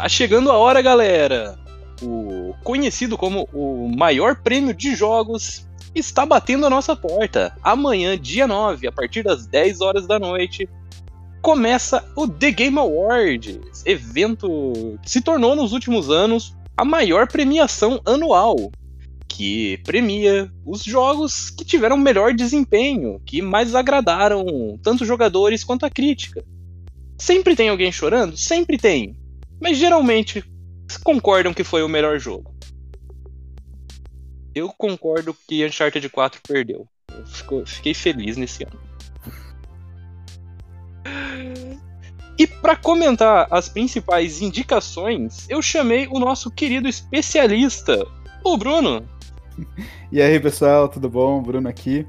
Tá chegando a hora, galera! O conhecido como o maior prêmio de jogos está batendo a nossa porta. Amanhã, dia 9, a partir das 10 horas da noite, começa o The Game Awards, evento que se tornou nos últimos anos a maior premiação anual, que premia os jogos que tiveram melhor desempenho, que mais agradaram tanto jogadores quanto a crítica. Sempre tem alguém chorando? Sempre tem. Mas geralmente concordam que foi o melhor jogo. Eu concordo que Uncharted 4 perdeu. Eu fiquei feliz nesse ano. E para comentar as principais indicações, eu chamei o nosso querido especialista, o Bruno. E aí, pessoal, tudo bom? Bruno aqui.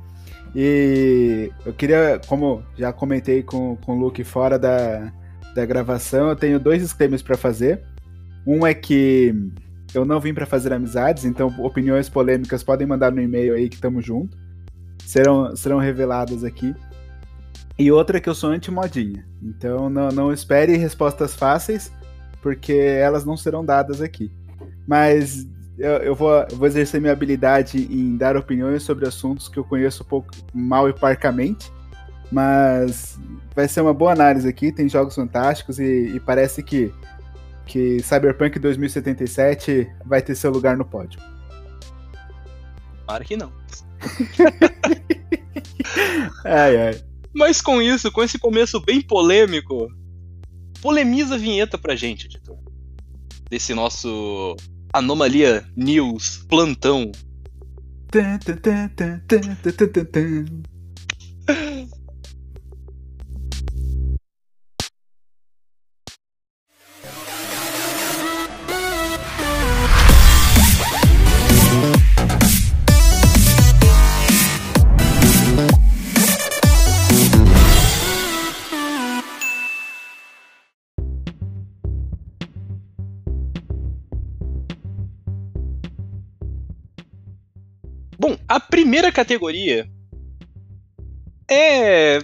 E eu queria, como já comentei com, com o Luke fora da, da gravação, eu tenho dois disclaimers para fazer. Um é que eu não vim para fazer amizades, então opiniões polêmicas podem mandar no e-mail aí que tamo junto. Serão, serão reveladas aqui. E outra é que eu sou anti-modinha. Então não, não espere respostas fáceis, porque elas não serão dadas aqui. Mas eu, eu, vou, eu vou exercer minha habilidade em dar opiniões sobre assuntos que eu conheço pouco mal e parcamente. Mas vai ser uma boa análise aqui, tem jogos fantásticos e, e parece que que Cyberpunk 2077 vai ter seu lugar no pódio. Claro que não. ai, ai. Mas com isso, com esse começo bem polêmico, polemiza a vinheta pra gente, editor. Desse nosso Anomalia News plantão. Primeira categoria é.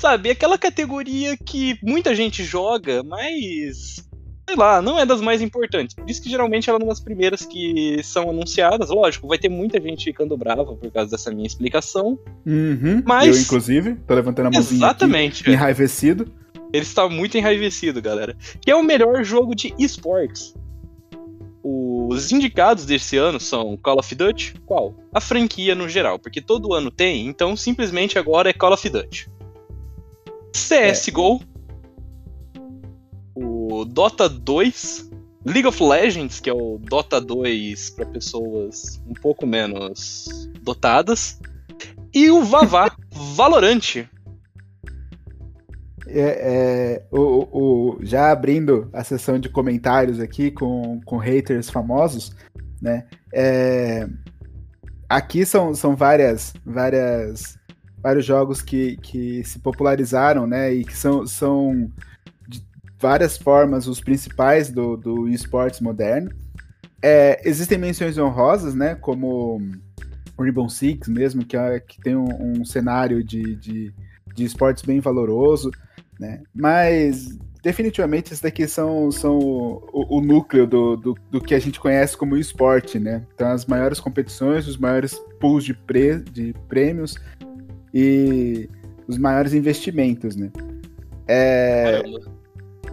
Sabe, aquela categoria que muita gente joga, mas. Sei lá, não é das mais importantes. Por isso que geralmente ela é uma das primeiras que são anunciadas. Lógico, vai ter muita gente ficando brava por causa dessa minha explicação. Uhum, mas. Eu, inclusive, tô levantando a mãozinha. Exatamente. Aqui, enraivecido. Ele está muito enraivecido, galera. Que é o melhor jogo de esportes. Os indicados desse ano são Call of Duty, qual? A franquia no geral, porque todo ano tem, então simplesmente agora é Call of Duty. CSGO, é. o Dota 2, League of Legends, que é o Dota 2 para pessoas um pouco menos dotadas, e o Vavá, Valorante, é, é, o, o, já abrindo a sessão de comentários aqui com, com haters famosos, né? É, aqui são, são várias, várias, vários jogos que, que se popularizaram, né? E que são, são de várias formas os principais do, do esportes moderno. É, existem menções honrosas, né? Como Rainbow Six mesmo, que, é, que tem um, um cenário de, de, de esportes bem valoroso né? Mas definitivamente esses daqui são, são o, o núcleo do, do, do, que a gente conhece como esporte, né? Então as maiores competições, os maiores pools de, pre, de prêmios e os maiores investimentos, né? É,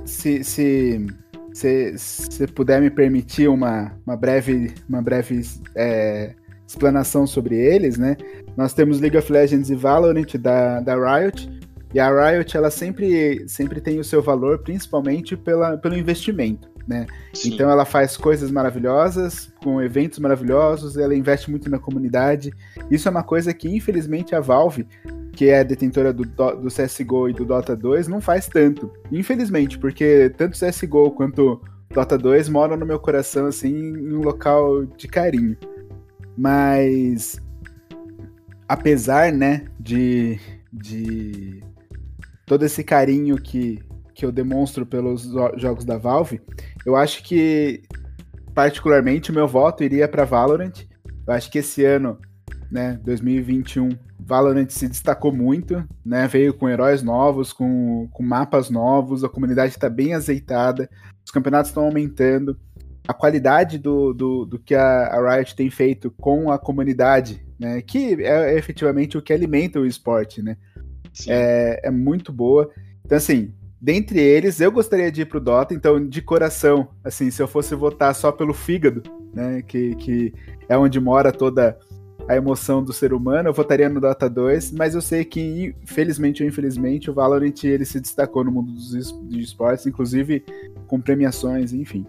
se, se, se, se puder me permitir uma, uma breve, uma breve é, explanação sobre eles, né? Nós temos League of Legends e Valorant da, da Riot, e a Riot, ela sempre, sempre tem o seu valor, principalmente pela, pelo investimento, né? Sim. Então ela faz coisas maravilhosas, com eventos maravilhosos, ela investe muito na comunidade. Isso é uma coisa que, infelizmente, a Valve, que é detentora do, do CSGO e do Dota 2, não faz tanto. Infelizmente, porque tanto CSGO quanto Dota 2 moram no meu coração, assim, em um local de carinho. Mas, apesar, né, de, de todo esse carinho que, que eu demonstro pelos jogos da Valve, eu acho que, particularmente, o meu voto iria para Valorant. Eu acho que esse ano, né, 2021, Valorant se destacou muito, né? Veio com heróis novos, com, com mapas novos, a comunidade está bem azeitada, os campeonatos estão aumentando, a qualidade do, do, do que a, a, Riot tem feito com a comunidade, né, que é efetivamente o que alimenta o esporte, né, é, é, muito boa. Então, assim, dentre eles, eu gostaria de ir pro Dota, então, de coração, assim, se eu fosse votar só pelo fígado, né, que, que é onde mora toda a emoção do ser humano, eu votaria no Dota 2, mas eu sei que, infelizmente ou infelizmente, o Valorant ele se destacou no mundo dos esportes, inclusive com premiações, enfim.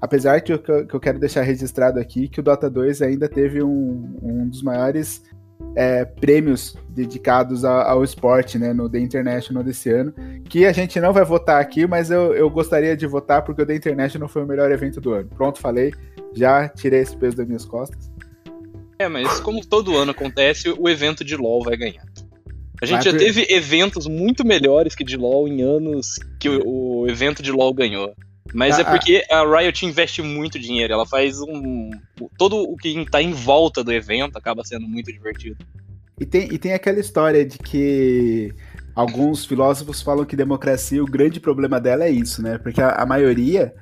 Apesar que eu, que eu quero deixar registrado aqui que o Dota 2 ainda teve um, um dos maiores é, prêmios dedicados ao, ao, esporte, né, no The International desse ano, que a gente não vai votar aqui, mas eu, eu gostaria de votar porque o The International foi o melhor evento do ano. Pronto, falei, já tirei esse peso das minhas costas. É, mas como todo ano acontece, o evento de LoL vai ganhar. A gente já teve eventos muito melhores que de LoL em anos que o, o evento de LoL ganhou. Mas ah, é porque a Riot investe muito dinheiro, ela faz um. Todo o que está em volta do evento acaba sendo muito divertido. E tem, e tem aquela história de que alguns filósofos falam que democracia, o grande problema dela é isso, né? Porque a, a maioria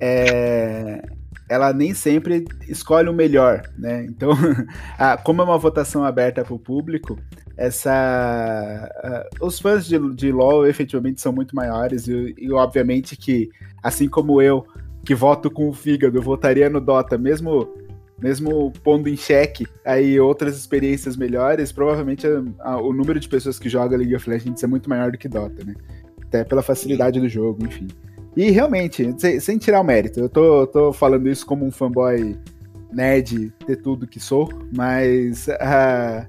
é, ela nem sempre escolhe o melhor, né? Então, a, como é uma votação aberta para o público, essa, a, os fãs de, de LoL efetivamente são muito maiores e, e, obviamente que, assim como eu, que voto com o fígado, votaria no Dota, mesmo mesmo pondo em xeque aí outras experiências melhores, provavelmente a, o número de pessoas que jogam League of Legends é muito maior do que Dota, né? Até pela facilidade do jogo, enfim. E realmente, sem, tirar o mérito, eu tô, tô falando isso como um fanboy nerd, ter tudo que sou, mas uh,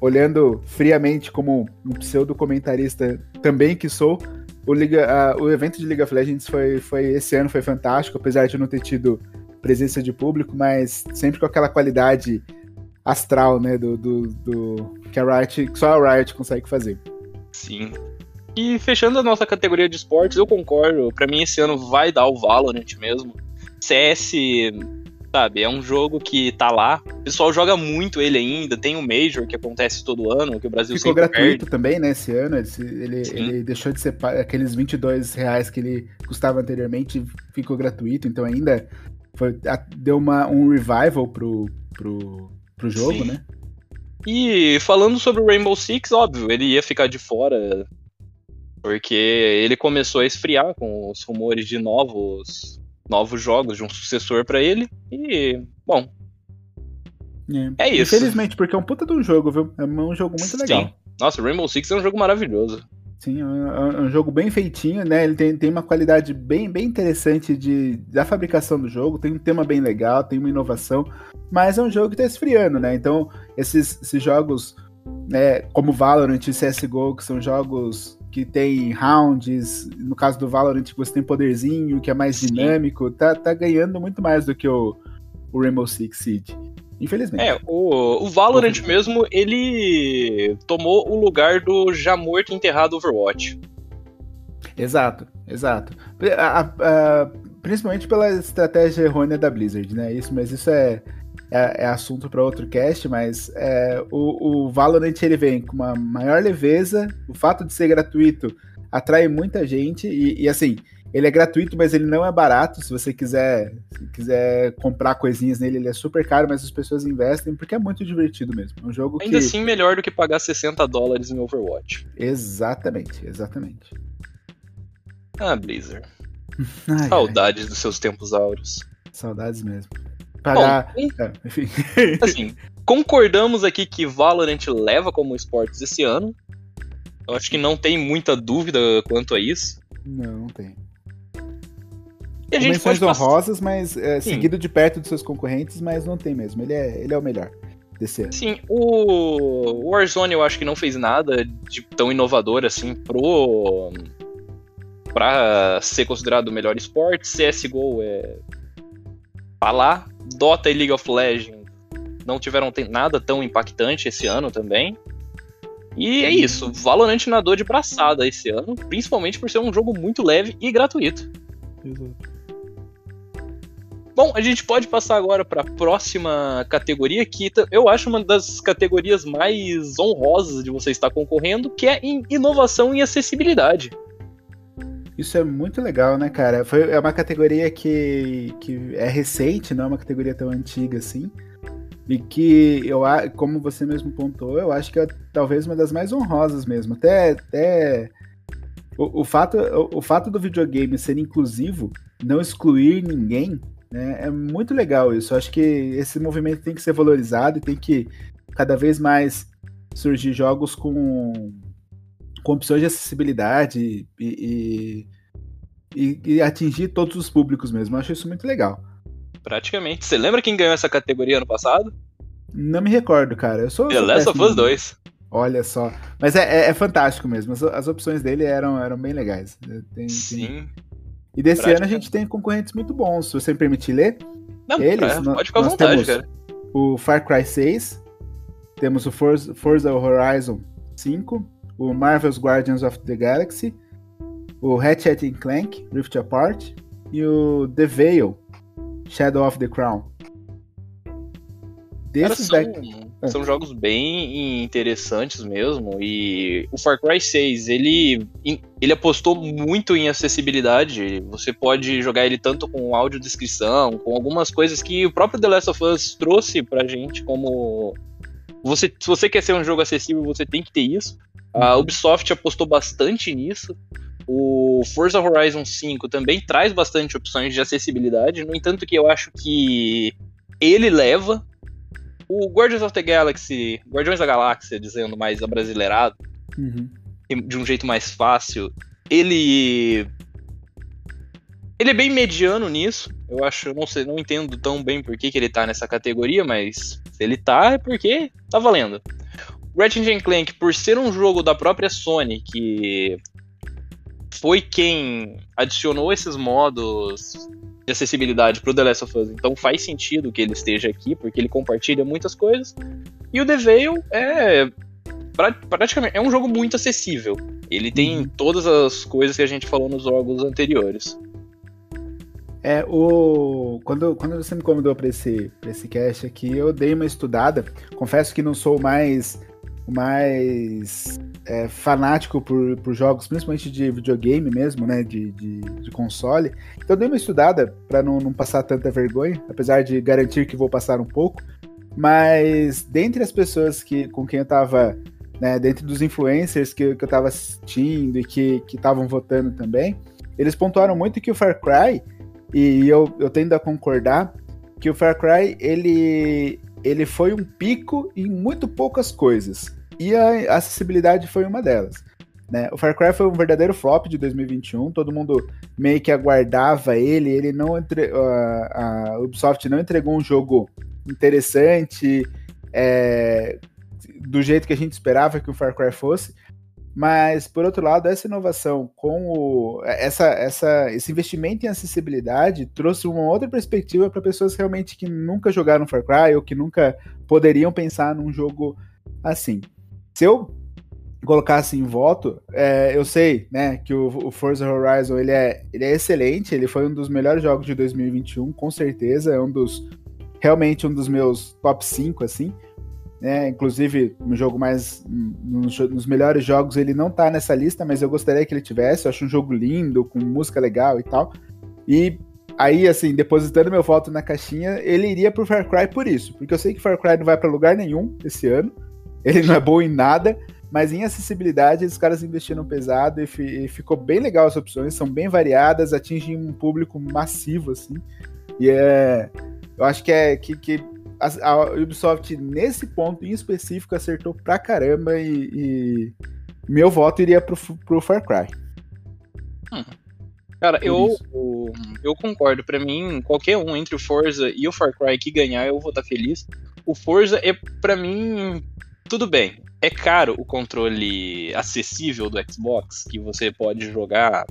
olhando friamente como um pseudo-comentarista também que sou, o, Liga, uh, o evento de League of Legends foi, foi esse ano foi fantástico, apesar de não ter tido presença de público, mas sempre com aquela qualidade astral, né, do, do, do que a Riot, que só a Riot consegue fazer. Sim, e fechando a nossa categoria de esportes, eu concordo. Para mim, esse ano vai dar o Valorant mesmo. CS, sabe, é um jogo que tá lá. O pessoal joga muito ele ainda. Tem o Major que acontece todo ano, que o Brasil Ficou gratuito perde. também, né, esse ano. Ele, ele deixou de ser aqueles 22 reais que ele custava anteriormente, ficou gratuito. Então ainda foi, deu uma, um revival pro, pro, pro jogo, Sim. né? E falando sobre o Rainbow Six, óbvio, ele ia ficar de fora porque ele começou a esfriar com os rumores de novos novos jogos, de um sucessor para ele. E, bom. É, é, isso. Infelizmente, porque é um puta de um jogo, viu? É um jogo muito Sim. legal. Nossa, Rainbow Six é um jogo maravilhoso. Sim, é um, é um jogo bem feitinho, né? Ele tem, tem uma qualidade bem, bem interessante de, da fabricação do jogo, tem um tema bem legal, tem uma inovação, mas é um jogo que tá esfriando, né? Então, esses, esses jogos, né, como Valorant e CSGO, que são jogos que tem rounds, no caso do Valorant você tem poderzinho, que é mais dinâmico, tá, tá ganhando muito mais do que o, o Rainbow Six Siege. Infelizmente. É, o, o Valorant mesmo, ele tomou o lugar do já morto e enterrado Overwatch. Exato, exato. A, a, a, principalmente pela estratégia errônea da Blizzard, né? Isso, mas isso é, é, é assunto para outro cast, mas é, o, o Valorant ele vem com uma maior leveza, o fato de ser gratuito atrai muita gente e, e, assim, ele é gratuito, mas ele não é barato. Se você quiser, se quiser comprar coisinhas nele, ele é super caro, mas as pessoas investem porque é muito divertido mesmo. É um jogo Ainda que... assim, melhor do que pagar 60 dólares em Overwatch. Exatamente, exatamente. Ah, Blizzard. ai, Saudades ai. dos seus tempos áureos. Saudades mesmo. Pagar. Bom, é, enfim. Assim, concordamos aqui que Valorant leva como esportes esse ano. Eu acho que não tem muita dúvida quanto a isso. Não, não tem. E a gente pode honrosas, mas é, seguido de perto dos seus concorrentes, mas não tem mesmo. Ele é, ele é o melhor desse ano. Sim, o Warzone eu acho que não fez nada de tão inovador assim pro para ser considerado o melhor esporte. CS:GO é tá lá, Dota e League of Legends não tiveram nada tão impactante esse ano também. E é isso, Valorant nadou de braçada esse ano, principalmente por ser um jogo muito leve e gratuito. Exato. Bom, a gente pode passar agora para a próxima categoria, que eu acho uma das categorias mais honrosas de você estar concorrendo, que é em inovação e acessibilidade. Isso é muito legal, né, cara? Foi, é uma categoria que, que é recente, não é uma categoria tão antiga assim. E que eu, como você mesmo pontuou, eu acho que é talvez uma das mais honrosas mesmo. Até, até o, o fato, o, o, fato do videogame ser inclusivo, não excluir ninguém, né, é muito legal isso. Eu acho que esse movimento tem que ser valorizado e tem que cada vez mais surgir jogos com, com opções de acessibilidade e, e, e, atingir todos os públicos mesmo. Eu acho isso muito legal. Praticamente. Você lembra quem ganhou essa categoria ano passado? Não me recordo, cara. Eu sou. The Last of Us 2. Olha só. Mas é, é, é, fantástico mesmo. As, as, opções dele eram, eram bem legais. Tem, Sim. Tem... E desse ano a gente tem concorrentes muito bons. Se você me permitir ler. Não, eles, é, pode ficar à vontade, cara. O Far Cry 6. Temos o Forza, Forza Horizon 5. O Marvel's Guardians of the Galaxy. O Ratchet Clank Rift Apart. E o The Veil Shadow of the Crown. Desses Cara, são, é. são jogos bem interessantes mesmo. E o Far Cry 6, ele, ele apostou muito em acessibilidade. Você pode jogar ele tanto com audiodescrição, com algumas coisas que o próprio The Last of Us trouxe pra gente como. Você, se você quer ser um jogo acessível, você tem que ter isso. A. Ubisoft apostou bastante nisso. O Forza Horizon 5 também traz bastante opções de acessibilidade, no entanto que eu acho que ele leva. O Guardians of the Galaxy, Guardiões da Galáxia, dizendo mais abrasileirado, uhum. de um jeito mais fácil, ele ele é bem mediano nisso. Eu acho, não sei, não entendo tão bem por que, que ele tá nessa categoria, mas se ele tá é porque tá valendo. Ratchet Clank, por ser um jogo da própria Sony, que foi quem adicionou esses modos de acessibilidade pro The Last of Us. Então faz sentido que ele esteja aqui, porque ele compartilha muitas coisas. E o The Veil é praticamente é um jogo muito acessível. Ele tem uhum. todas as coisas que a gente falou nos jogos anteriores. É, o quando, quando você me convidou para esse, pra esse cast aqui, eu dei uma estudada. Confesso que não sou mais mais é, fanático por, por jogos, principalmente de videogame mesmo, né? De, de, de console. Então dei uma estudada para não, não passar tanta vergonha, apesar de garantir que vou passar um pouco. Mas dentre as pessoas que, com quem eu tava, né, dentre dos influencers que, que eu tava assistindo e que estavam votando também, eles pontuaram muito que o Far Cry, e eu, eu tendo a concordar, que o Far Cry ele, ele foi um pico em muito poucas coisas. E a acessibilidade foi uma delas. Né? O Far Cry foi um verdadeiro flop de 2021, todo mundo meio que aguardava ele, ele não entre... a Ubisoft não entregou um jogo interessante, é... do jeito que a gente esperava que o Far Cry fosse, mas por outro lado, essa inovação com o... essa, essa, esse investimento em acessibilidade trouxe uma outra perspectiva para pessoas realmente que nunca jogaram Far Cry ou que nunca poderiam pensar num jogo assim se eu colocasse em voto, é, eu sei, né, que o, o, Forza Horizon ele é, ele é excelente, ele foi um dos melhores jogos de 2021, com certeza, é um dos realmente um dos meus top 5 assim. né? inclusive, no jogo mais. Nos, nos, melhores jogos ele não tá nessa lista, mas eu gostaria que ele tivesse. Eu acho um jogo lindo, com música legal e tal. E aí, assim, depositando meu voto na caixinha, ele iria pro Far Cry por isso. Porque eu sei que Far Cry não vai para lugar nenhum esse ano. Ele não é bom em nada, mas em acessibilidade os caras investiram pesado e, e, ficou bem legal as opções, são bem variadas, atingem um público massivo, assim. E é. Eu acho que é que, que a, a Ubisoft, nesse ponto em específico, acertou pra caramba e, e meu voto iria pro, pro Far Cry. Hum. Cara, eu, eu concordo. Para mim, qualquer um entre o Forza e o Far Cry que ganhar, eu vou estar feliz. O Forza é, para mim, tudo bem, é caro o controle acessível do Xbox, que você pode jogar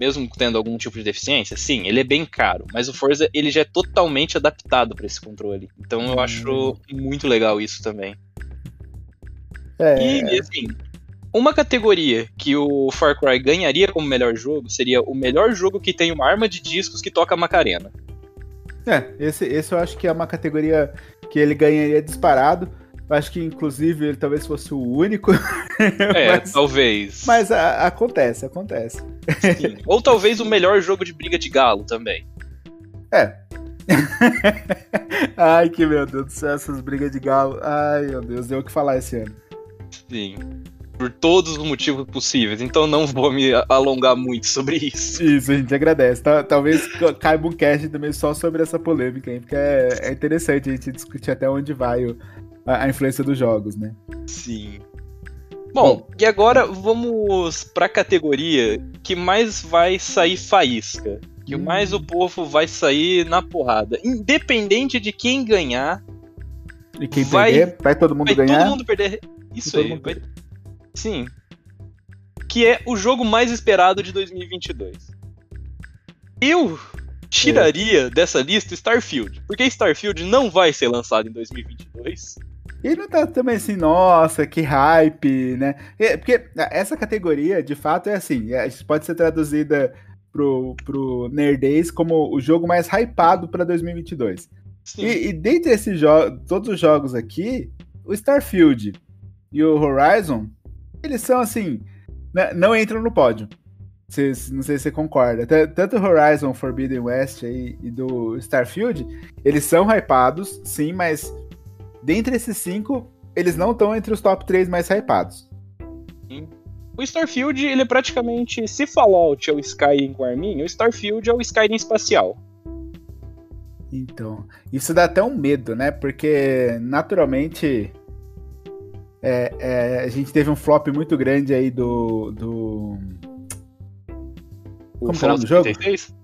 mesmo tendo algum tipo de deficiência, sim, ele é bem caro, mas o Forza ele já é totalmente adaptado para esse controle. Então eu acho hum. muito legal isso também. É... E assim, uma categoria que o Far Cry ganharia como melhor jogo seria o melhor jogo que tem uma arma de discos que toca Macarena. É, esse, esse eu acho que é uma categoria que ele ganharia disparado Acho que, inclusive, ele talvez fosse o único. É, mas, talvez. Mas a, acontece, acontece. Sim. Ou talvez o melhor jogo de briga de galo também. É. Ai, que meu Deus do céu, essas brigas de galo. Ai, meu Deus, deu o que falar esse ano. Sim. Por todos os motivos possíveis, então não vou me alongar muito sobre isso. Isso, a gente agradece. Talvez caiba um cast também só sobre essa polêmica aí, porque é, é interessante a gente discutir até onde vai o, a, a influência dos jogos, né? Sim. Bom, Bom, e agora vamos para a categoria que mais vai sair faísca. Que hum. mais o povo vai sair na porrada. Independente de quem ganhar. E quem vai, perder, vai todo mundo vai ganhar. todo mundo perder. Isso aí. Vai... Sim. Que é o jogo mais esperado de 2022. Eu tiraria é. dessa lista Starfield. Porque Starfield não vai ser lançado em 2022. E não tá também assim, nossa, que hype, né? Porque essa categoria, de fato, é assim, é, pode ser traduzida pro, pro Nerdays como o jogo mais hypado para 2022. E, e dentre esses jogos, todos os jogos aqui, o Starfield e o Horizon, eles são assim, né, não entram no pódio. Cês, não sei se você concorda. Tanto o Horizon Forbidden West aí, e do Starfield, eles são hypados, sim, mas dentre esses cinco, eles não estão entre os top 3 mais hypados. O Starfield, ele é praticamente. Se Fallout é o Skyrim com Armin, o Starfield é o Skyrim espacial. Então, isso dá até um medo, né? Porque, naturalmente, é, é, a gente teve um flop muito grande aí do. do... O Como é o nome do jogo? 36?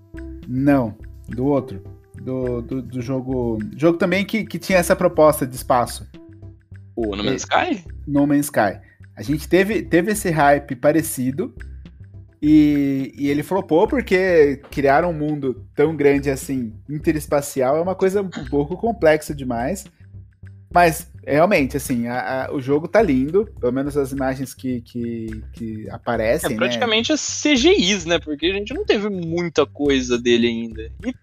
Não, do outro do, do, do, jogo. Jogo também que, que tinha essa proposta de espaço. O No Man's Sky? No Man's Sky. A gente teve, teve esse hype parecido. E, e ele flopou porque criar um mundo tão grande assim, interespacial, é uma coisa um pouco complexa demais. Mas, realmente, assim, a, a, o jogo tá lindo, pelo menos as imagens que, que, que aparecem. É né? praticamente né? as CGIs, né? Porque a gente não teve muita coisa dele ainda. E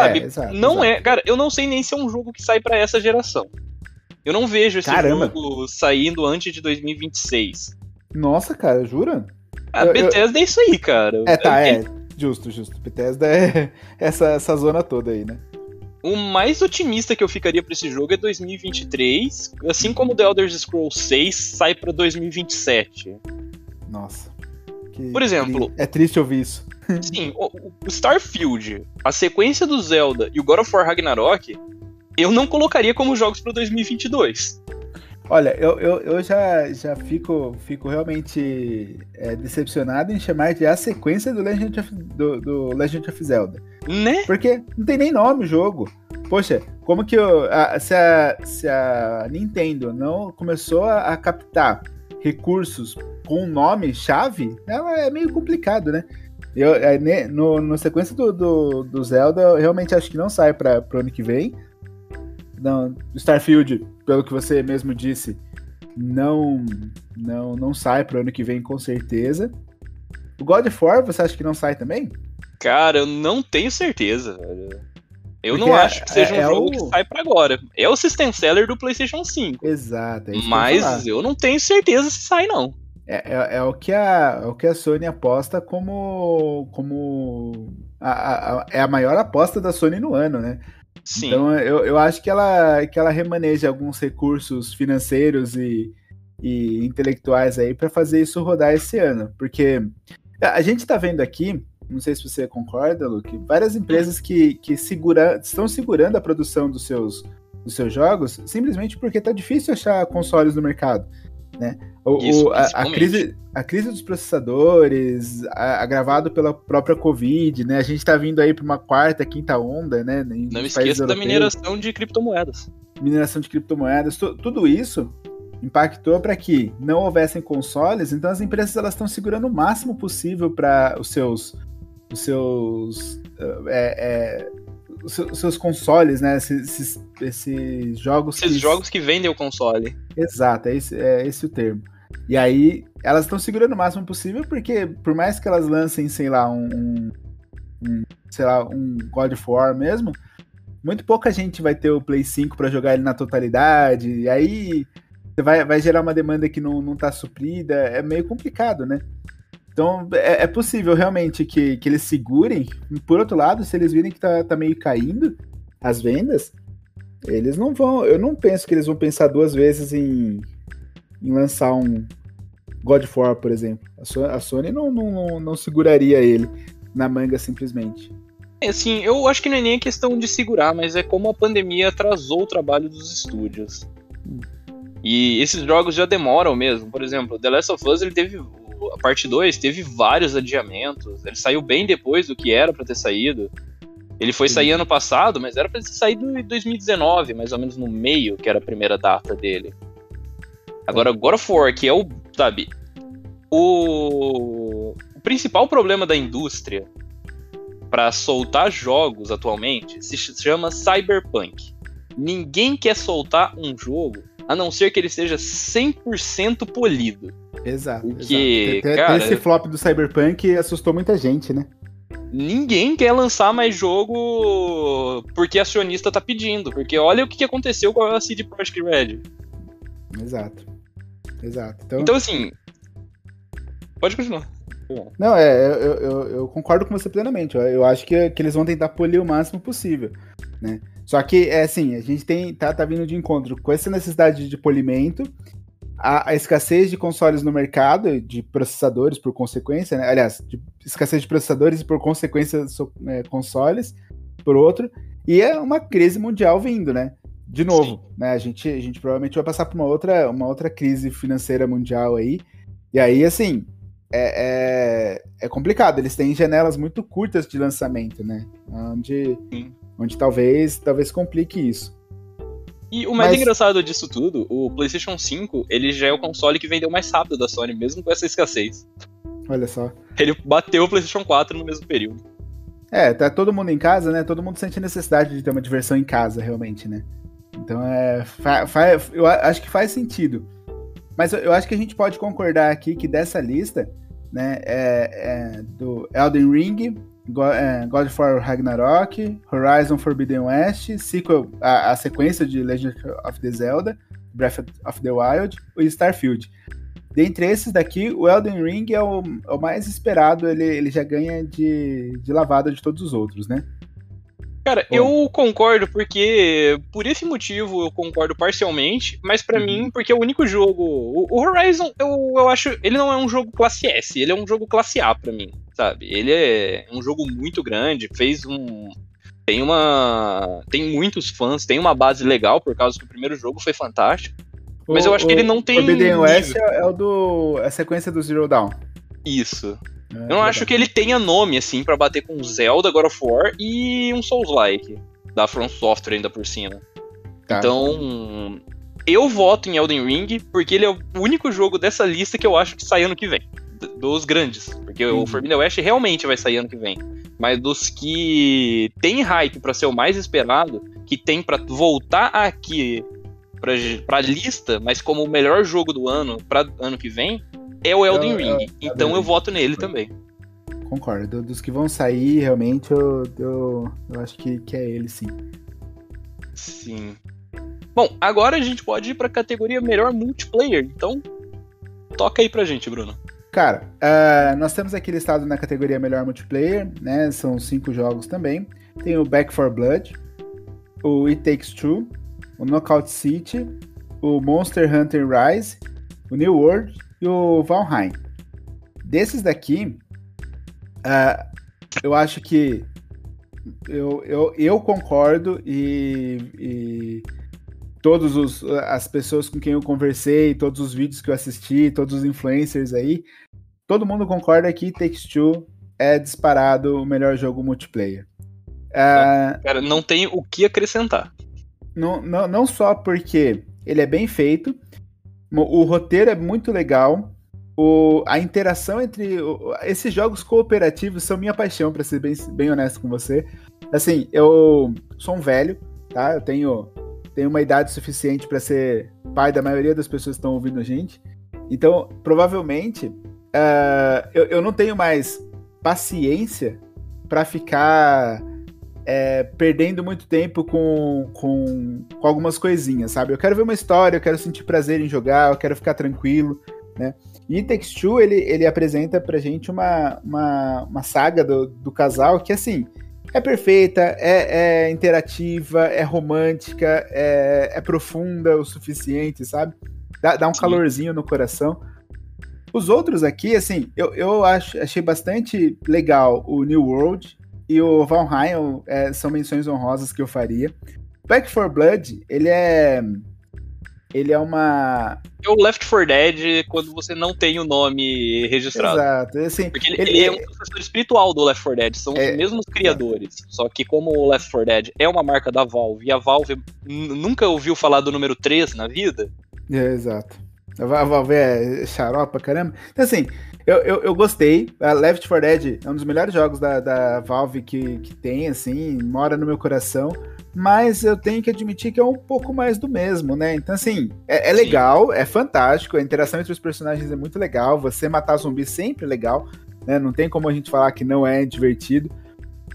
Sabe? É, exato, não exato. é. Cara, eu não sei nem se é um jogo que sai para essa geração. Eu não vejo esse Caramba. jogo saindo antes de 2026. Nossa, cara, jura? A eu, Bethesda eu... é isso aí, cara. É, tá, é. Justo, justo. Bethesda é essa, essa zona toda aí, né? O mais otimista que eu ficaria para esse jogo é 2023, assim como The Elder Scrolls 6 sai para 2027. Nossa. Por exemplo, é triste ouvir isso. Sim, o, o Starfield, a sequência do Zelda e o God of War Ragnarok, eu não colocaria como jogos para 2022. Olha, eu, eu, eu já, já fico, fico realmente é, decepcionado em chamar de a sequência do Legend of, do, do, Legend of Zelda. Né? Porque não tem nem nome o jogo. Poxa, como que eu, a, se, a, se a Nintendo não começou a, a captar recursos com nome-chave, ela é meio complicado, né? Eu, é, no, no sequência do, do, do, Zelda, eu realmente acho que não sai para o ano que vem. Não, Starfield, pelo que você mesmo disse, não não não sai para o ano que vem com certeza. O God of War, você acha que não sai também? Cara, eu não tenho certeza. Eu Porque não acho que seja é, um é jogo o... que sai para agora. É o system seller do PlayStation 5. Exato. É mas eu, eu não tenho certeza se sai não. É, é, é, o que a, é o que a Sony aposta como. como a, a, é a maior aposta da Sony no ano, né? Sim. Então eu, eu acho que ela, que ela remaneja alguns recursos financeiros e, e intelectuais aí para fazer isso rodar esse ano. Porque a gente está vendo aqui, não sei se você concorda, Luke, várias empresas que, que segura, estão segurando a produção dos seus, dos seus jogos simplesmente porque está difícil achar consoles no mercado. Né? O, Isso, a, a, crise, a crise dos processadores, agravado pela própria Covid, né? A gente está vindo aí para uma quarta, quinta onda, né? Não esqueça da mineração de criptomoedas. Mineração de criptomoedas, tudo isso impactou para que não houvessem consoles, então as empresas elas estão segurando o máximo possível para os seus os seus é, é, os seus consoles, né? Esses, esses jogos. Esses que... jogos que vendem o console. Exato, é esse, é esse o termo. E aí, elas estão segurando o máximo possível, porque por mais que elas lancem, sei lá, um, um, um sei lá, um God of War mesmo, muito pouca gente vai ter o Play 5 para jogar ele na totalidade. E aí vai, vai gerar uma demanda que não, não tá suprida. É meio complicado, né? Então é, é, possível realmente que, que eles segurem. Por outro lado, se eles virem que tá, tá meio caindo as vendas, eles não vão. Eu não penso que eles vão pensar duas vezes em, em lançar um God of War, por exemplo. A Sony, a Sony não, não, não seguraria ele na manga simplesmente. É, assim, eu acho que não é nem questão de segurar, mas é como a pandemia atrasou o trabalho dos estúdios. Hum. E esses jogos já demoram mesmo. Por exemplo, The Last of Us ele teve a parte 2 teve vários adiamentos. Ele saiu bem depois do que era para ter saído. Ele foi Sim. sair ano passado, mas era para ter saído em 2019, mais ou menos no meio, que era a primeira data dele. Agora, God of War, que é o, sabe, o, o principal problema da indústria para soltar jogos atualmente se chama Cyberpunk. Ninguém quer soltar um jogo a não ser que ele seja 100% polido. Exato. Porque, exato. Cara, esse flop do Cyberpunk assustou muita gente, né? Ninguém quer lançar mais jogo porque acionista tá pedindo. Porque olha o que aconteceu com a CD Projekt Red. Exato. Exato. Então, então assim. Pode continuar. Não, é, eu, eu, eu, concordo com você plenamente. Eu acho que, que eles vão tentar polir o máximo possível, né? Só que, é assim, a gente tem, tá, tá vindo de encontro com essa necessidade de polimento, a, a, escassez de consoles no mercado, de processadores por consequência, né? aliás, de escassez de processadores e por consequência so, é, consoles, por outro, e é uma crise mundial vindo, né? De novo, Sim. né? A gente, a gente provavelmente vai passar por uma outra, uma outra crise financeira mundial aí, e aí, assim, é, é, é complicado, eles têm janelas muito curtas de lançamento, né? Onde... Sim onde talvez talvez complique isso. E o mais Mas... engraçado disso tudo, o PlayStation 5, ele já é o console que vendeu mais rápido da Sony, mesmo com essa escassez. Olha só. Ele bateu o PlayStation 4 no mesmo período. É, tá todo mundo em casa, né? Todo mundo sente necessidade de ter uma diversão em casa, realmente, né? Então é. Eu acho que faz sentido. Mas eu, eu, acho que a gente pode concordar aqui que dessa lista, né, é, é do Elden Ring, God, é, God of War Ragnarok, Horizon Forbidden West, sequel, a, a, sequência de Legend of the Zelda, Breath of the Wild e Starfield. Dentre esses daqui, o Elden Ring é o, é o mais esperado, ele, ele já ganha de, de lavada de todos os outros, né? Cara, Bom. eu concordo porque por esse motivo eu concordo parcialmente, mas para uhum. mim porque é o único jogo, o, o, Horizon eu, eu acho, ele não é um jogo classe S, ele é um jogo classe A para mim, sabe? Ele é um jogo muito grande, fez um tem uma tem muitos fãs, tem uma base legal por causa que o primeiro jogo foi fantástico. Mas o, eu acho que ele não tem. O West é, é o do. É a sequência do Zero Dawn. Isso. É, eu não acho que ele tenha nome, assim, para bater com Zelda, God of War e um Souls-like. Da From Software ainda por cima. Tá. Então, eu voto em Elden Ring porque ele é o único jogo dessa lista que eu acho que sai ano que vem. Dos grandes. Porque uhum. o Forbidden West realmente vai sair ano que vem. Mas dos que tem hype para ser o mais esperado, que tem para voltar aqui pra, pra lista, mas como o melhor jogo do ano para ano que vem, é o Elden eu, Ring. Eu, então eu, eu voto nele também. Concordo. Dos que vão sair, realmente, eu, eu, eu acho que, que é ele, sim. Sim. Bom, agora a gente pode ir pra categoria melhor multiplayer. Então, toca aí pra gente, Bruno. Cara, uh, nós temos aqui listado na categoria melhor multiplayer, né? São cinco jogos também. Tem o Back 4 Blood, o It Takes Two, o Knockout City, o Monster Hunter Rise, o New World e o Valheim. Desses daqui, uh, eu acho que eu, eu, eu concordo e, e todas as pessoas com quem eu conversei, todos os vídeos que eu assisti, todos os influencers aí, todo mundo concorda que Takes Two é disparado o melhor jogo multiplayer. Uh, Cara, não tem o que acrescentar. Não, não, não só porque ele é bem feito, o roteiro é muito legal. O, a interação entre. O, esses jogos cooperativos são minha paixão, para ser bem, bem honesto com você. Assim, eu sou um velho, tá? Eu tenho, tenho uma idade suficiente para ser pai da maioria das pessoas que estão ouvindo a gente. Então, provavelmente, uh, eu, eu não tenho mais paciência para ficar é, perdendo muito tempo com, com, com, algumas coisinhas, sabe? Eu quero ver uma história, eu quero sentir prazer em jogar, eu quero ficar tranquilo. né? E Takes Two, ele, ele apresenta pra gente uma, uma, uma saga do, do casal que, assim, é perfeita, é, é interativa, é romântica, é, é, profunda o suficiente, sabe? Dá, dá um Sim. calorzinho no coração. Os outros aqui, assim, eu, eu acho, achei bastante legal o New World e o Valheim é, são menções honrosas que eu faria. Back for Blood, ele é ele é uma. É o Left 4 Dead quando você não tem o nome registrado. Exato. Assim, Porque ele, ele, ele é um sucessor espiritual do Left 4 Dead, são é, os mesmos criadores. É. Só que como o Left 4 Dead é uma marca da Valve e a Valve nunca ouviu falar do número 3 na vida. É, exato. A Valve é xaropa, caramba. Então, assim, eu, eu, eu, gostei. A Left 4 Dead é um dos melhores jogos da, da Valve que, que tem, assim, mora no meu coração mas eu tenho que admitir que é um pouco mais do mesmo, né? Então, assim, é, é legal, é fantástico, a interação entre os personagens é muito legal, você matar zumbi sempre é legal, né? Não tem como a gente falar que não é divertido.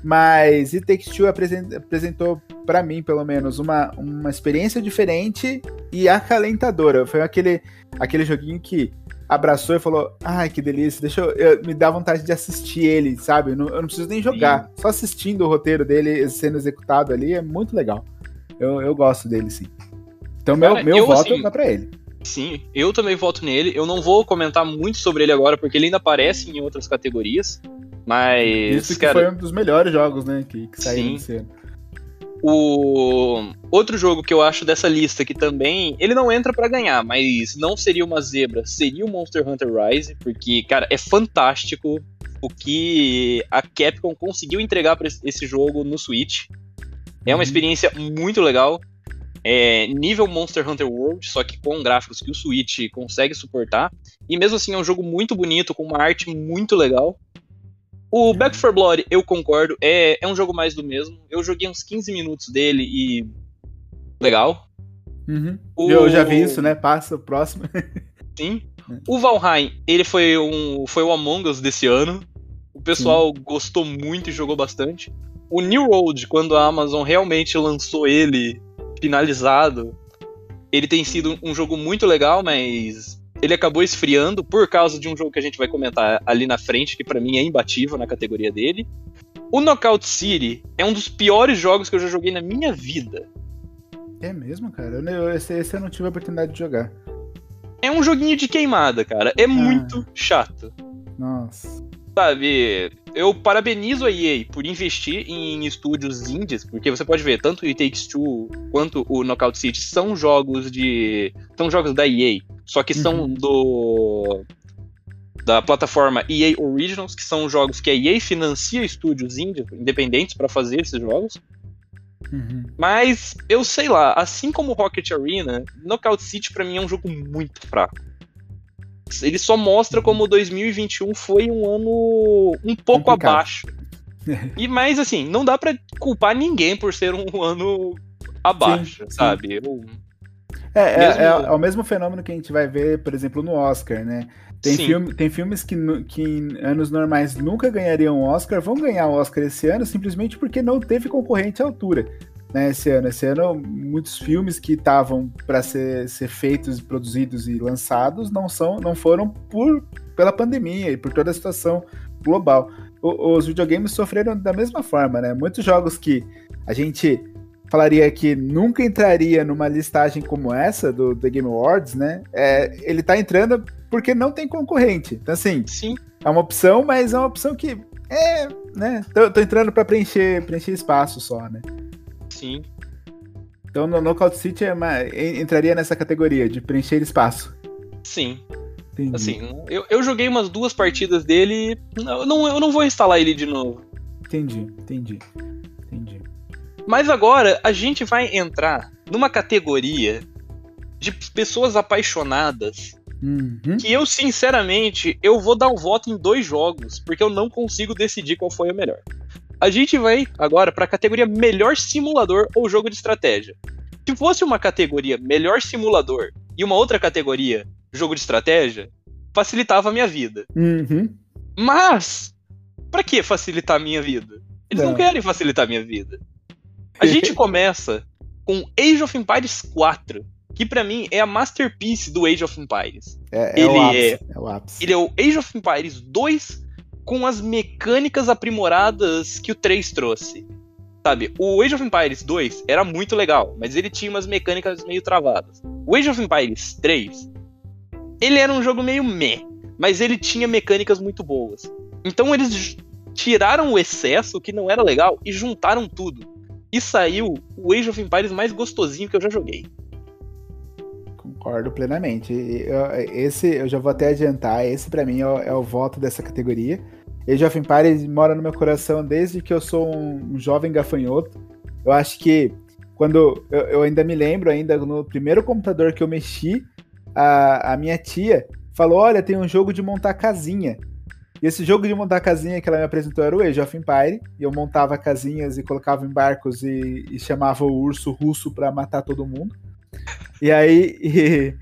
Mas It Takes Two apresentou, para mim, pelo menos, uma, uma experiência diferente e acalentadora. Foi aquele, aquele joguinho que abraçou e falou: Ai, que delícia, deixa eu, eu me dá vontade de assistir ele, sabe? Eu não, eu não preciso nem jogar. Sim. Só assistindo o roteiro dele sendo executado ali é muito legal. Eu, eu gosto dele, sim. Então, Cara, meu, meu voto assim, vai pra ele. Sim, eu também voto nele. Eu não vou comentar muito sobre ele agora, porque ele ainda aparece em outras categorias. Mas. Isso que cara, foi um dos melhores jogos, né? Que, que saíram ano. O outro jogo que eu acho dessa lista que também, ele não entra para ganhar, mas não seria uma zebra, seria o Monster Hunter Rise, porque, cara, é fantástico o que a Capcom conseguiu entregar para esse jogo no Switch. É uma uhum. experiência muito legal. É nível Monster Hunter World, só que com gráficos que o Switch consegue suportar. E mesmo assim é um jogo muito bonito, com uma arte muito legal. O Back 4 Blood, eu concordo, é, é um jogo mais do mesmo. Eu joguei uns 15 minutos dele e. Legal. Uhum. O... Eu já vi isso, né? Passa o próximo. Sim. O Valheim, ele foi, um, foi o Among Us desse ano. O pessoal gostou muito e jogou bastante. O New Road, quando a Amazon realmente lançou ele finalizado, ele tem sido um jogo muito legal, mas ele acabou esfriando por causa de um jogo que a gente vai comentar ali na frente, que para mim é imbatível na categoria dele. O Knockout City é um dos piores jogos que eu já joguei na minha vida. É mesmo, cara? Eu, esse, esse eu não tive a oportunidade de jogar. É um joguinho de queimada, cara. É ah. muito chato. Nossa. Sabe, eu parabenizo a EA por investir em estúdios indies, porque você pode ver, tanto o It Takes Two quanto o Knockout City são jogos de. são jogos da EA. Só que são uhum. do da plataforma EA Originals, que são jogos que a EA financia estúdios independentes para fazer esses jogos. Uhum. Mas eu sei lá, assim como Rocket Arena, Knockout City para mim é um jogo muito fraco. Ele só mostra como 2021 foi um ano um pouco Complicado. abaixo. e mais assim, não dá para culpar ninguém por ser um ano abaixo, sim, sabe? Sim. Eu é, é, mesmo... é, é, o mesmo fenômeno que a gente vai ver, por exemplo, no Oscar, né? Tem, filme, tem filmes que, que em anos normais nunca ganhariam Oscar, vão ganhar o Oscar esse ano simplesmente porque não teve concorrente à altura. Né, esse ano. Esse ano, muitos filmes que estavam para ser, ser feitos, produzidos e lançados não são, não foram por pela pandemia e por toda a situação global. O, os videogames sofreram da mesma forma, né? Muitos jogos que a gente falaria que nunca entraria numa listagem como essa do The Game Awards, né? É, ele tá entrando porque não tem concorrente. Então, assim, Sim. é uma opção, mas é uma opção que é, né? Tô, tô entrando para preencher, preencher espaço só, né? Sim. Então, no Knockout City é uma, entraria nessa categoria de preencher espaço. Sim. Entendi. Assim, eu, eu joguei umas duas partidas dele, eu não, eu não vou instalar ele de novo. Entendi, entendi. Entendi. Mas agora a gente vai entrar numa categoria de pessoas apaixonadas uhum. que eu, sinceramente, eu vou dar um voto em dois jogos, porque eu não consigo decidir qual foi o melhor. A gente vai agora para a categoria melhor simulador ou jogo de estratégia. Se fosse uma categoria melhor simulador e uma outra categoria jogo de estratégia, facilitava a minha vida. Uhum. Mas, para que facilitar a minha vida? Eles não. não querem facilitar a minha vida. A gente começa com Age of Empires 4, que para mim é a masterpiece do Age of Empires. É, é, ele o, ápice, é, é o ápice. Ele é o Age of Empires 2 com as mecânicas aprimoradas que o 3 trouxe. Sabe, o Age of Empires 2 era muito legal, mas ele tinha umas mecânicas meio travadas. O Age of Empires 3, ele era um jogo meio meh, mas ele tinha mecânicas muito boas. Então eles tiraram o excesso, que não era legal, e juntaram tudo. E saiu o Age of Empires mais gostosinho que eu já joguei. Concordo plenamente. esse eu já vou até adiantar, esse para mim é o, é o voto dessa categoria Age of Empires mora no meu coração desde que eu sou um, jovem gafanhoto. Eu acho que quando eu, eu, ainda me lembro, ainda no primeiro computador que eu mexi, a, a minha tia falou: Olha, tem um jogo de montar casinha. E esse jogo de montar casinha que ela me apresentou era o Age of Empire. E eu montava casinhas e colocava em barcos e, e chamava o urso russo para matar todo mundo. E aí, e,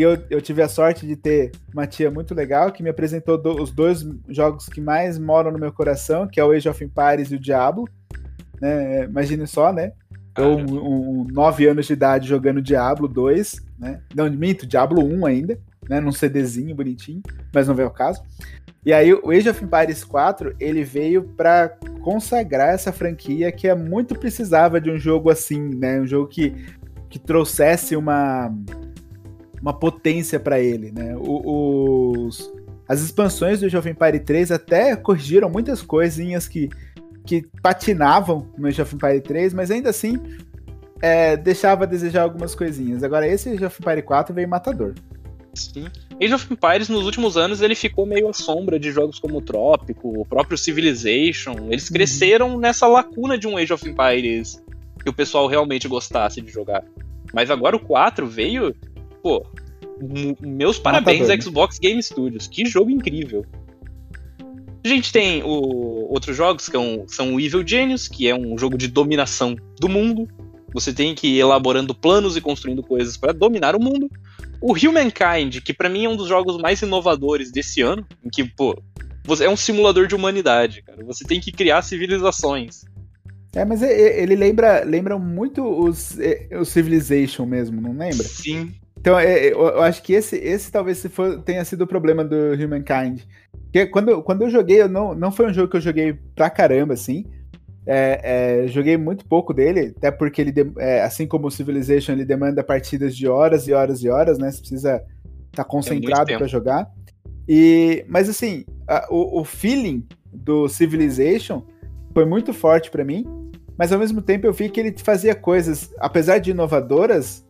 eu, eu, tive a sorte de ter uma tia muito legal que me apresentou do, os dois jogos que mais moram no meu coração, que é o Age of Empires e o Diablo. Né? Imagine só, né? Eu, um, um, nove anos de idade jogando Diablo 2, né? Não, minto, Diablo 1 ainda, né? Num CDzinho bonitinho, mas não veio o caso. E aí o Age of Empires 4, ele veio para consagrar essa franquia que é muito precisava de um jogo assim, né? Um jogo que, que trouxesse uma uma potência para ele, né? O, os, as expansões do Jovem Empire 3 até corrigiram muitas coisinhas que, que patinavam no Age of Empire 3, mas ainda assim é, deixava a desejar algumas coisinhas. Agora esse Age of Empire 4 veio matador. Sim. Age of Empires nos últimos anos ele ficou meio à sombra de jogos como o Trópico, o próprio Civilization. Eles uhum. cresceram nessa lacuna de um Age of Empires que o pessoal realmente gostasse de jogar. Mas agora o 4 veio pô, meus parabéns Matador, Xbox Game Studios. Que jogo incrível. A gente tem o, outros jogos que são, são o Evil Genius, que é um jogo de dominação do mundo. Você tem que ir elaborando planos e construindo coisas para dominar o mundo. O Humankind, que para mim é um dos jogos mais inovadores desse ano, em que, pô, é um simulador de humanidade, cara. Você tem que criar civilizações. É, mas ele lembra, lembra muito os, o Civilization mesmo, não lembra? Sim, então, é, é, eu acho que esse, esse talvez tenha sido o problema do Humankind. Porque quando, quando eu joguei, eu não, não foi um jogo que eu joguei pra caramba, assim. É, é, joguei muito pouco dele, até porque ele, é, assim como o Civilization, ele demanda partidas de horas e horas e horas, né? Você precisa estar tá concentrado para jogar. E, mas assim, a, o, o feeling do Civilization foi muito forte para mim, mas ao mesmo tempo eu vi que ele fazia coisas, apesar de inovadoras,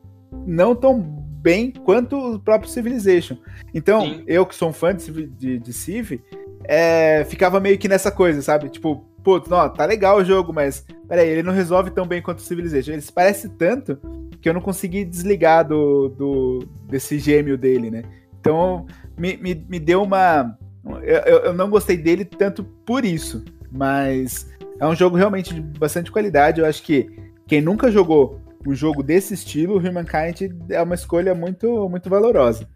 não tão bem quanto o próprio Civilization. Então, Sim. eu que sou um fã de, de, de Civ, é, ficava meio que nessa coisa, sabe? Tipo, pô, não, tá legal o jogo, mas peraí, ele não resolve tão bem quanto o Civilization. Ele se parece tanto que eu não consegui desligar do, do desse gêmeo dele, né? Então, me, me, me deu uma. Eu, eu não gostei dele tanto por isso, mas é um jogo realmente de bastante qualidade. Eu acho que quem nunca jogou um jogo desse estilo, Humankind é uma escolha muito, muito valorosa.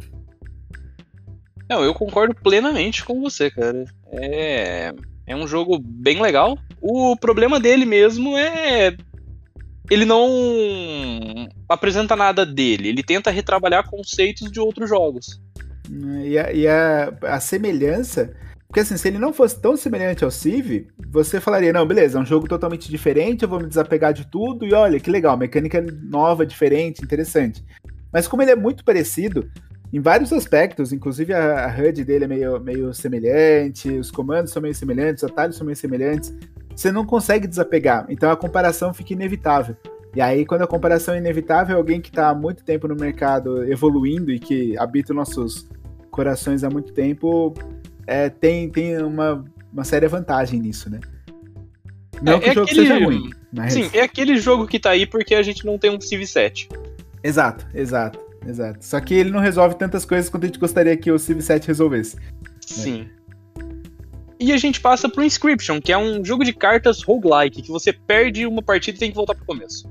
Não, eu concordo plenamente com você, cara. É, é um jogo bem legal. O problema dele mesmo é. Ele não apresenta nada dele, ele tenta retrabalhar conceitos de outros jogos. E a, e a, a semelhança porque assim, se ele não fosse tão semelhante ao Civ, você falaria, não, beleza, é um jogo totalmente diferente, eu vou me desapegar de tudo, e olha, que legal, mecânica nova, diferente, interessante. Mas como ele é muito parecido, em vários aspectos, inclusive a, a HUD dele é meio, meio semelhante, os comandos são meio semelhantes, os atalhos são meio semelhantes, você não consegue desapegar, então a comparação fica inevitável. E aí, quando a comparação é inevitável, alguém que está há muito tempo no mercado evoluindo e que habita nossos corações há muito tempo, é, tem, tem uma, uma séria vantagem nisso, né? Não é, que o é jogo aquele... seja ruim. Mas... Sim, é aquele jogo que tá aí porque a gente não tem um Civ 7. Exato, exato, exato. Só que ele não resolve tantas coisas quanto a gente gostaria que o Civ 7 resolvesse. Né? Sim. Né? E a gente passa pro Inscription, que é um jogo de cartas roguelike, que você perde uma partida e tem que voltar pro começo.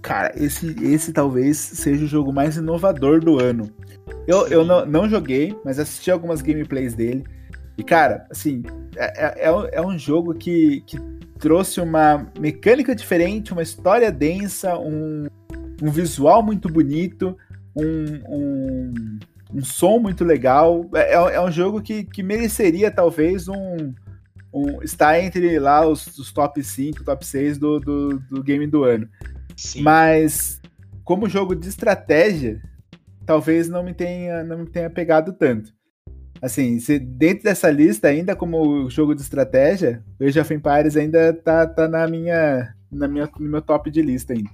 Cara, esse, esse talvez seja o jogo mais inovador do ano. Eu, eu não, não joguei, mas assisti algumas gameplays dele. E, cara, assim, é, é, é um jogo que, que trouxe uma mecânica diferente, uma história densa, um, um visual muito bonito, um, um, um som muito legal. É, é, é um jogo que, que mereceria talvez um, um estar entre lá os, os top 5, top 6 do, do, do game do ano. Sim. Mas como jogo de estratégia, talvez não me tenha, não me tenha pegado tanto. Assim, se dentro dessa lista, ainda como jogo de estratégia, o Age of Empires ainda tá, tá na minha, na minha, no meu top de lista ainda.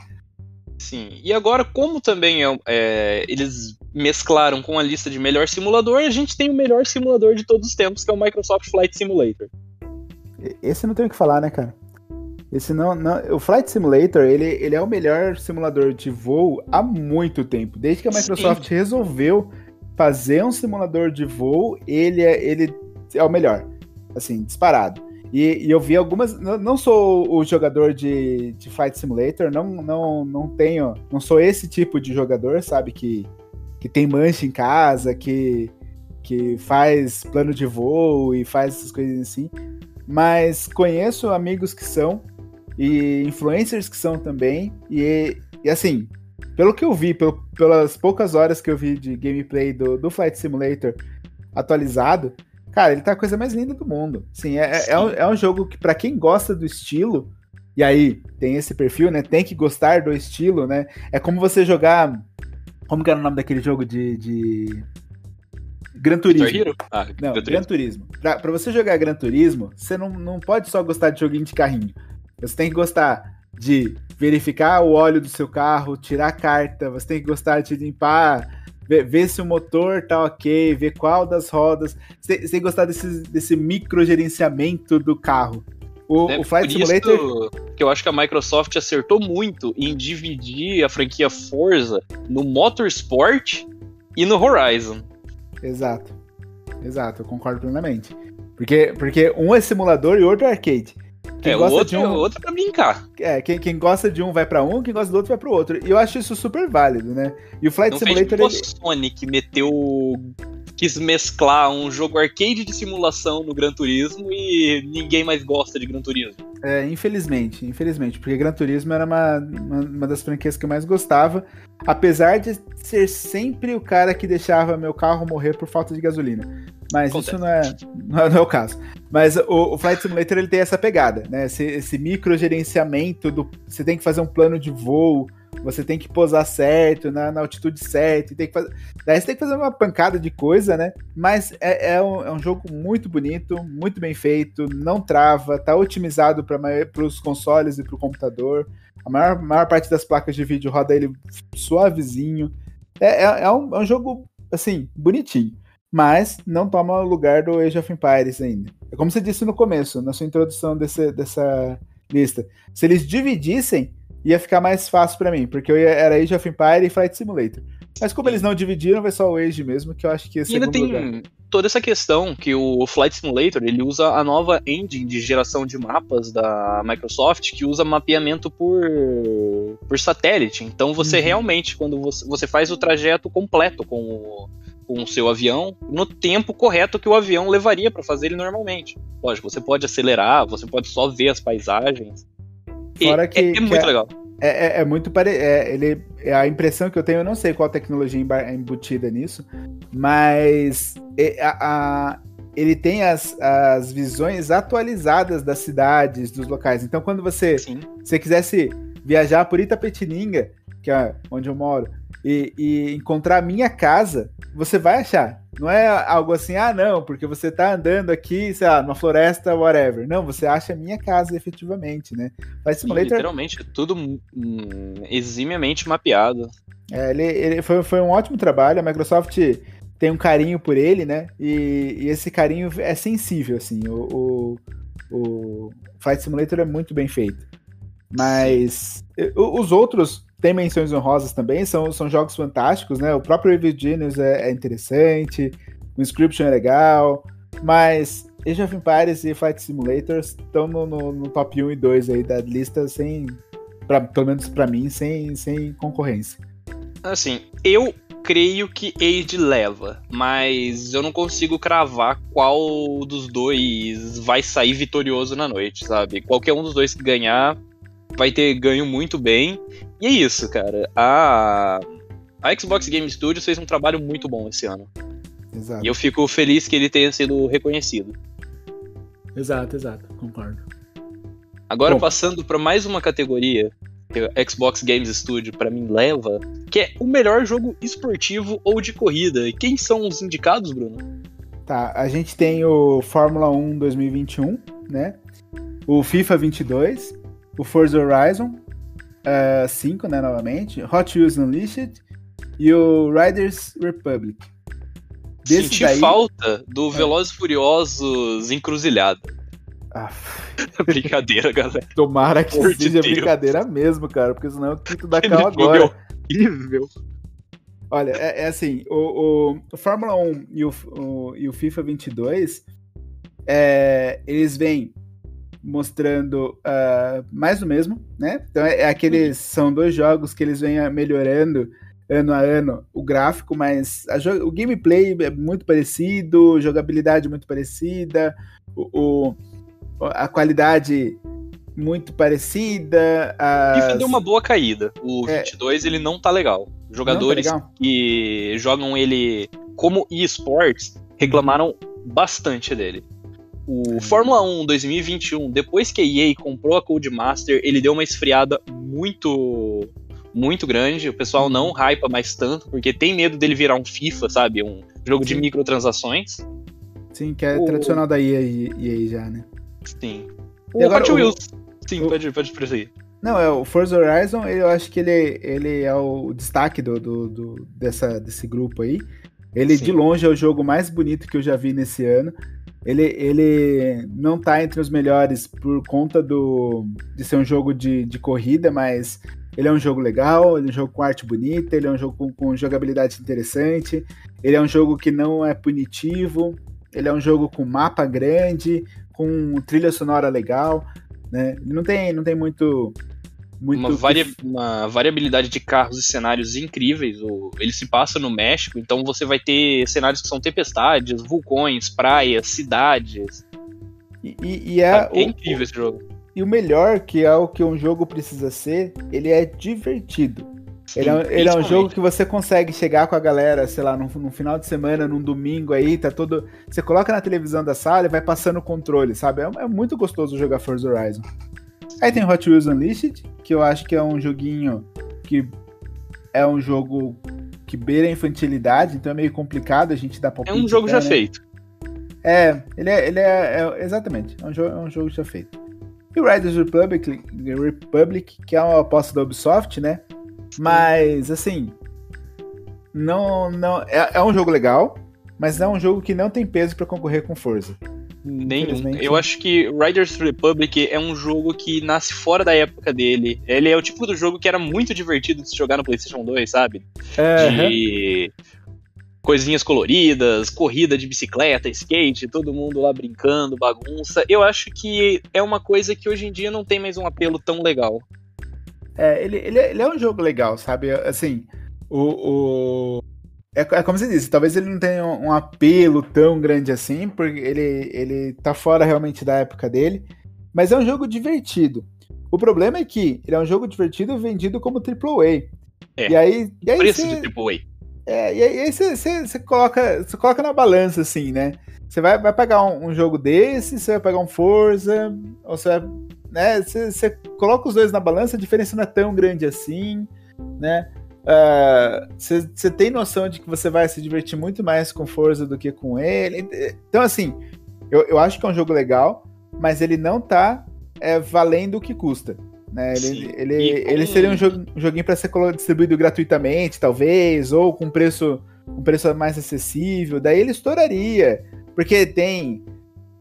Sim, e agora, como também é, é, eles mesclaram com a lista de melhor simulador, a gente tem o melhor simulador de todos os tempos, que é o Microsoft Flight Simulator. Esse não tem o que falar, né, cara? Esse não, não, o Flight Simulator, ele, ele é o melhor simulador de voo há muito tempo. Desde que a Microsoft Sim. resolveu fazer um simulador de voo, ele é, ele é o melhor. Assim, disparado. E, e eu vi algumas. Não, sou o jogador de, de Flight Simulator, não, não, não tenho. Não sou esse tipo de jogador, sabe? Que, que tem mancha em casa, que, que faz plano de voo e faz essas coisas assim. Mas conheço amigos que são e influencers que são também. E, e assim, pelo que eu vi, pelo, pelas poucas horas que eu vi de gameplay do, do Flight Simulator atualizado, cara, ele tá a coisa mais linda do mundo. Sim, é, Sim. é, um, é um jogo que, para quem gosta do estilo, e aí tem esse perfil, né? Tem que gostar do estilo, né? É como você jogar. Como que era o nome daquele jogo de. de... Gran Turismo. Ah, não, Gran, Gran Turismo. Pra, pra, você jogar Gran Turismo, você não, não pode só gostar de joguinho de carrinho. Você tem que gostar de verificar o óleo do seu carro, tirar a carta, você tem que gostar de limpar, ver, se o motor tá ok, ver qual das rodas. Você, gostar desse, desse micro gerenciamento do carro. O, é, o Flight Simulator. que eu acho que a Microsoft acertou muito em dividir a franquia Forza no Motorsport e no Horizon. Exato. Exato, eu concordo plenamente. Porque, porque um é simulador e outro é arcade. Quem é, gosta outro, de um, outro pra brincar. É, quem, quem gosta de um vai para um, quem gosta do outro vai pro outro. E eu acho isso super válido, né? E o Flight Não Simulator. Fez ele... Sony que meteu. quis mesclar um jogo arcade de simulação no Gran Turismo e ninguém mais gosta de Gran Turismo. É, infelizmente, infelizmente, porque Gran Turismo era uma, uma, uma das franquias que eu mais gostava, apesar de ser sempre o cara que deixava meu carro morrer por falta de gasolina. Mas Acontece. isso não é, não é, não é, o caso. Mas o, o, Flight Simulator ele tem essa pegada, né? Esse, esse micro gerenciamento do. Você tem que fazer um plano de voo, você tem que posar certo, na, na altitude certa, tem que fazer. Daí você tem que fazer uma pancada de coisa, né? Mas é, é, um, é um jogo muito bonito, muito bem feito, não trava, tá otimizado para os consoles e para o computador. A maior, maior parte das placas de vídeo roda ele suavezinho. É, é, é, um, é um jogo, assim, bonitinho mas não toma o lugar do Age of Empires ainda. É como você disse no começo, na sua introdução desse, dessa lista. Se eles dividissem, ia ficar mais fácil para mim, porque eu ia, era Age of Empires e Flight Simulator. Mas como eles não dividiram, vai só o Age mesmo, que eu acho que ia ser. Ainda tem lugar. toda essa questão que o Flight Simulator ele usa a nova engine de geração de mapas da Microsoft, que usa mapeamento por, por satélite. Então você uhum. realmente, quando você, você faz o trajeto completo com o com o seu avião no tempo correto que o avião levaria para fazer ele normalmente. Lógico, você pode acelerar, você pode só ver as paisagens. Fora que, é, é muito é, legal. É, é, é muito pare... É, ele, é a impressão que eu tenho, eu não sei qual tecnologia é embutida nisso, mas a, a, ele tem as, as visões atualizadas das cidades, dos locais. Então, quando você, você quisesse viajar por Itapetininga, que é onde eu moro, e, e encontrar a minha casa, você vai achar. Não é algo assim, ah, não, porque você tá andando aqui, sei lá, numa floresta, whatever. Não, você acha a minha casa efetivamente, né? Flight Simulator. literalmente, tudo hum, eximiamente mapeado. É, ele, ele foi, foi um ótimo trabalho. A Microsoft tem um carinho por ele, né? E, e esse carinho é sensível, assim. O, o, o Flight Simulator é muito bem feito. Mas os outros tem menções honrosas também, são, são jogos fantásticos, né? O próprio Evil Genius é, é interessante, o Inscription é legal, mas Age of Empires e Flight Simulators estão no, no, no, top 1 e 2 aí da lista sem, pra, pelo menos para mim, sem, sem concorrência. Assim, eu creio que Age leva, mas eu não consigo cravar qual dos dois vai sair vitorioso na noite, sabe? Qualquer um dos dois que ganhar vai ter ganho muito bem. E é isso, cara. A, a Xbox Game Studios fez um trabalho muito bom esse ano. Exato. E eu fico feliz que ele tenha sido reconhecido. Exato, exato. Concordo. Agora, Bom. passando para mais uma categoria que o Xbox Games Studio para mim leva, que é o melhor jogo esportivo ou de corrida. E quem são os indicados, Bruno? Tá, a gente tem o Fórmula 1 2021, né? O FIFA 22, o Forza Horizon uh, 5, né, novamente, Hot Wheels Unleashed e o Riders Republic. Desse Senti daí- falta do Velozes e Furiosos Encruzilhada. Ah, Brincadeira, galera. tomara que Por seja Deus. brincadeira mesmo, cara, porque senão eu quito da Aquele cal agora. é horrível. Olha, é, é assim, o, o, o Fórmula 1 e o, o- e o FIFA 22, é, eles vêm mostrando ah, mais do mesmo, né? Então é, é aqueles, são dois jogos que eles vêm melhorando ano a ano o gráfico, mas o gameplay é muito parecido, jogabilidade muito parecida, o, o- a qualidade muito parecida. As- deu uma boa caída. O É. 22 ele não tá legal. Não, tá Jogadores legal? que jogam ele como esports reclamaram bastante dele. O. Fórmula 1 2021, depois que a EA comprou a Codemaster, ele deu uma esfriada muito muito grande. O pessoal não hypa mais tanto, porque tem medo dele virar um FIFA, sabe? Um jogo de Sim. microtransações. Sim, que é o- tradicional da EA, EA já, né? Sim. E agora, Hot o- Wheels. Sim, o- pode, pode prosseguir. Não, é o Forza Horizon, eu acho que ele, ele é o destaque do, do, do- dessa, desse grupo aí. Ele, Sim. de longe, é o jogo mais bonito que eu já vi nesse ano. Ele, ele não tá entre os melhores por conta do, de ser um jogo de, de corrida, mas ele é um jogo legal, ele é um jogo com arte bonita, ele é um jogo com, com jogabilidade interessante, ele é um jogo que não é punitivo, ele é um jogo com mapa grande, com trilha sonora legal, né? Não tem, não tem muito. Muito uma, varia- uma variabilidade de carros e cenários incríveis. O- ele se passa no México, então você vai ter cenários que são tempestades, vulcões, praias, cidades. E, e- e é, É, o, incrível esse jogo. e o melhor, que é o que um jogo precisa ser, ele é divertido. Ele é, um- Sim, ele é um jogo que você consegue chegar com a galera, sei lá, num, num final de semana, num domingo aí, tá todo. Você coloca na televisão da sala e vai passando o controle, sabe? É, é muito gostoso jogar Forza Horizon. Aí tem Hot Wheels Unleashed, que eu acho que é um joguinho que é um jogo que beira a infantilidade, então é meio complicado a gente dar É palpite. um jogo até, já né? feito. É, ele é, ele é, é- exatamente, é um, jogo, é um jogo já feito. E Riders Republic, Republic, que é uma aposta da Ubisoft, né? Mas, assim, não, não é, é um jogo legal, mas é um jogo que não tem peso pra concorrer com Forza. Nenhum. Eu acho que Riders Republic é um jogo que nasce fora da época dele. Ele é o tipo do jogo que era muito divertido de se jogar no PlayStation 2, sabe? de coisinhas coloridas, corrida de bicicleta, skate, todo mundo lá brincando, bagunça. Eu acho que é uma coisa que hoje em dia não tem mais um apelo tão legal. É, ele, ele, é- ele é um jogo legal, sabe? Assim, o. o- É, é como você disse, talvez ele não tenha um, apelo tão grande assim, porque ele, ele tá fora realmente da época dele, mas é um jogo divertido. O problema é que ele é um jogo divertido vendido como AAA. É. E aí, e aí Preço você- de AAA. é, e aí, você, coloca, coloca na balança, assim, né? Você vai, vai pagar um, um jogo desse, você vai pagar um Forza, ou você vai. Né? Você coloca os dois na balança, a diferença não é tão grande assim, né? Você, você tem noção de que você vai se divertir muito mais com Forza do que com ele. Então, assim, eu, eu acho que é um jogo legal, mas ele não tá é, valendo o que custa. Né? Ele, ele, ele seria um, um joguinho para ser distribuído gratuitamente, talvez, ou com preço, um preço mais acessível. Daí ele estouraria, porque tem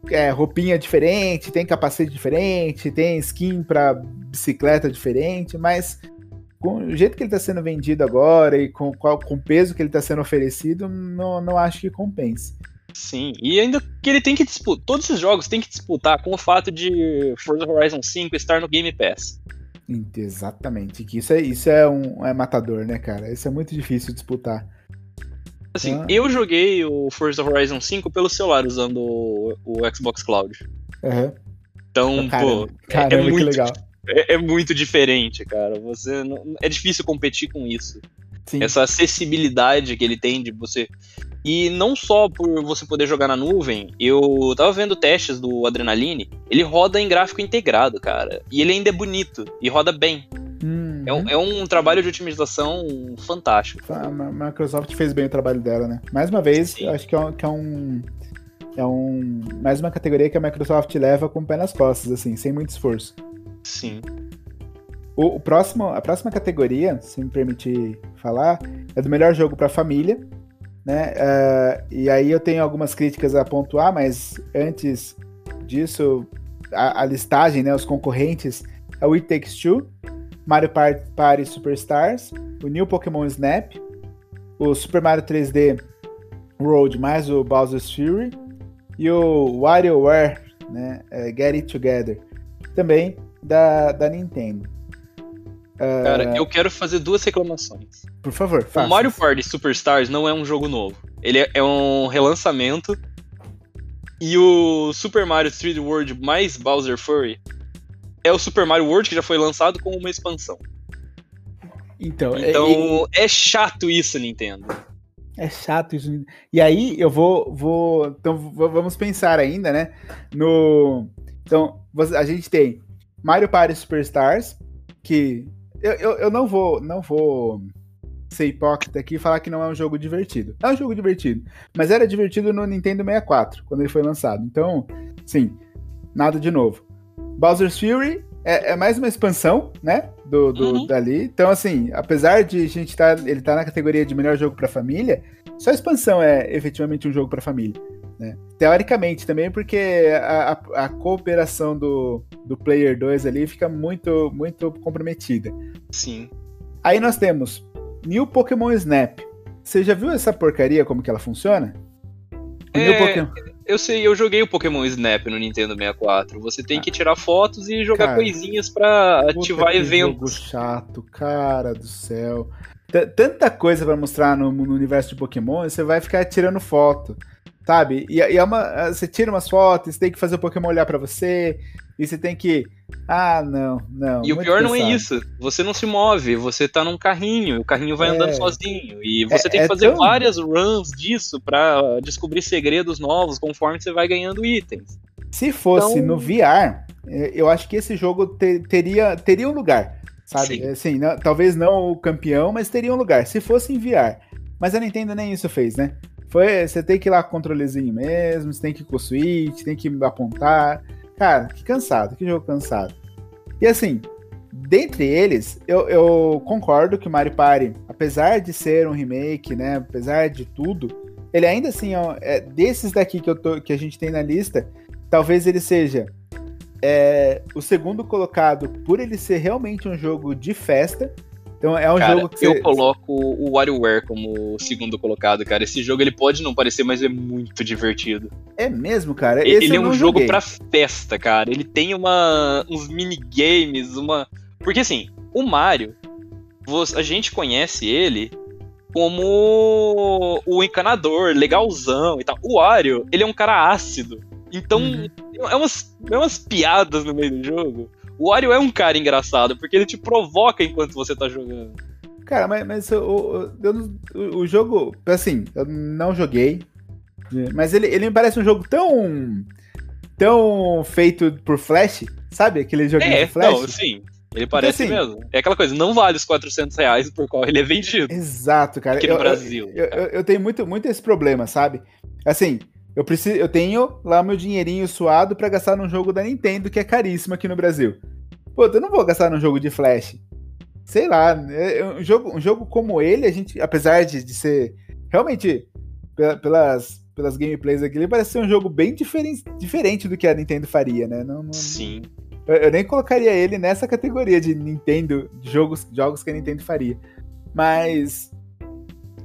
é, roupinha diferente, tem capacete diferente, tem skin para bicicleta diferente, mas com o jeito que ele está sendo vendido agora e com, qual- com o peso que ele está sendo oferecido, não, não acho que compense. Sim, e ainda que ele tem que disputar. Todos esses jogos tem que disputar com o fato de Forza Horizon 5 estar no Game Pass. Exatamente, que isso é, isso é um é matador, né, cara? Isso é muito difícil disputar. Assim, Ah. eu joguei o Forza Horizon 5 pelo celular usando o, o Xbox Cloud. Aham. Então, Caramba, pô, é- Caramba, é, que muito, legal. É, é, muito diferente, cara. Você não, é difícil competir com isso. Sim. Essa acessibilidade que ele tem de você. E não só por você poder jogar na nuvem, eu tava vendo testes do Adrenaline, ele roda em gráfico integrado, cara. E ele ainda é bonito e roda bem. Uhum. É, um, é, um, trabalho de otimização fantástico. A Microsoft fez bem o trabalho dela, né? Mais uma vez, Sim. acho que é, um, que é um. É um. Mais uma categoria que a Microsoft leva com o pé nas costas, assim, sem muito esforço. Sim. O, o, próximo, a próxima categoria, se me permitir falar, é do melhor jogo para família. Né? Uh, e aí eu tenho algumas críticas a pontuar, mas antes disso, a, a listagem, né, os concorrentes é o It Takes Two, Mario Party Superstars, o New Pokémon Snap, o Super Mario 3D World mais o Bowser's Fury e o WarioWare, né, uh, Get It Together, também da, da Nintendo. Cara, uh... eu quero fazer duas reclamações. Por favor, faça. O Mario Party Superstars não é um jogo novo. Ele é um relançamento. E o Super Mario 3D World mais Bowser Furry é o Super Mario World que já foi lançado com uma expansão. Então, é, então é, é chato isso, Nintendo. É chato isso. E aí eu vou, vou, então vamos pensar ainda, né? No, então a gente tem Mario Party Superstars, que eu, eu, eu não vou não vou ser hipócrita aqui e falar que não é um jogo divertido. É um jogo divertido, mas era divertido no Nintendo 64, quando ele foi lançado. Então, sim, nada de novo. Bowser's Fury é, é mais uma expansão, né, do, do uhum. dali. Então, assim, apesar de a gente tá, ele tá na categoria de melhor jogo para família, só a expansão é efetivamente um jogo para família. Né? Teoricamente também, porque a, a, a, cooperação do, do Player 2 ali fica muito, muito comprometida. Sim. Aí nós temos New Pokémon Snap. Você já viu essa porcaria, como que ela funciona? É, Pokémon... Eu sei, eu joguei o Pokémon Snap no Nintendo 64. Você tem ah. que tirar fotos e jogar cara, coisinhas para ativar eventos. Jogo chato, cara do céu. T Tanta coisa para mostrar no, no universo de Pokémon, você vai ficar tirando foto sabe? E, e é uma, você tira umas fotos, tem que fazer o Pokémon olhar para você, e você tem que. Ah, não, não. E o pior não é isso. Você não se move, você tá num carrinho, o carrinho vai é, andando sozinho. E você é, tem que é fazer tão... várias runs disso para descobrir segredos novos conforme você vai ganhando itens. Se fosse então... no VR, é, eu acho que esse jogo ter, teria, teria um lugar. Sabe? Assim, não, talvez não o campeão, mas teria um lugar. Se fosse em VR. Mas a Nintendo nem isso fez, né? Foi, você tem que ir lá com o controlezinho mesmo, você tem que ir com o switch, tem que apontar. Cara, que cansado, que jogo cansado. E assim, dentre eles, eu, eu concordo que o Mario Party, apesar de ser um remake, né, apesar de tudo, ele ainda assim, ó, é, desses daqui que, eu tô, que a gente tem na lista, talvez ele seja é, o segundo colocado por ele ser realmente um jogo de festa, então é um cara, jogo que eu coloco o WarioWare como segundo colocado, cara. Esse jogo ele pode não parecer, mas é muito divertido. É mesmo, cara. Esse ele é um jogo para festa, cara. Ele tem uma uns minigames, uma porque assim, o Mario, a gente conhece ele como o encanador, legalzão e tal. O Wario, ele é um cara ácido. Então, uhum. é, umas, é umas piadas no meio do jogo o Wario é um cara engraçado, porque ele te provoca enquanto você tá jogando. Cara, mas, mas o, o, o jogo, assim, eu não joguei, mas ele, ele me parece um jogo tão. tão feito por Flash, sabe? Aquele joguinho é, de Flash. Não, sim. Ele parece assim, mesmo. É aquela coisa, não vale os 400 reais por qual ele é vendido. Exato, cara. Aqui no eu, Brasil. Eu, eu, eu, tenho muito, muito esse problema, sabe? Assim, eu preciso, eu tenho lá meu dinheirinho suado para gastar num jogo da Nintendo que é caríssimo aqui no Brasil. Pô, eu não vou gastar num jogo de Flash. Sei lá, é, é um jogo, um jogo como ele, a gente, apesar de, de ser realmente pelas, pelas gameplays aqui, ele parece ser um jogo bem diferente, diferente do que a Nintendo faria, né? Não, não, Sim. Eu, eu, nem colocaria ele nessa categoria de Nintendo, de jogos, jogos que a Nintendo faria. Mas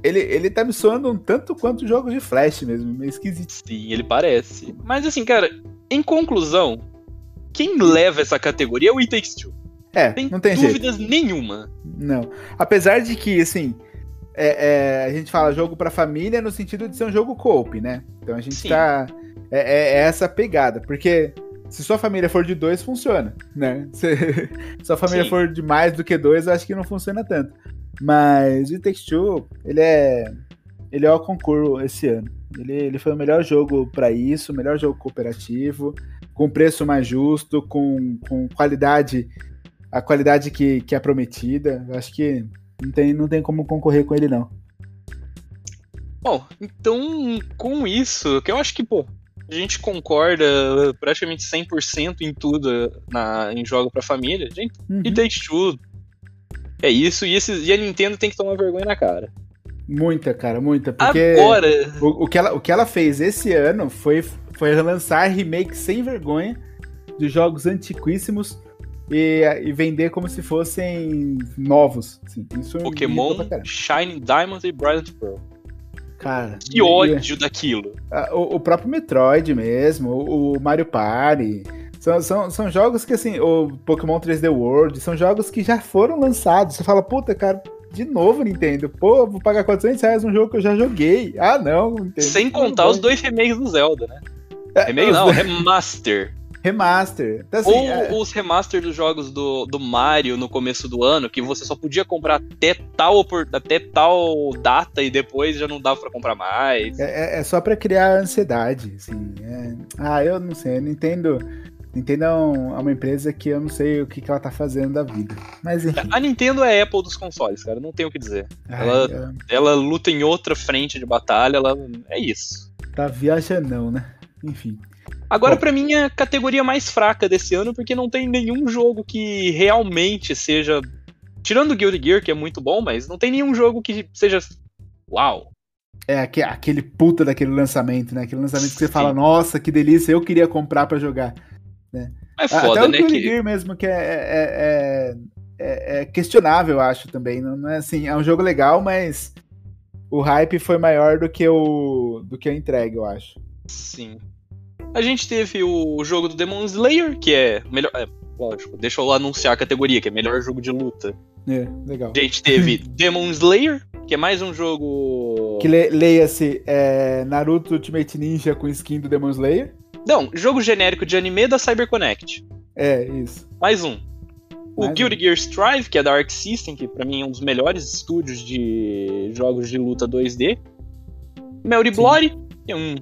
ele, ele tá me soando um tanto quanto jogos de Flash mesmo, meio esquisito. Sim, ele parece. Mas assim, cara, em conclusão, quem leva essa categoria é o It Takes Two. É, tem não tem dúvidas jeito. nenhuma. Não. Apesar de que, assim, é, é, a gente fala jogo para família no sentido de ser um jogo co-op, né? Então a gente Sim. tá. É, é, é, essa pegada. Porque se sua família for de dois, funciona, né? Se sua família Sim. for de mais do que dois, eu acho que não funciona tanto. Mas o Take Two, ele é ele é o concurso esse ano. Ele, ele foi o melhor jogo para isso, o melhor jogo cooperativo, com preço mais justo, com, com qualidade, a qualidade que, que é prometida. Eu acho que não tem, não tem como concorrer com ele, não. Bom, então, com isso, que eu acho que, pô, a gente concorda praticamente 100% em tudo na, em jogo pra família, gente, uhum. e Take Two é isso, e, esses, e a Nintendo tem que tomar vergonha na cara. Muita, cara, muita. Porque Agora... o, o, que ela, o que ela fez esse ano foi, foi relançar remakes sem vergonha de jogos antiquíssimos e, e vender como se fossem novos. Assim, isso Pokémon, Shining Diamond e Brilliant Pearl. Cara, que ódio daquilo. O, o, próprio Metroid mesmo, o, o Mario Party. São, são, são jogos que, assim, o Pokémon 3D World, são jogos que já foram lançados. Você fala, puta, cara, de novo, Nintendo. Pô, vou pagar 400 reais num jogo que eu já joguei. Ah, não, Nintendo. Sem contar os dois remakes do Zelda, né? É, Remake não, remaster. Remaster. Então, assim, Ou é... os remaster dos jogos do, do Mario no começo do ano, que você só podia comprar até tal, até tal data e depois já não dava para comprar mais. É, é, só para criar ansiedade, assim. É... Ah, eu não sei, Nintendo. Nintendo é, um, é, uma empresa que eu não sei o que, que ela tá fazendo da vida. Mas enfim. A Nintendo é a Apple dos consoles, cara. Não tem o que dizer. Ai, ela, é... ela luta em outra frente de batalha, ela é isso. Tá viajando, né? Enfim. Agora, para mim, é a categoria mais fraca desse ano, porque não tem nenhum jogo que realmente seja. Tirando o Guilty Gear, que é muito bom, mas não tem nenhum jogo que seja. Uau! É aquele puta daquele lançamento, né? Aquele lançamento que você Sim. fala, nossa, que delícia, eu queria comprar para jogar. Né? É foda, Até o né? Guilty que... Gear mesmo, que é, é, é, é, questionável, eu acho também. Não, não é assim, é um jogo legal, mas o hype foi maior do que o do que a entrega, eu acho. Sim. A gente teve o jogo do Demon Slayer, que é melhor. É, lógico, deixa eu anunciar a categoria, que é melhor jogo de luta. É, legal. A gente teve Demon Slayer, que é mais um jogo. Que le leia-se é, Naruto Ultimate Ninja com skin do Demon Slayer. Não, jogo genérico de anime da CyberConnect. É, isso. Mais um. O mais Guilty um. Gear Strive, que é da Arc System, que pra mim é um dos melhores estúdios de jogos de luta 2D. Melody Bloody, que é um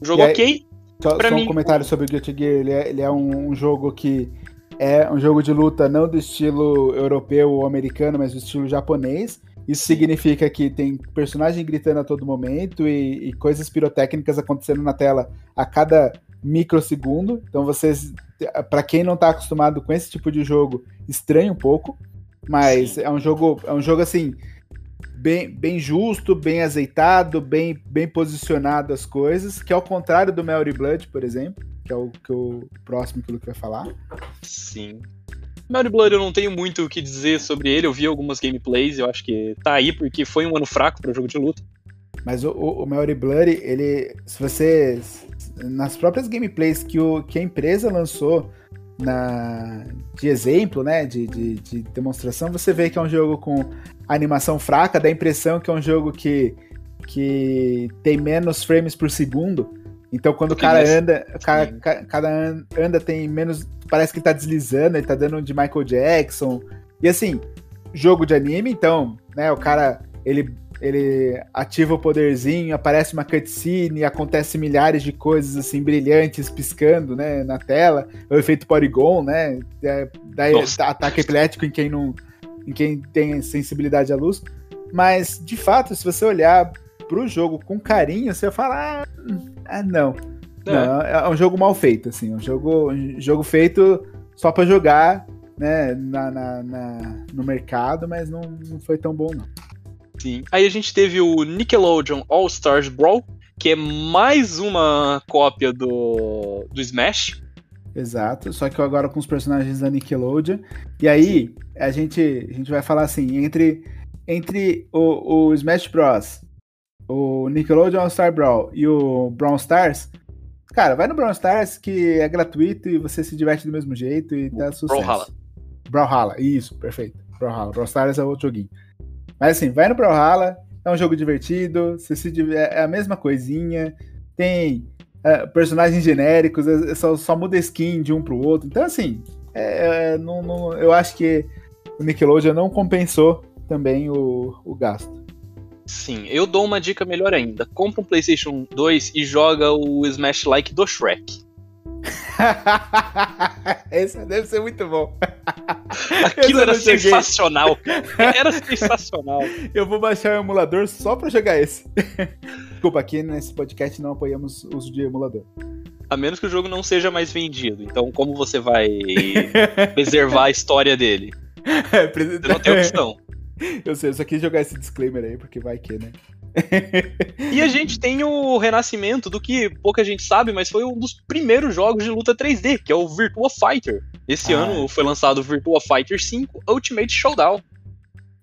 jogo aí, ok. Só, só mim... um comentário sobre o Guilty Gear. Ele é, ele é um, um, jogo que é um jogo de luta não do estilo europeu ou americano, mas do estilo japonês. Isso significa que tem personagem gritando a todo momento e, e coisas pirotécnicas acontecendo na tela a cada microsegundo. Então vocês, para quem não está acostumado com esse tipo de jogo, estranha um pouco, mas Sim. é um jogo, é um jogo assim bem, bem justo, bem azeitado, bem, bem posicionado as coisas, que é ao contrário do Melody Blood, por exemplo, que é o, que o próximo que o Luke vai falar. Sim. Melody Blood eu não tenho muito o que dizer sobre ele, eu vi algumas gameplays, eu acho que tá aí porque foi um ano fraco para jogo de luta. Mas o, o, o Melody Blood, ele, se você nas próprias gameplays que, o, que a empresa lançou na, de exemplo, né, de, de, de, demonstração, você vê que é um jogo com animação fraca, dá a impressão que é um jogo que, que tem menos frames por segundo. Então quando o cara anda, o cara, cada anda tem menos, parece que ele tá deslizando, ele tá dando um de Michael Jackson. E assim, jogo de anime, então, né, o cara ele ele ativa o poderzinho, aparece uma cutscene, acontece milhares de coisas assim brilhantes piscando, né, na tela. É o efeito Porygon, né? É, daí Nossa. ataque epilético em quem não em quem tem sensibilidade à luz. Mas de fato, se você olhar pro jogo com carinho, você vai falar: "Ah, ah não. É. não. É um jogo mal feito, assim, um jogo um jogo feito só para jogar, né, na, na, na, no mercado, mas não, não foi tão bom não. Sim. Aí a gente teve o Nickelodeon All Stars Brawl, que é mais uma cópia do, do Smash. Exato, só que agora com os personagens da Nickelodeon. E aí, a gente, a gente vai falar assim, entre, entre o, o Smash Bros., o Nickelodeon All Star Brawl e o Brawl Stars, cara, vai no Brawl Stars que é gratuito e você se diverte do mesmo jeito e dá sucesso. Brawlhalla. Brawlhalla, isso, perfeito. Brawlhalla. Brawl Stars é outro joguinho. Mas assim, vai no Brawlhalla, é um jogo divertido, você se é a mesma coisinha, tem é, personagens genéricos, é, é só, só muda skin de um pro outro. Então, assim, é, não, não, eu acho que o Nickelodeon não compensou também o, o gasto. Sim, eu dou uma dica melhor ainda. Compra um PlayStation 2 e joga o Smash Like do Shrek. Esse deve ser muito bom. Aquilo era sensacional. Era sensacional. Eu vou baixar o emulador só pra jogar esse. Desculpa, aqui nesse podcast não apoiamos o uso de emulador. A menos que o jogo não seja mais vendido. Então, como você vai preservar a história dele? É, você não tem opção. Eu sei, eu só quis jogar esse disclaimer aí, porque vai que, né? E a gente tem o renascimento do que pouca gente sabe, mas foi um dos primeiros jogos de luta 3D, que é o Virtua Fighter. Esse ah, ano foi lançado o Virtua Fighter 5 Ultimate Showdown.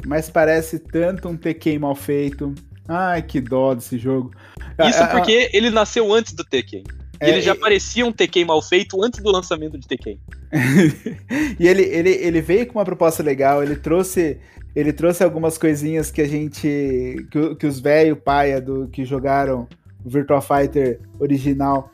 Mas parece tanto um Tekken mal feito. Ai, que dó desse jogo. Isso ah, ah, porque ele nasceu antes do Tekken. É, ele já parecia um Tekken mal feito antes do lançamento de Tekken. e ele, ele, ele veio com uma proposta legal, ele trouxe ele trouxe algumas coisinhas que a gente. que, que os velhos paia do que jogaram o Virtual Fighter original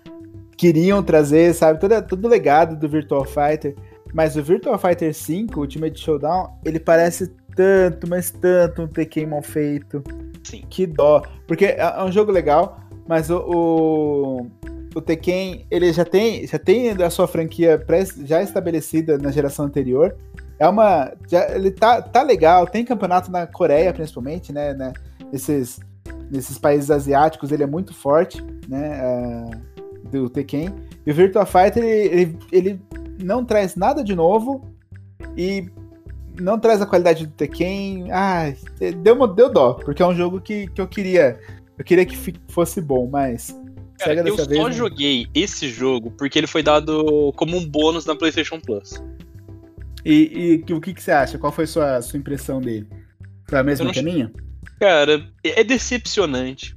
queriam trazer, sabe? Todo, todo o legado do Virtual Fighter. Mas o Virtual Fighter 5, Ultimate Showdown, ele parece tanto, mas tanto um Tekken mal feito. Sim. Que dó. Porque é, é um jogo legal, mas o, o, o Tekken, ele já tem, já tem a sua franquia pré, já estabelecida na geração anterior. É uma. Já, ele tá, tá legal, tem campeonato na Coreia, principalmente, né? né nesses, nesses países asiáticos, ele é muito forte, né? Uh, do Tekken. E o Virtua Fighter, ele, ele, ele, não traz nada de novo e não traz a qualidade do Tekken. Ah, deu, deu dó, porque é um jogo que, que eu queria. Eu queria que fosse bom, mas. Cara, eu só vez, joguei né? esse jogo porque ele foi dado como um bônus na PlayStation Plus. E, e o que, que você acha? Qual foi a sua, sua impressão dele? Foi a mesma que a minha? Cara, é decepcionante.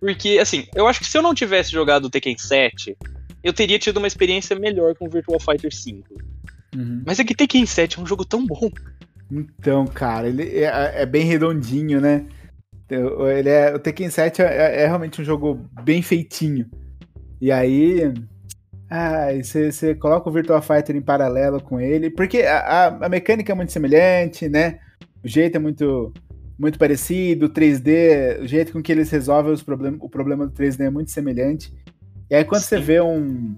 Porque, assim, eu acho que se eu não tivesse jogado o Tekken 7, eu teria tido uma experiência melhor com o Virtual Fighter 5. Uhum. Mas é que Tekken 7 é um jogo tão bom. Então, cara, ele é, é bem redondinho, né? Ele é, o Tekken 7 é, é, é realmente um jogo bem feitinho. E aí, ah, você coloca o Virtua Fighter em paralelo com ele, porque a, a, a, mecânica é muito semelhante, né? O jeito é muito, muito parecido, o 3D, o jeito com que eles resolvem os problem o problema do 3D é muito semelhante. E aí quando você vê um,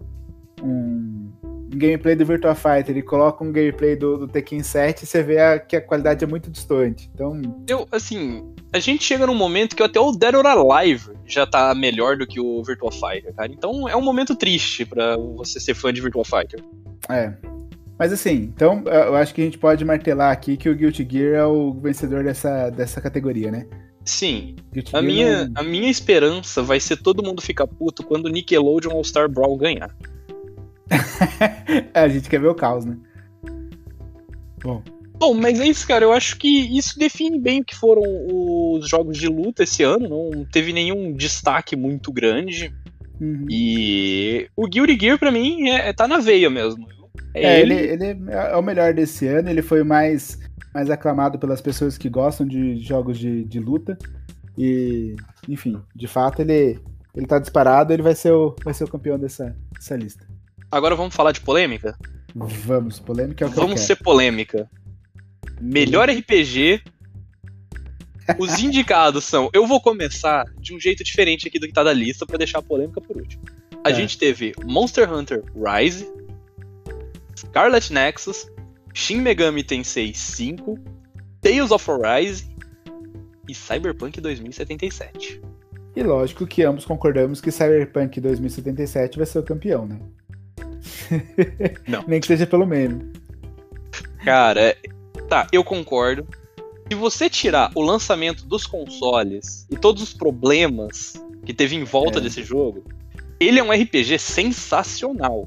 um, gameplay do Virtua Fighter e coloca um gameplay do, do Tekken 7, você vê a, que a qualidade é muito distante. Então... Eu, assim, a gente chega num momento que até o Dead or Alive já tá melhor do que o Virtual Fighter, cara. Então é um momento triste para você ser fã de Virtual Fighter. É. Mas assim, então eu acho que a gente pode martelar aqui que o Guilty Gear é o vencedor dessa, dessa categoria, né? Sim. a minha, não... a minha esperança vai ser todo mundo ficar puto quando o Nickelodeon All-Star Brawl ganhar. é, a gente quer ver o caos, né? Bom, Bom, mas é isso, cara. Eu acho que isso define bem o que foram os jogos de luta esse ano. Não teve nenhum destaque muito grande. Uhum. E o Guilty Gear, pra mim, é, é, tá na veia mesmo. É, é ele... Ele, ele... é o melhor desse ano. Ele foi mais, mais aclamado pelas pessoas que gostam de jogos de, de luta. E, enfim, de fato, ele, ele tá disparado. Ele vai ser o, vai ser o campeão dessa, dessa lista. Agora vamos falar de polêmica? Vamos, polêmica é o que Vamos ser polêmica. Melhor RPG. Os indicados são. Eu vou começar de um jeito diferente aqui do que tá da lista para deixar a polêmica por último. A é. gente teve Monster Hunter Rise, Scarlet Nexus, Shin Megami Tensei 5, Tales of Arise e Cyberpunk 2077. E lógico que ambos concordamos que Cyberpunk 2077 vai ser o campeão, né? Não. Nem que seja pelo menos. Cara, Tá, eu concordo. Se você tirar o lançamento dos consoles e todos os problemas que teve em volta é. desse jogo, ele é um RPG sensacional.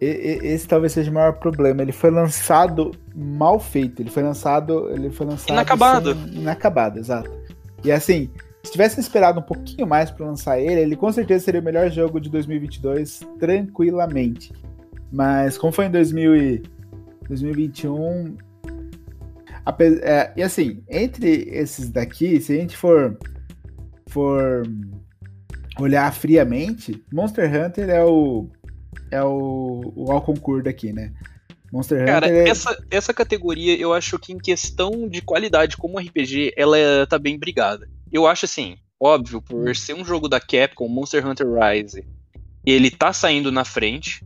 Esse talvez seja o maior problema. Ele foi lançado mal feito. Ele foi lançado. Ele foi lançado. Inacabado. Sem... Inacabado, exato. E assim, se tivesse esperado um pouquinho mais para lançar ele, ele com certeza seria o melhor jogo de 2022, tranquilamente. Mas como foi em 2000 e 2021, é, e assim, entre esses daqui, se a gente for, for olhar friamente, Monster Hunter é o é o, o ao concurso daqui, né? Monster Cara, Hunter é... essa, essa categoria eu acho que em questão de qualidade como RPG, ela é, tá bem brigada. Eu acho assim, óbvio, por hum. ser um jogo da Capcom, Monster Hunter Rise, ele tá saindo na frente.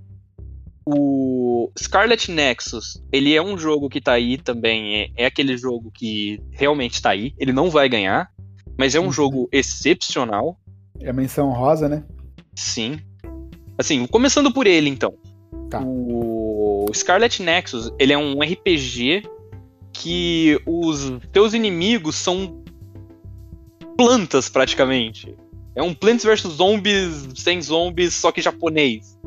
O Scarlet Nexus, ele é um jogo que tá aí também, é, é aquele jogo que realmente tá aí, ele não vai ganhar, mas é um uhum. jogo excepcional. É a menção rosa, né? Sim. Assim, começando por ele, então. Tá. O Scarlet Nexus, ele é um RPG que os teus inimigos são plantas, praticamente. É um Plants vs Zombies sem zombies, só que japonês.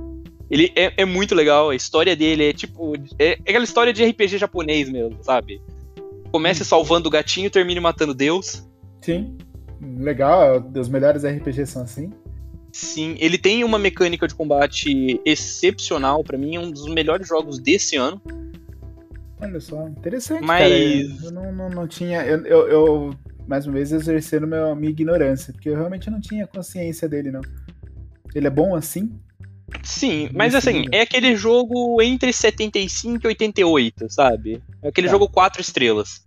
Ele é, é muito legal, a história dele é tipo. É, aquela história de RPG japonês mesmo, sabe? Comece salvando o gatinho e termine matando Deus. Sim. Legal, os melhores RPGs são assim. Sim, ele tem uma mecânica de combate excepcional, para mim é um dos melhores jogos desse ano. Olha só, interessante, Mas... cara. Eu não, não, não tinha. Eu, eu, eu, mais uma vez, exercendo meu, minha ignorância, porque eu realmente não tinha consciência dele, não. Ele é bom assim? Sim, mas assim, é aquele jogo entre 75 e 88, sabe? É aquele tá. jogo 4 estrelas.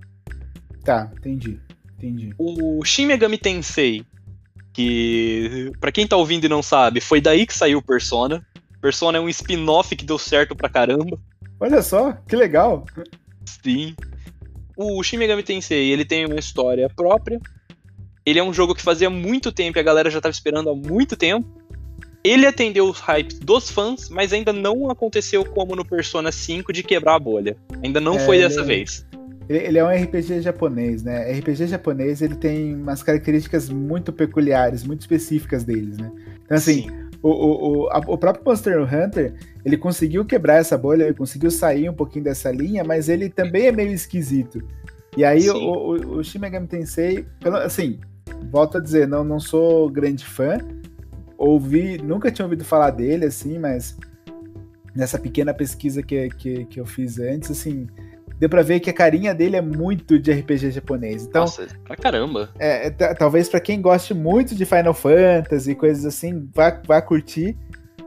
Tá, entendi. Entendi. O Shin Megami Tensei, que para quem tá ouvindo e não sabe, foi daí que saiu Persona. Persona é um spin-off que deu certo pra caramba. Olha só, que legal. Sim. O Shin Megami Tensei, ele tem uma história própria. Ele é um jogo que fazia muito tempo e a galera já tava esperando há muito tempo. Ele atendeu os hypes dos fãs, mas ainda não aconteceu como no Persona 5 de quebrar a bolha. Ainda não é, foi dessa ele, vez. Ele é um RPG japonês, né? RPG japonês ele tem umas características muito peculiares, muito específicas deles, né? Então assim, o, o, o, a, o, próprio Monster Hunter ele conseguiu quebrar essa bolha, ele conseguiu sair um pouquinho dessa linha, mas ele também é meio esquisito. E aí o, o, o Shin Megami Tensei, assim, volto a dizer, não, não sou grande fã, ouvi, nunca tinha ouvido falar dele, assim, mas nessa pequena pesquisa que, que, que eu fiz antes, assim, deu pra ver que a carinha dele é muito de RPG japonês. Então, Nossa, pra caramba. É, é talvez para quem goste muito de Final Fantasy e coisas assim, vá, vá curtir,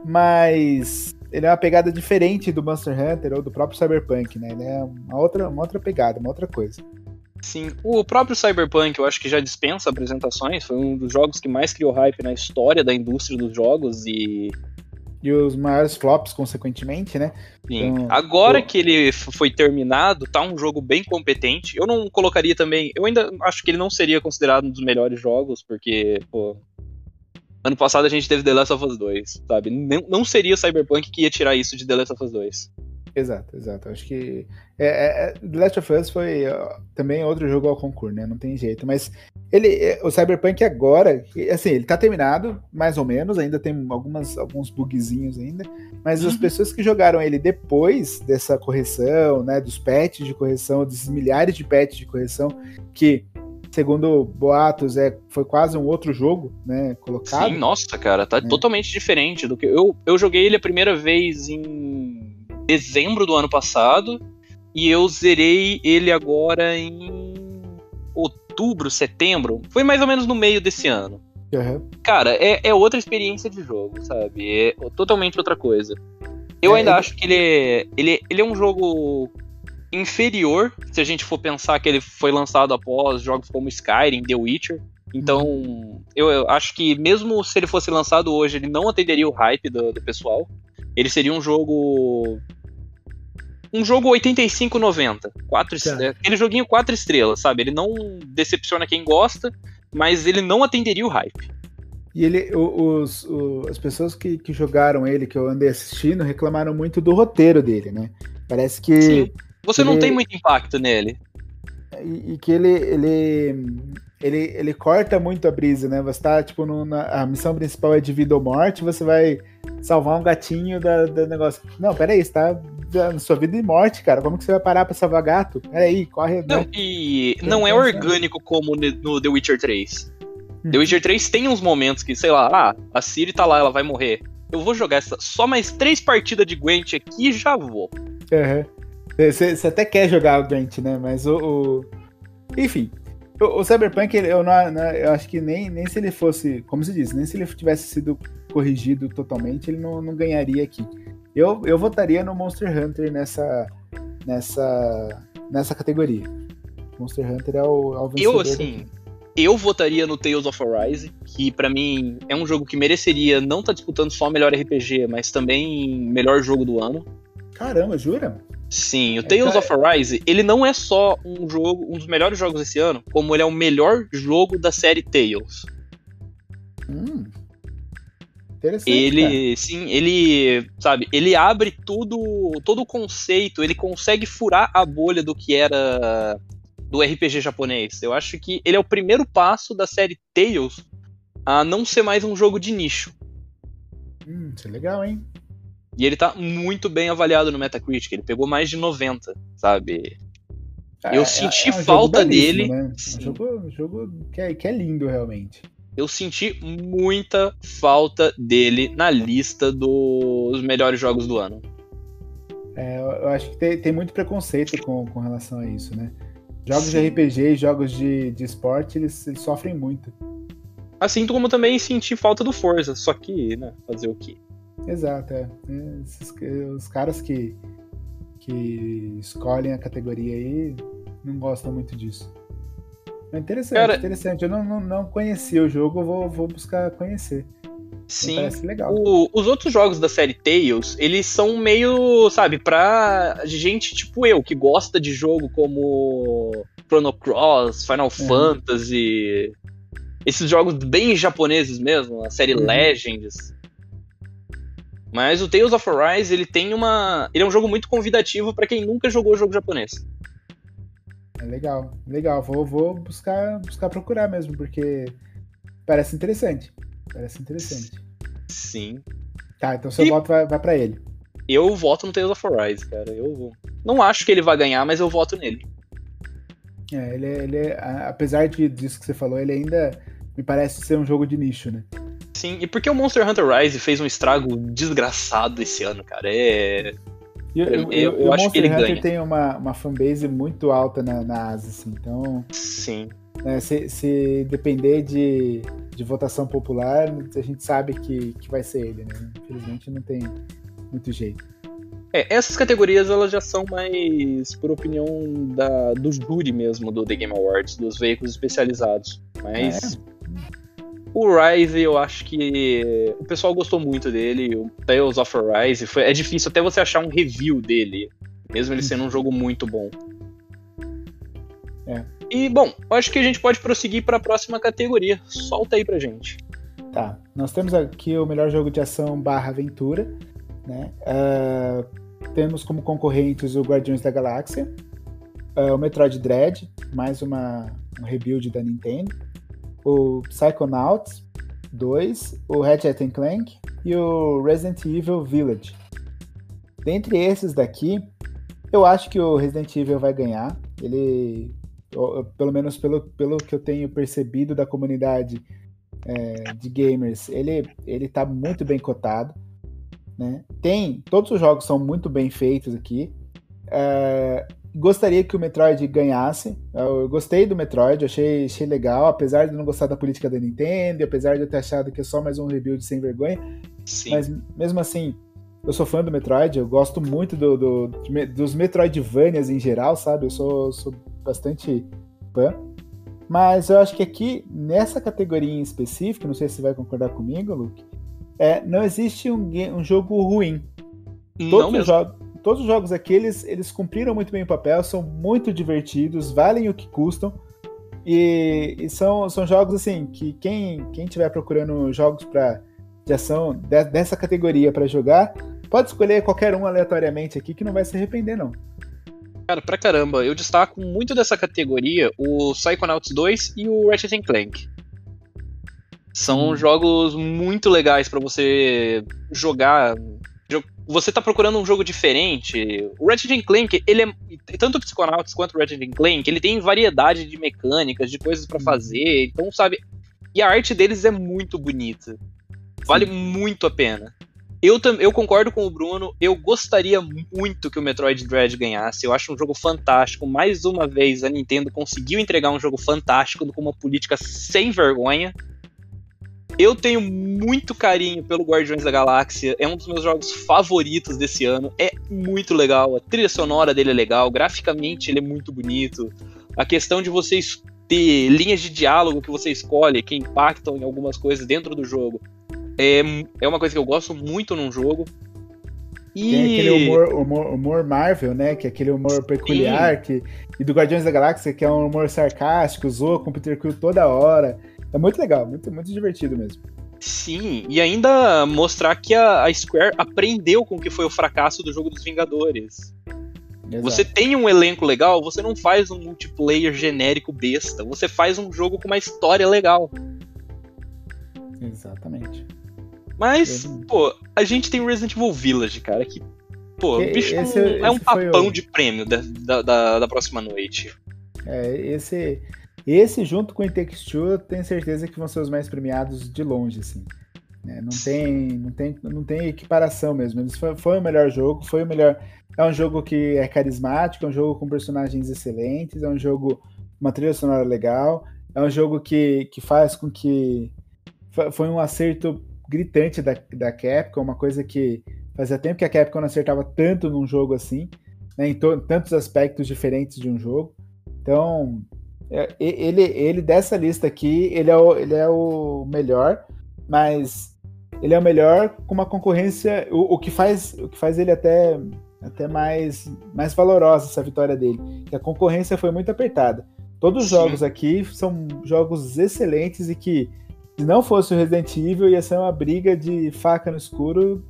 mas ele é uma pegada diferente do Monster Hunter ou do próprio Cyberpunk, né? Ele é uma outra, uma outra pegada, uma outra coisa. Sim, o próprio Cyberpunk eu acho que já dispensa apresentações, foi um dos jogos que mais criou hype na história da indústria dos jogos e. E os maiores flops, consequentemente, né? Sim. Então, Agora pô... que ele foi terminado, tá um jogo bem competente. Eu não colocaria também. Eu ainda acho que ele não seria considerado um dos melhores jogos, porque, pô. Ano passado a gente teve The Last of Us 2, sabe? Não, não seria o Cyberpunk que ia tirar isso de The Last of Us 2. Exato, exato. Acho que é, é, é, The Last of Us foi também outro jogo ao concurso, né? Não tem jeito. Mas ele, é, o Cyberpunk agora, assim, ele tá terminado, mais ou menos, ainda tem algumas, alguns bugzinhos ainda. Mas uhum. as pessoas que jogaram ele depois dessa correção, né? Dos patches de correção, desses milhares de patches de correção, que segundo boatos, é, foi quase um outro jogo, né, colocado. Sim, nossa, cara, tá é. totalmente diferente do que eu eu joguei ele a primeira vez em dezembro do ano passado e eu zerei ele agora em outubro, setembro. Foi mais ou menos no meio desse ano. Uhum. Cara, é, é outra experiência de jogo, sabe? É totalmente outra coisa. Eu é, ainda acho que ele é, ele, ele é um jogo inferior, se a gente for pensar que ele foi lançado após jogos como Skyrim, The Witcher. Então, uhum. eu, eu, acho que mesmo se ele fosse lançado hoje, ele não atenderia o hype do, do pessoal. Ele seria um jogo um jogo 85-90. Quatro, tá. É, aquele joguinho quatro estrelas, sabe? Ele não decepciona quem gosta, mas ele não atenderia o hype. E ele, os, os, as pessoas que, que jogaram ele, que eu andei assistindo, reclamaram muito do roteiro dele, né? Parece que. Sim. Você ele, não tem muito impacto nele. E, e, que ele, ele, ele, ele corta muito a brisa, né? Você tá, tipo, no, na, a missão principal é de vida ou morte, você vai salvar um gatinho da, da negócio. Não, peraí, você tá na sua vida e morte, cara. Como que você vai parar pra salvar gato? Peraí, corre. Não, né? e não é orgânico como no The Witcher 3. The uhum. Witcher 3 tem uns momentos que, sei lá, ah, a Ciri tá lá, ela vai morrer. Eu vou jogar essa, só mais três partidas de Gwent aqui e já vou. Uhum. Você até quer jogar o Gwent, né? Mas o, o... Enfim, O, o Cyberpunk, eu, não, não, eu acho que nem, nem se ele fosse, como se diz, nem se ele tivesse sido corrigido totalmente, ele não, não ganharia aqui. Eu, eu votaria no Monster Hunter nessa, nessa, nessa categoria. Monster Hunter é o, é o vencedor. Eu, assim, eu votaria no Tales of Arise, que para mim é um jogo que mereceria não estar tá disputando só melhor RPG, mas também melhor jogo do ano. Caramba, jura? Sim, o é, Tales of Arise, ele não é só um jogo, um dos melhores jogos desse ano, como ele é o melhor jogo da série Tales. Hum. Interessante, ele, cara. sim, ele, sabe, ele abre tudo, todo o conceito, ele consegue furar a bolha do que era do RPG japonês. Eu acho que ele é o primeiro passo da série Tales a não ser mais um jogo de nicho. Hum, isso é legal, hein? E ele tá muito bem avaliado no Metacritic. Ele pegou mais de 90, sabe? É, eu senti é, é um falta dele. Né? É um jogo, jogo que, é, que é lindo, realmente. Eu senti muita falta dele na lista dos melhores jogos do ano. É, eu acho que tem, tem muito preconceito com, com relação a isso, né? Jogos Sim. de RPG e jogos de, de esporte, eles, eles sofrem muito. Assim como também senti falta do Forza, só que, né, fazer o quê? Exato, é. Esses, os caras que, que escolhem a categoria aí não gostam muito disso. É interessante, Cara, interessante. Eu não, não, não conhecia o jogo, eu vou, vou buscar conhecer. Sim. Parece legal. O, os outros jogos da série Tales, eles são meio, sabe, pra gente tipo eu, que gosta de jogo como Chrono Cross, Final é. Fantasy. Esses jogos bem japoneses mesmo, a série uhum. Legends. Mas o Tales of Arise, ele tem uma. Ele é um jogo muito convidativo para quem nunca jogou jogo japonês. É legal, legal. Vou, vou buscar, buscar procurar mesmo, porque parece interessante. Parece interessante. Sim. Tá, então seu e... voto vai, vai para ele. Eu voto no Tales of Arise, cara. Eu não acho que ele vai ganhar, mas eu voto nele. É, ele, é, ele é, apesar de, disso que você falou, ele ainda me parece ser um jogo de nicho, né? Sim, e porque o Monster Hunter Rise fez um estrago desgraçado esse ano, cara. É. Eu, eu, eu, eu acho Monster que ele Hunter ganha. tem uma, uma fanbase muito alta na, na Ásia, assim, então. Sim. Né, se, se depender de, de votação popular, a gente sabe que, que vai ser ele, né? Infelizmente não tem muito jeito. É, essas categorias elas já são mais por opinião da, do júri mesmo do The Game Awards, dos veículos especializados. Mas é. O Rise, eu acho que o pessoal gostou muito dele. O Tales of Rise, foi, é difícil até você achar um review dele, mesmo ele sendo um jogo muito bom. É. E, bom, acho que a gente pode prosseguir para a próxima categoria. Solta aí pra gente. Tá, nós temos aqui o melhor jogo de ação barra aventura, né? Uh, temos como concorrentes o Guardiões da Galáxia, uh, o Metroid Dread, mais uma, um rebuild da Nintendo, o Psychonauts 2, o Ratchet Clank e o Resident Evil Village. Dentre esses daqui, eu acho que o Resident Evil vai ganhar. Ele, pelo menos pelo, pelo que eu tenho percebido da comunidade é, de gamers, ele, ele tá muito bem cotado. Né? Tem, todos os jogos são muito bem feitos aqui. É, gostaria que o Metroid ganhasse. Eu gostei do Metroid, achei, achei legal, apesar de não gostar da política da Nintendo, apesar de eu ter achado que é só mais um rebuild sem vergonha. Sim. Mas mesmo assim, eu sou fã do Metroid, eu gosto muito do, do, dos Metroidvanias em geral, sabe? Eu sou, sou bastante fã. Mas eu acho que aqui, nessa categoria em específico, não sei se você vai concordar comigo, Luke, é, não existe um, um jogo ruim. Todos os, jogos, todos os jogos aqui, eles, eles cumpriram muito bem o papel, são muito divertidos, valem o que custam. E, e são, são jogos assim que quem quem estiver procurando jogos para de ação de, dessa categoria para jogar, pode escolher qualquer um aleatoriamente aqui que não vai se arrepender não. Cara, pra caramba, eu destaco muito dessa categoria o Psychonauts 2 e o Ratchet Clank. São hum. jogos muito legais para você jogar você tá procurando um jogo diferente. O Ratchet Clank, ele é tanto o Psychonauts quanto o Ratchet Clank, ele tem variedade de mecânicas, de coisas para uhum. fazer. Então, sabe, e a arte deles é muito bonita. Vale Sim. muito a pena. Eu, eu concordo com o Bruno, eu gostaria muito que o Metroid Dread ganhasse. Eu acho um jogo fantástico. Mais uma vez, a Nintendo conseguiu entregar um jogo fantástico com uma política sem vergonha. Eu tenho muito carinho pelo Guardiões da Galáxia, é um dos meus jogos favoritos desse ano. É muito legal, a trilha sonora dele é legal, graficamente ele é muito bonito. A questão de vocês ter linhas de diálogo que você escolhe que impactam em algumas coisas dentro do jogo é, é uma coisa que eu gosto muito num jogo. E... Tem aquele humor, humor, humor, Marvel, né? Que é aquele humor peculiar. Que, e do Guardiões da Galáxia, que é um humor sarcástico, zoa com o Peter Quill toda hora. É muito legal, muito, muito divertido mesmo. Sim, e ainda mostrar que a, a Square aprendeu com o que foi o fracasso do jogo dos Vingadores. Exato. Você tem um elenco legal, você não faz um multiplayer genérico besta, você faz um jogo com uma história legal. Exatamente. Mas, pô, a gente tem Resident Evil Village, cara, que, pô, o bicho esse, é, é um papão o... de prêmio da, da, da, próxima noite. É, esse, esse junto com o It Takes Two, tenho certeza que vão ser os mais premiados de longe, assim. É, não, tem, não, tem, não tem equiparação mesmo. Foi, foi o melhor jogo, foi o melhor. É um jogo que é carismático, é um jogo com personagens excelentes, é um jogo uma trilha sonora legal, é um jogo que, que faz com que foi um acerto gritante da, da Capcom, uma coisa que fazia tempo que a Capcom não acertava tanto num jogo assim, né, em tantos aspectos diferentes de um jogo. Então, ele, ele dessa lista aqui, ele é, o, ele é o melhor, mas ele é o melhor com uma concorrência, o, o que faz o que faz ele até até mais mais valorosa essa vitória dele, que a concorrência foi muito apertada. Todos os jogos aqui são jogos excelentes e que se não fosse o Resident Evil, ia ser uma briga de faca no escuro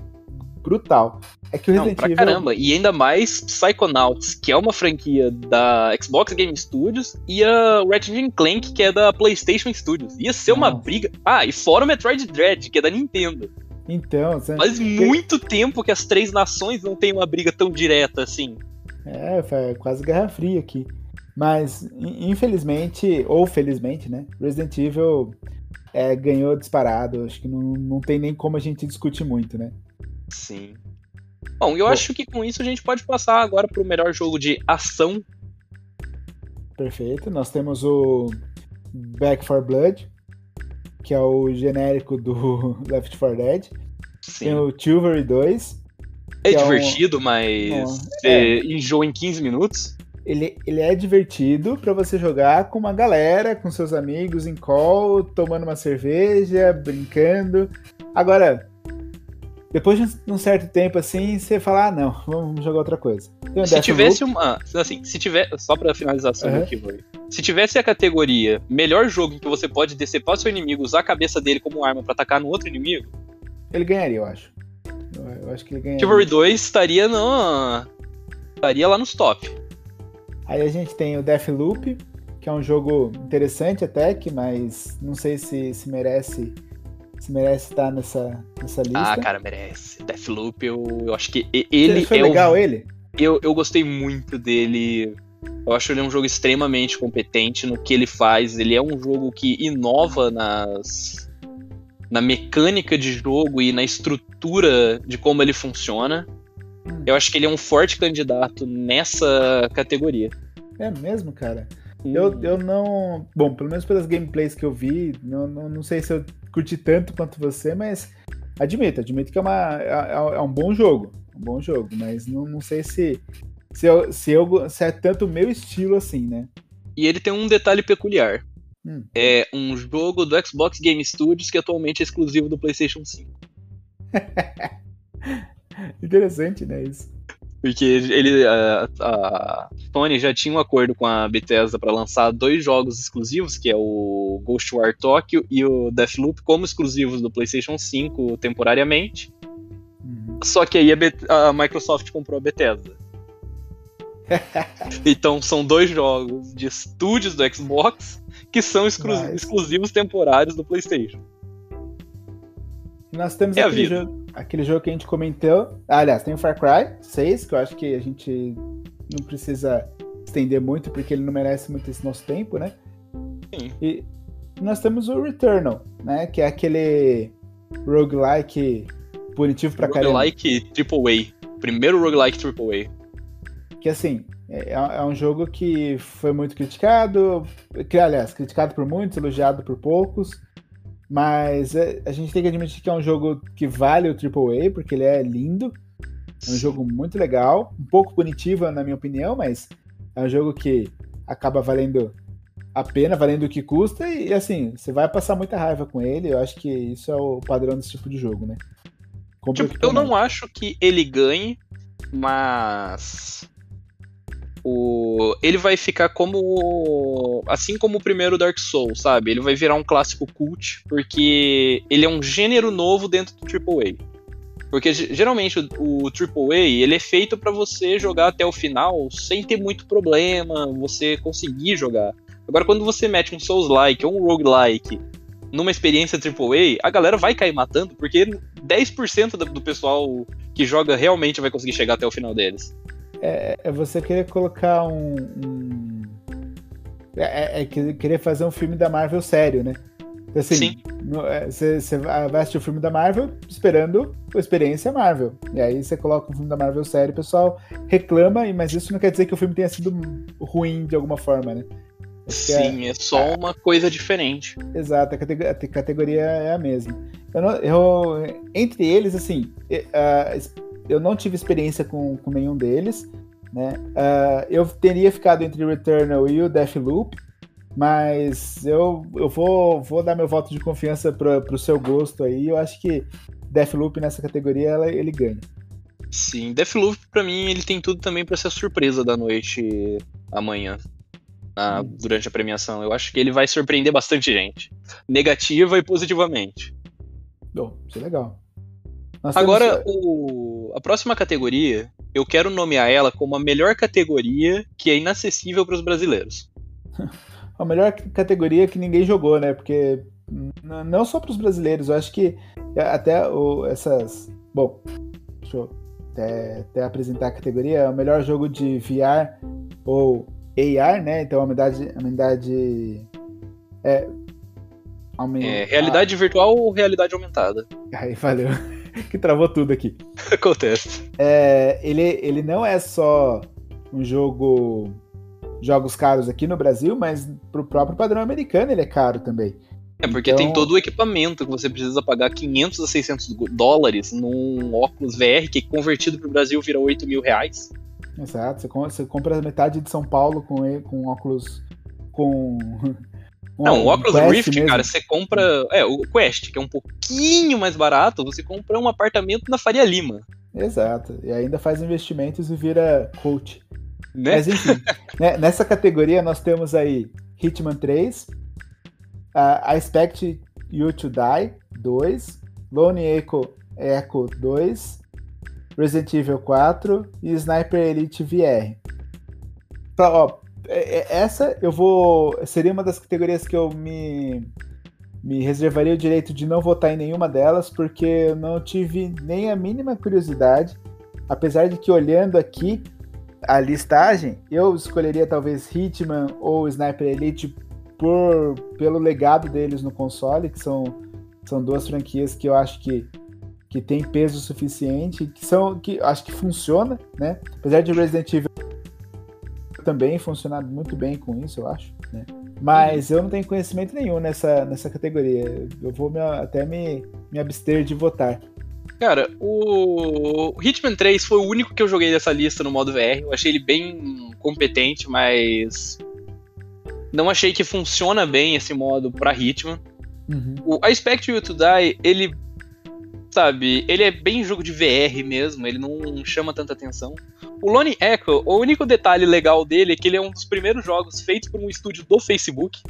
brutal. É que o Resident não, pra Evil. Caramba, e ainda mais Psychonauts, que é uma franquia da Xbox Game Studios, e a Ratchet Clank, que é da PlayStation Studios. Ia ser uma briga. Ah, e fora o Metroid Dread, que é da Nintendo. Então, você... faz muito tempo que as três nações não têm uma briga tão direta assim. É, foi quase Guerra Fria aqui. Mas, infelizmente, ou felizmente, né? Resident Evil é, ganhou disparado. Acho que não, não tem nem como a gente discutir muito, né? Sim. Bom, eu Bom, acho que com isso a gente pode passar agora para o melhor jogo de ação. Perfeito. Nós temos o Back 4 Blood, que é o genérico do Left 4 Dead. Sim. Tem o Chivalry 2. É, é divertido, um... mas é. enjoa em 15 minutos ele, ele é divertido para você jogar com uma galera, com seus amigos em call, tomando uma cerveja, brincando. Agora, depois de um certo tempo assim, você fala, ah, não, vamos jogar outra coisa. se tivesse uma, assim, se tiver, só para finalização uhum. aqui, se tivesse a categoria melhor jogo em que você pode decepar seu inimigo, usar a cabeça dele como arma para atacar no outro inimigo, ele ganharia, eu acho. Eu, acho que ele ganharia. Chivalry 2 estaria no estaria lá nos top. Aí a gente tem o Deathloop, que é um jogo interessante até, que, mas não sei se, se merece merece estar nessa, nessa lista. Ah, cara, merece. Deathloop, eu, eu acho que ele foi é legal o... ele? Eu, eu gostei muito dele. Eu acho ele um jogo extremamente competente no que ele faz. Ele é um jogo que inova nas na mecânica de jogo e na estrutura de como ele funciona. Eu acho que ele é um forte candidato nessa categoria. É mesmo, cara? Hum. Eu, eu não. Bom, pelo menos pelas gameplays que eu vi, não, não, não sei se eu curti tanto quanto você, mas admito, admito que é, uma, é, é um bom jogo. Um bom jogo, mas não, não sei se, se, eu, se, eu, se é tanto o meu estilo assim, né? E ele tem um detalhe peculiar. Hum. É um jogo do Xbox Game Studios que atualmente é exclusivo do PlayStation 5. Interessante, né? Isso. Porque ele, a, a, Sony já tinha um acordo com a Bethesda para lançar dois jogos exclusivos, que é o Ghostwire Tokyo e o Deathloop, como exclusivos do PlayStation 5 temporariamente. Uhum. Só que aí a, a, Microsoft comprou a Bethesda. então são dois jogos de estúdios do Xbox que são exclu exclusivos temporários do PlayStation. Nós temos é aquele jogo, aquele jogo que a gente comentou. Ah, aliás, tem o Far Cry 6, que eu acho que a gente não precisa estender muito, porque ele não merece muito esse nosso tempo, né? Sim. E nós temos o Returnal, né? Que é aquele roguelike punitivo pra caramba. Roguelike Triple A. Primeiro roguelike Triple A. Que assim, é, é um jogo que foi muito criticado, que, aliás, criticado por muitos, elogiado por poucos. Mas é, a gente tem que admitir que é um jogo que vale o AAA, porque ele é lindo. É um jogo muito legal, um pouco punitivo, na minha opinião, mas é um jogo que acaba valendo a pena, valendo o que custa, e, assim, você vai passar muita raiva com ele. Eu acho que isso é o padrão desse tipo de jogo, né? Tipo, eu não acho que ele ganhe, mas o, ele vai ficar como. Assim como o primeiro Dark Souls, sabe? Ele vai virar um clássico cult, porque ele é um gênero novo dentro do AAA. Porque geralmente o, o AAA ele é feito para você jogar até o final sem ter muito problema, você conseguir jogar. Agora, quando você mete um Souls-like ou um Roguelike numa experiência AAA, a galera vai cair matando, porque 10% do pessoal que joga realmente vai conseguir chegar até o final deles é, é você querer colocar um. um é, é, é, querer fazer um filme da Marvel sério, né? Assim, Sim. Você é, vai assistir o filme da Marvel esperando a experiência Marvel. E aí você coloca um filme da Marvel sério, o pessoal reclama, mas isso não quer dizer que o filme tenha sido ruim de alguma forma, né? Sim, é, é, só uma coisa diferente. Exato, a categoria, a categoria é a mesma. Eu, não, eu entre eles, assim, uh, eu não tive experiência com, com nenhum deles, né? Uh, eu teria ficado entre o Returnal e o Deathloop, mas eu, eu vou, vou dar meu voto de confiança para o seu gosto aí. Eu acho que Deathloop nessa categoria ela, ele ganha. Sim, Deathloop para mim ele tem tudo também para ser a surpresa da noite amanhã. hum. Durante a premiação. Eu acho que ele vai surpreender bastante gente. Negativa e positivamente. Bom, isso é legal. Nós Agora, temos... o... a próxima categoria, eu quero nomear ela como a melhor categoria que é inacessível para os brasileiros. a melhor categoria que ninguém jogou, né? Porque não só para os brasileiros, eu acho que até o, essas. Bom, deixa eu até, até, apresentar a categoria. É o melhor jogo de VR ou AR, né? Então a unidade. A unidade é, é, realidade virtual ou realidade aumentada? Aí, valeu. que travou tudo aqui. Acontece. É, ele, ele não é só um jogo. Jogos caros aqui no Brasil, mas pro próprio padrão americano ele é caro também. É, porque então... tem todo o equipamento que você precisa pagar 500 a 600 dólares num óculos VR que convertido para o Brasil vira 8 mil reais. Exato, você compra metade de São Paulo com, com óculos com não, o Oculus Quest Rift, mesmo. cara, você compra. É, o Quest, que é um pouquinho mais barato, você compra um apartamento na Faria Lima. Exato. E ainda faz investimentos e vira coach. Né? Mas enfim, né, nessa categoria nós temos aí Hitman 3, uh, I Expect You to Die 2, Lone Echo Echo 2, Resident Evil 4 e Sniper Elite VR. Pra, ó, essa eu vou. Seria uma das categorias que eu me, me reservaria o direito de não votar em nenhuma delas, porque eu não tive nem a mínima curiosidade. Apesar de que olhando aqui a listagem, eu escolheria talvez Hitman ou Sniper Elite por, pelo legado deles no console, que são, são duas franquias que eu acho que, que tem peso suficiente, que são que acho que funciona, né? Apesar de Resident Evil também funcionado muito bem com isso, eu acho. Né? Mas eu não tenho conhecimento nenhum nessa, nessa categoria. Eu vou me, até me, me abster de votar. Cara, o Hitman 3 foi o único que eu joguei dessa lista no modo VR. Eu achei ele bem competente, mas não achei que funciona bem esse modo pra Hitman. Uhum. O I Expect You to Die, ele sabe, ele é bem jogo de VR mesmo, ele não chama tanta atenção. O Lone Echo, o único detalhe legal dele é que ele é um dos primeiros jogos feitos por um estúdio do Facebook,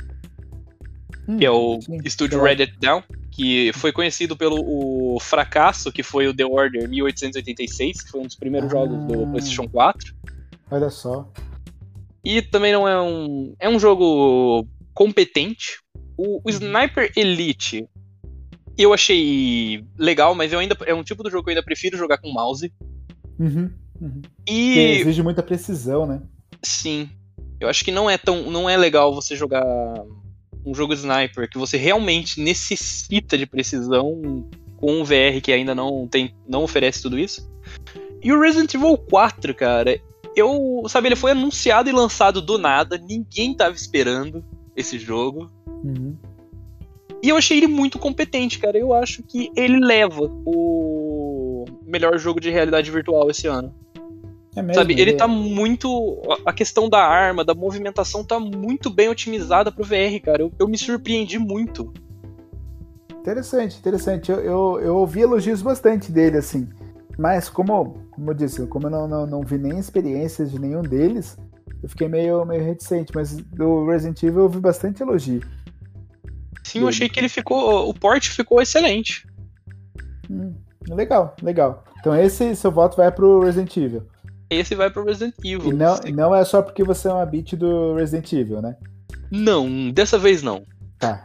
hum, que é o sim, estúdio Reddit Down, que foi conhecido pelo o fracasso que foi o The Order 1886, que foi um dos primeiros ah, jogos do PlayStation 4. Olha só. E também não é um é um jogo competente. O, o. Sniper Elite eu achei legal, mas eu ainda é um tipo do jogo que eu ainda prefiro jogar com mouse. Uhum. Uhum. E que exige muita precisão, né? Sim. Eu acho que não é tão. não é legal você jogar um jogo sniper que você realmente necessita de precisão com um VR que ainda não tem, não oferece tudo isso. E o Resident Evil 4, cara, eu, sabe, ele foi anunciado e lançado do nada, ninguém tava esperando esse jogo. Uhum. E eu achei ele muito competente, cara. Eu acho que ele leva o melhor jogo de realidade virtual esse ano. É mesmo, Sabe, ele é... tá muito. A questão da arma, da movimentação tá muito bem otimizada pro VR, cara. Eu, eu me surpreendi muito. Interessante, interessante. Eu, eu, eu ouvi elogios bastante dele, assim. Mas como, como eu disse, como eu não, não, não vi nem experiências de nenhum deles, eu fiquei meio, meio reticente. Mas do Resident Evil eu ouvi bastante elogio. Sim, eu achei que ele ficou. O porte ficou excelente. Hum, legal, legal. Então esse seu voto vai pro Resident Evil. Esse vai pro Resident Evil. E não, não é só porque você é uma beat do Resident Evil, né? Não, dessa vez não. Tá.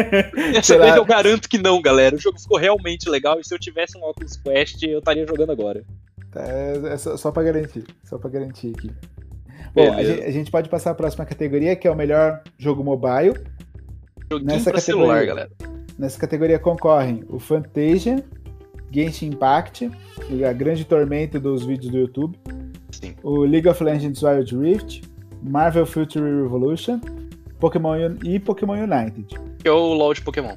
Dessa vez eu garanto que não, galera. O jogo ficou realmente legal e se eu tivesse um Oculus Quest, eu estaria jogando agora. Tá, é, é só, só pra garantir. Só pra garantir aqui. Bom, a gente, a gente, pode passar a próxima categoria, que é o melhor jogo mobile. Joguinho nessa categoria, celular, galera. Nessa categoria concorrem o Fantasia, Genshin Impact, a grande tormenta dos vídeos do YouTube. Sim. O League of Legends Wild Rift, Marvel Future Revolution, Pokémon e Pokémon United. Que é o LoL de Pokémon.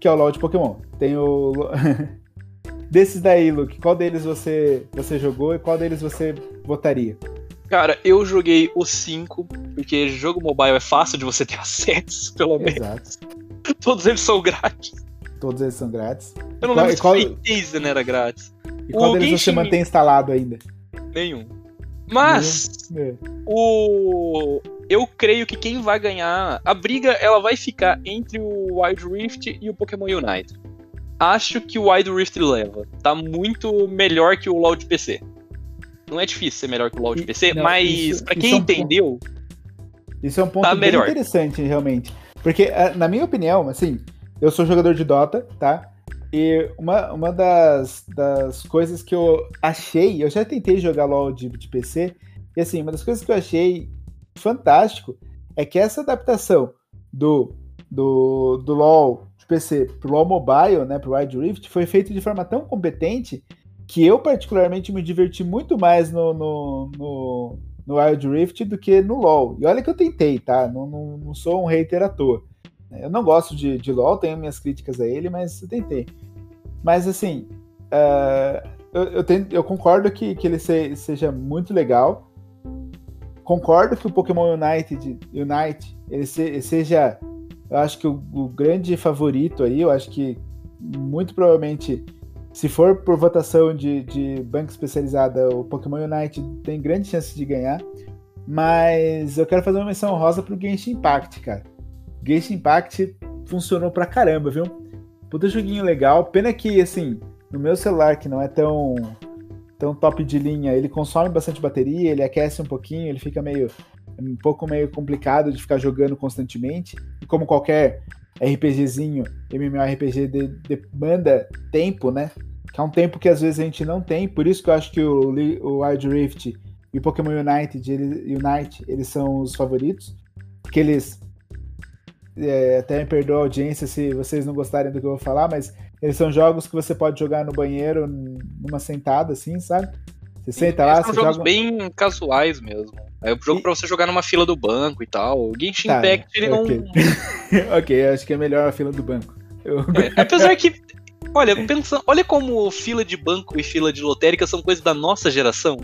Que é o LoL de Pokémon. Tem o. Desses daí, Luke, qual deles você, você jogou e qual deles você votaria? Cara, eu joguei o 5, porque jogo mobile é fácil de você ter acesso, pelo menos. Exato. Todos eles são grátis. Todos eles são grátis. Eu não qual, lembro qual... se não era grátis. E qual o deles Genshin... você mantém instalado ainda? Nenhum. Mas Nenhum. É. o eu creio que quem vai ganhar a briga ela vai ficar entre o Wild Rift e o Pokémon Unite. Acho que o Wild Rift leva. Tá muito melhor que o LoL de PC. Não é difícil ser melhor que o LoL de PC, não, mas isso, pra quem é um entendeu. Ponto, isso é um ponto tá bem melhor. interessante, realmente. Porque, eh, na minha opinião, assim, eu sou jogador de Dota, tá? E uma, uma das, das coisas que eu achei, eu já tentei jogar LoL de, de PC, e assim, uma das coisas que eu achei fantástico é que essa adaptação do, do, do LoL de PC pro LoL Mobile, né, pro Wild Rift, foi feita de forma tão competente que eu particularmente me diverti muito mais no, no, no, no Wild Rift do que no LoL. E olha que eu tentei, tá? Não, não, não sou um hater à toa. Eu não gosto de, de LoL, tenho minhas críticas a ele, mas eu tentei. Mas assim, uh, eu, eu, eu, concordo que, que ele se, seja muito legal. Concordo que o Pokémon United, Unite ele, se, seja, eu acho que o, o grande favorito aí. Eu acho que muito provavelmente se for por votação de, de banca especializada, o Pokémon Unite tem grande chance de ganhar. Mas eu quero fazer uma menção rosa pro Genshin Impact, cara. Genshin Impact funcionou pra caramba, viu? Puta joguinho legal. Pena que, assim, no meu celular, que não é tão, tão top de linha, ele consome bastante bateria, ele aquece um pouquinho, ele fica meio. um pouco meio complicado de ficar jogando constantemente. E como qualquer RPGzinho, MMORPG de, demanda tempo, né? Que é um tempo que às vezes a gente não tem, por isso que eu acho que o, o Wild Rift e o Pokémon United, ele, Unite, eles são os favoritos, porque eles é, até me perdoa a audiência se vocês não gostarem do que eu vou falar, mas eles são jogos que você pode jogar no banheiro numa sentada, assim, sabe? Você senta lá, são você jogos joga... bem casuais mesmo. É um jogo e... pra você jogar numa fila do banco e tal. O Genshin tá, Impact, ele okay. não. ok, acho que é melhor a fila do banco. Eu... É, apesar que. Olha, pensando, olha como fila de banco e fila de lotérica são coisas da nossa geração.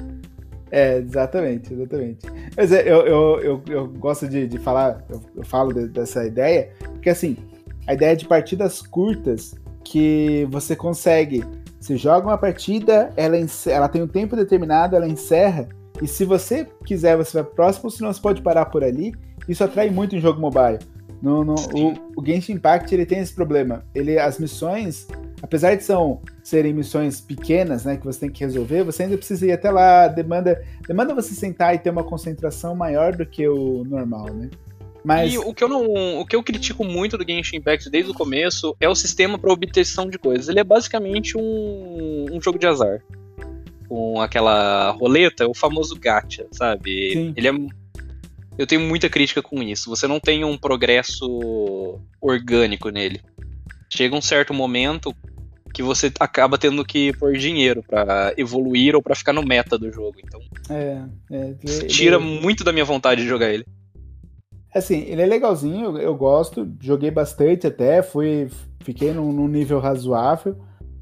É, exatamente, exatamente. Mas é, eu, eu, eu, eu, gosto de, de falar, eu, eu falo de, dessa ideia, porque assim, a ideia de partidas curtas que você consegue. Você joga uma partida, ela, ela tem um tempo determinado, ela encerra, e se você quiser, você vai próximo, senão você pode parar por ali. Isso atrai muito em jogo mobile. No, no o, o Genshin Impact ele tem esse problema. Ele, as missões, apesar de são, serem missões pequenas, né, que você tem que resolver, você ainda precisa ir até lá, demanda, demanda você sentar e ter uma concentração maior do que o normal, né? Mas... E o que, eu não, o que eu critico muito do Genshin Impact desde o começo é o sistema para obtenção de coisas. Ele é basicamente um, um jogo de azar. Com aquela roleta, o famoso gacha, sabe? Sim. Ele é eu tenho muita crítica com isso. Você não tem um progresso orgânico nele. Chega um certo momento, que você acaba tendo que pôr dinheiro para evoluir ou para ficar no meta do jogo. Então, é, é tira ele... muito da minha vontade de jogar ele. Assim, ele é legalzinho, eu, gosto, joguei bastante até, fui, fiquei num, num nível razoável,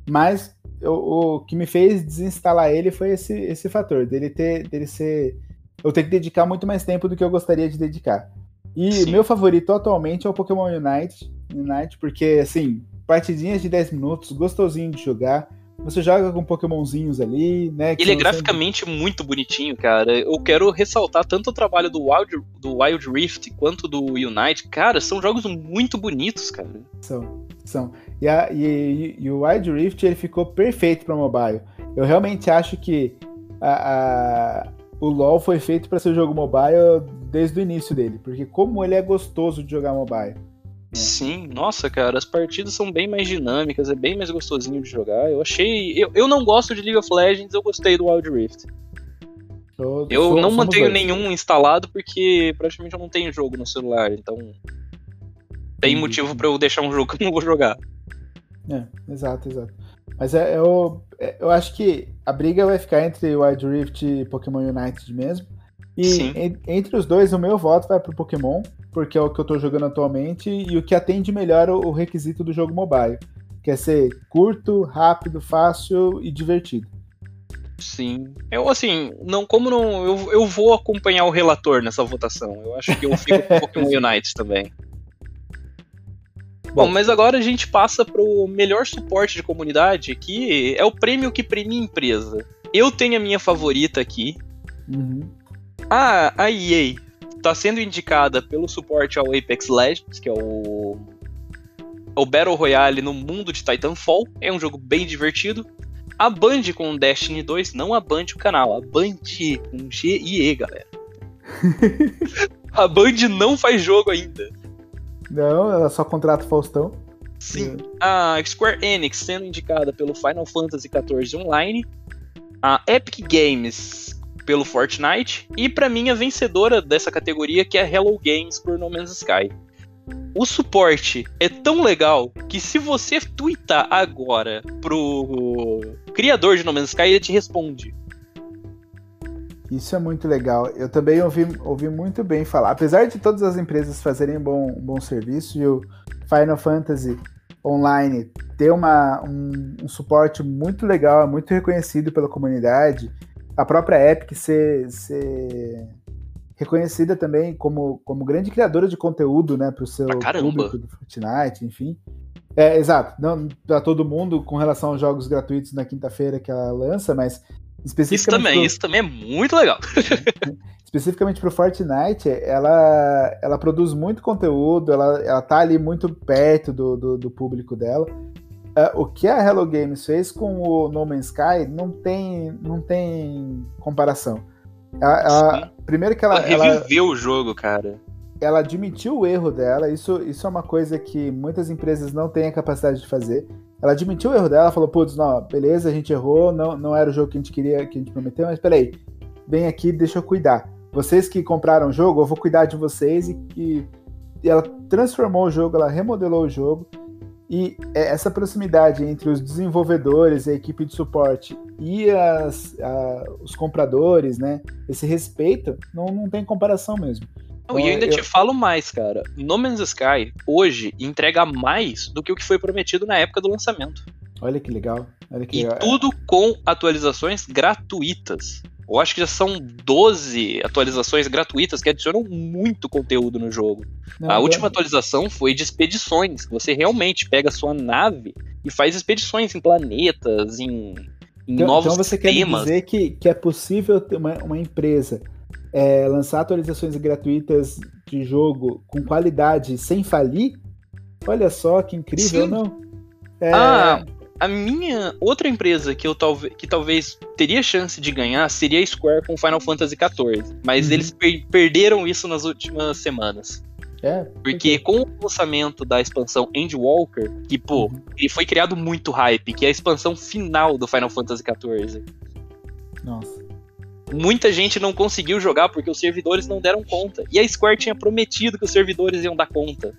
mas eu, o que me fez desinstalar ele foi esse, esse fator, dele ter, dele ser, eu ter que dedicar muito mais tempo do que eu gostaria de dedicar. E Sim. meu favorito atualmente é o Pokémon Unite, Unite, porque assim, partidinhas de 10 minutos, gostosinho de jogar, você joga com Pokémonzinhos ali, né? Ele é graficamente sempre... muito bonitinho, cara. Eu quero ressaltar tanto o trabalho do Wild, do Wild Rift quanto do Unite. Cara, são jogos muito bonitos, cara. São, são. E, a, e, e o Wild Rift ele ficou perfeito para mobile. Eu realmente acho que a, a, o LoL foi feito para ser um jogo mobile desde o início dele, porque como ele é gostoso de jogar mobile. É. Sim, nossa, cara, as partidas são bem mais dinâmicas, é bem mais gostosinho de jogar. Eu achei. Eu, eu não gosto de League of Legends, eu gostei do Wild Rift. Eu, eu sou, não mantenho dois. nenhum instalado porque praticamente eu não tenho jogo no celular, então. Tem hum. motivo para eu deixar um jogo que eu não vou jogar. É, exato, exato. Mas é, eu, é, eu acho que a briga vai ficar entre Wild Rift e Pokémon United mesmo. E entre os dois, o meu voto vai pro Pokémon, porque é o que eu tô jogando atualmente e o que atende melhor o, o requisito do jogo mobile. Que é ser curto, rápido, fácil e divertido. Sim. Eu, assim, não, como não. Eu, eu vou acompanhar o relator nessa votação. Eu acho que eu fico com o Pokémon Unite também. Bom, mas agora a gente passa pro melhor suporte de comunidade, que é o prêmio que premia empresa. Eu tenho a minha favorita aqui. Uhum. Ah, a EA está sendo indicada pelo suporte ao Apex Legends, que é o, o Battle Royale no mundo de Titanfall. É um jogo bem divertido. A Band com Destiny 2, não a Band o canal, a Band com G e E, galera. a Band não faz jogo ainda. Não, ela só contrata Faustão. Sim. É. A Square Enix sendo indicada pelo Final Fantasy XIV Online. A Epic Games pelo Fortnite. E para mim, a vencedora dessa categoria, que é Hello Games por No Man's Sky. O suporte é tão legal que se você twittar agora pro criador de No Man's Sky, ele te responde. Isso é muito legal. Eu também ouvi, ouvi muito bem falar. Apesar de todas as empresas fazerem um bom, um bom serviço e o Final Fantasy Online ter uma, um, um suporte muito legal, muito reconhecido pela comunidade, a própria Epic ser, ser reconhecida também como, como grande criadora de conteúdo, né, para o seu público do Fortnite, enfim. É, exato, não para todo mundo com relação aos jogos gratuitos na quinta-feira que ela lança, mas especificamente isso também, pro... isso também é muito legal. especificamente para o Fortnite, ela, ela produz muito conteúdo, ela, ela tá ali muito perto do, do, do público dela. Uh, o que a Hello Games fez com o No Man's Sky não tem, não tem comparação. Ela, ela primeiro que ela, ela reviveu ela, o jogo, cara. Ela admitiu o erro dela. Isso, isso é uma coisa que muitas empresas não têm a capacidade de fazer. Ela admitiu o erro dela, falou: "Putz, não, beleza, a gente errou, não, não era o jogo que a gente queria, que a gente prometeu, mas peraí, vem aqui, deixa eu cuidar. Vocês que compraram o jogo, eu vou cuidar de vocês e que ela transformou o jogo, ela remodelou o jogo e é, essa proximidade entre os desenvolvedores, a equipe de suporte e as, a, os compradores, né? Esse respeito não, não tem comparação mesmo. Não, e eu ainda eu... te falo mais, cara. No Man's Sky, hoje, entrega mais do que o que foi prometido na época do lançamento. Olha que legal. Olha que e legal. tudo com atualizações gratuitas. Eu acho que já são 12 atualizações gratuitas que adicionam muito conteúdo no jogo. Não, a última atualização foi de expedições, que você realmente pega a sua nave e faz expedições em planetas, em, em então, novos Então você sistemas. quer dizer que, que é possível ter uma, uma empresa é, lançar atualizações gratuitas de jogo com qualidade sem falir? Olha só que incrível, Sim. não? É... Ah, a minha outra empresa que eu talvez que talvez teria chance de ganhar seria a Square com Final Fantasy XIV, mas uhum. eles per perderam isso nas últimas semanas. É, porque com o lançamento da expansão Endwalker, que pô, uhum. ele foi criado muito hype, que é a expansão final do Final Fantasy XIV. Nossa. Muita gente não conseguiu jogar porque os servidores não deram conta. E a Square tinha prometido que os servidores iam dar conta.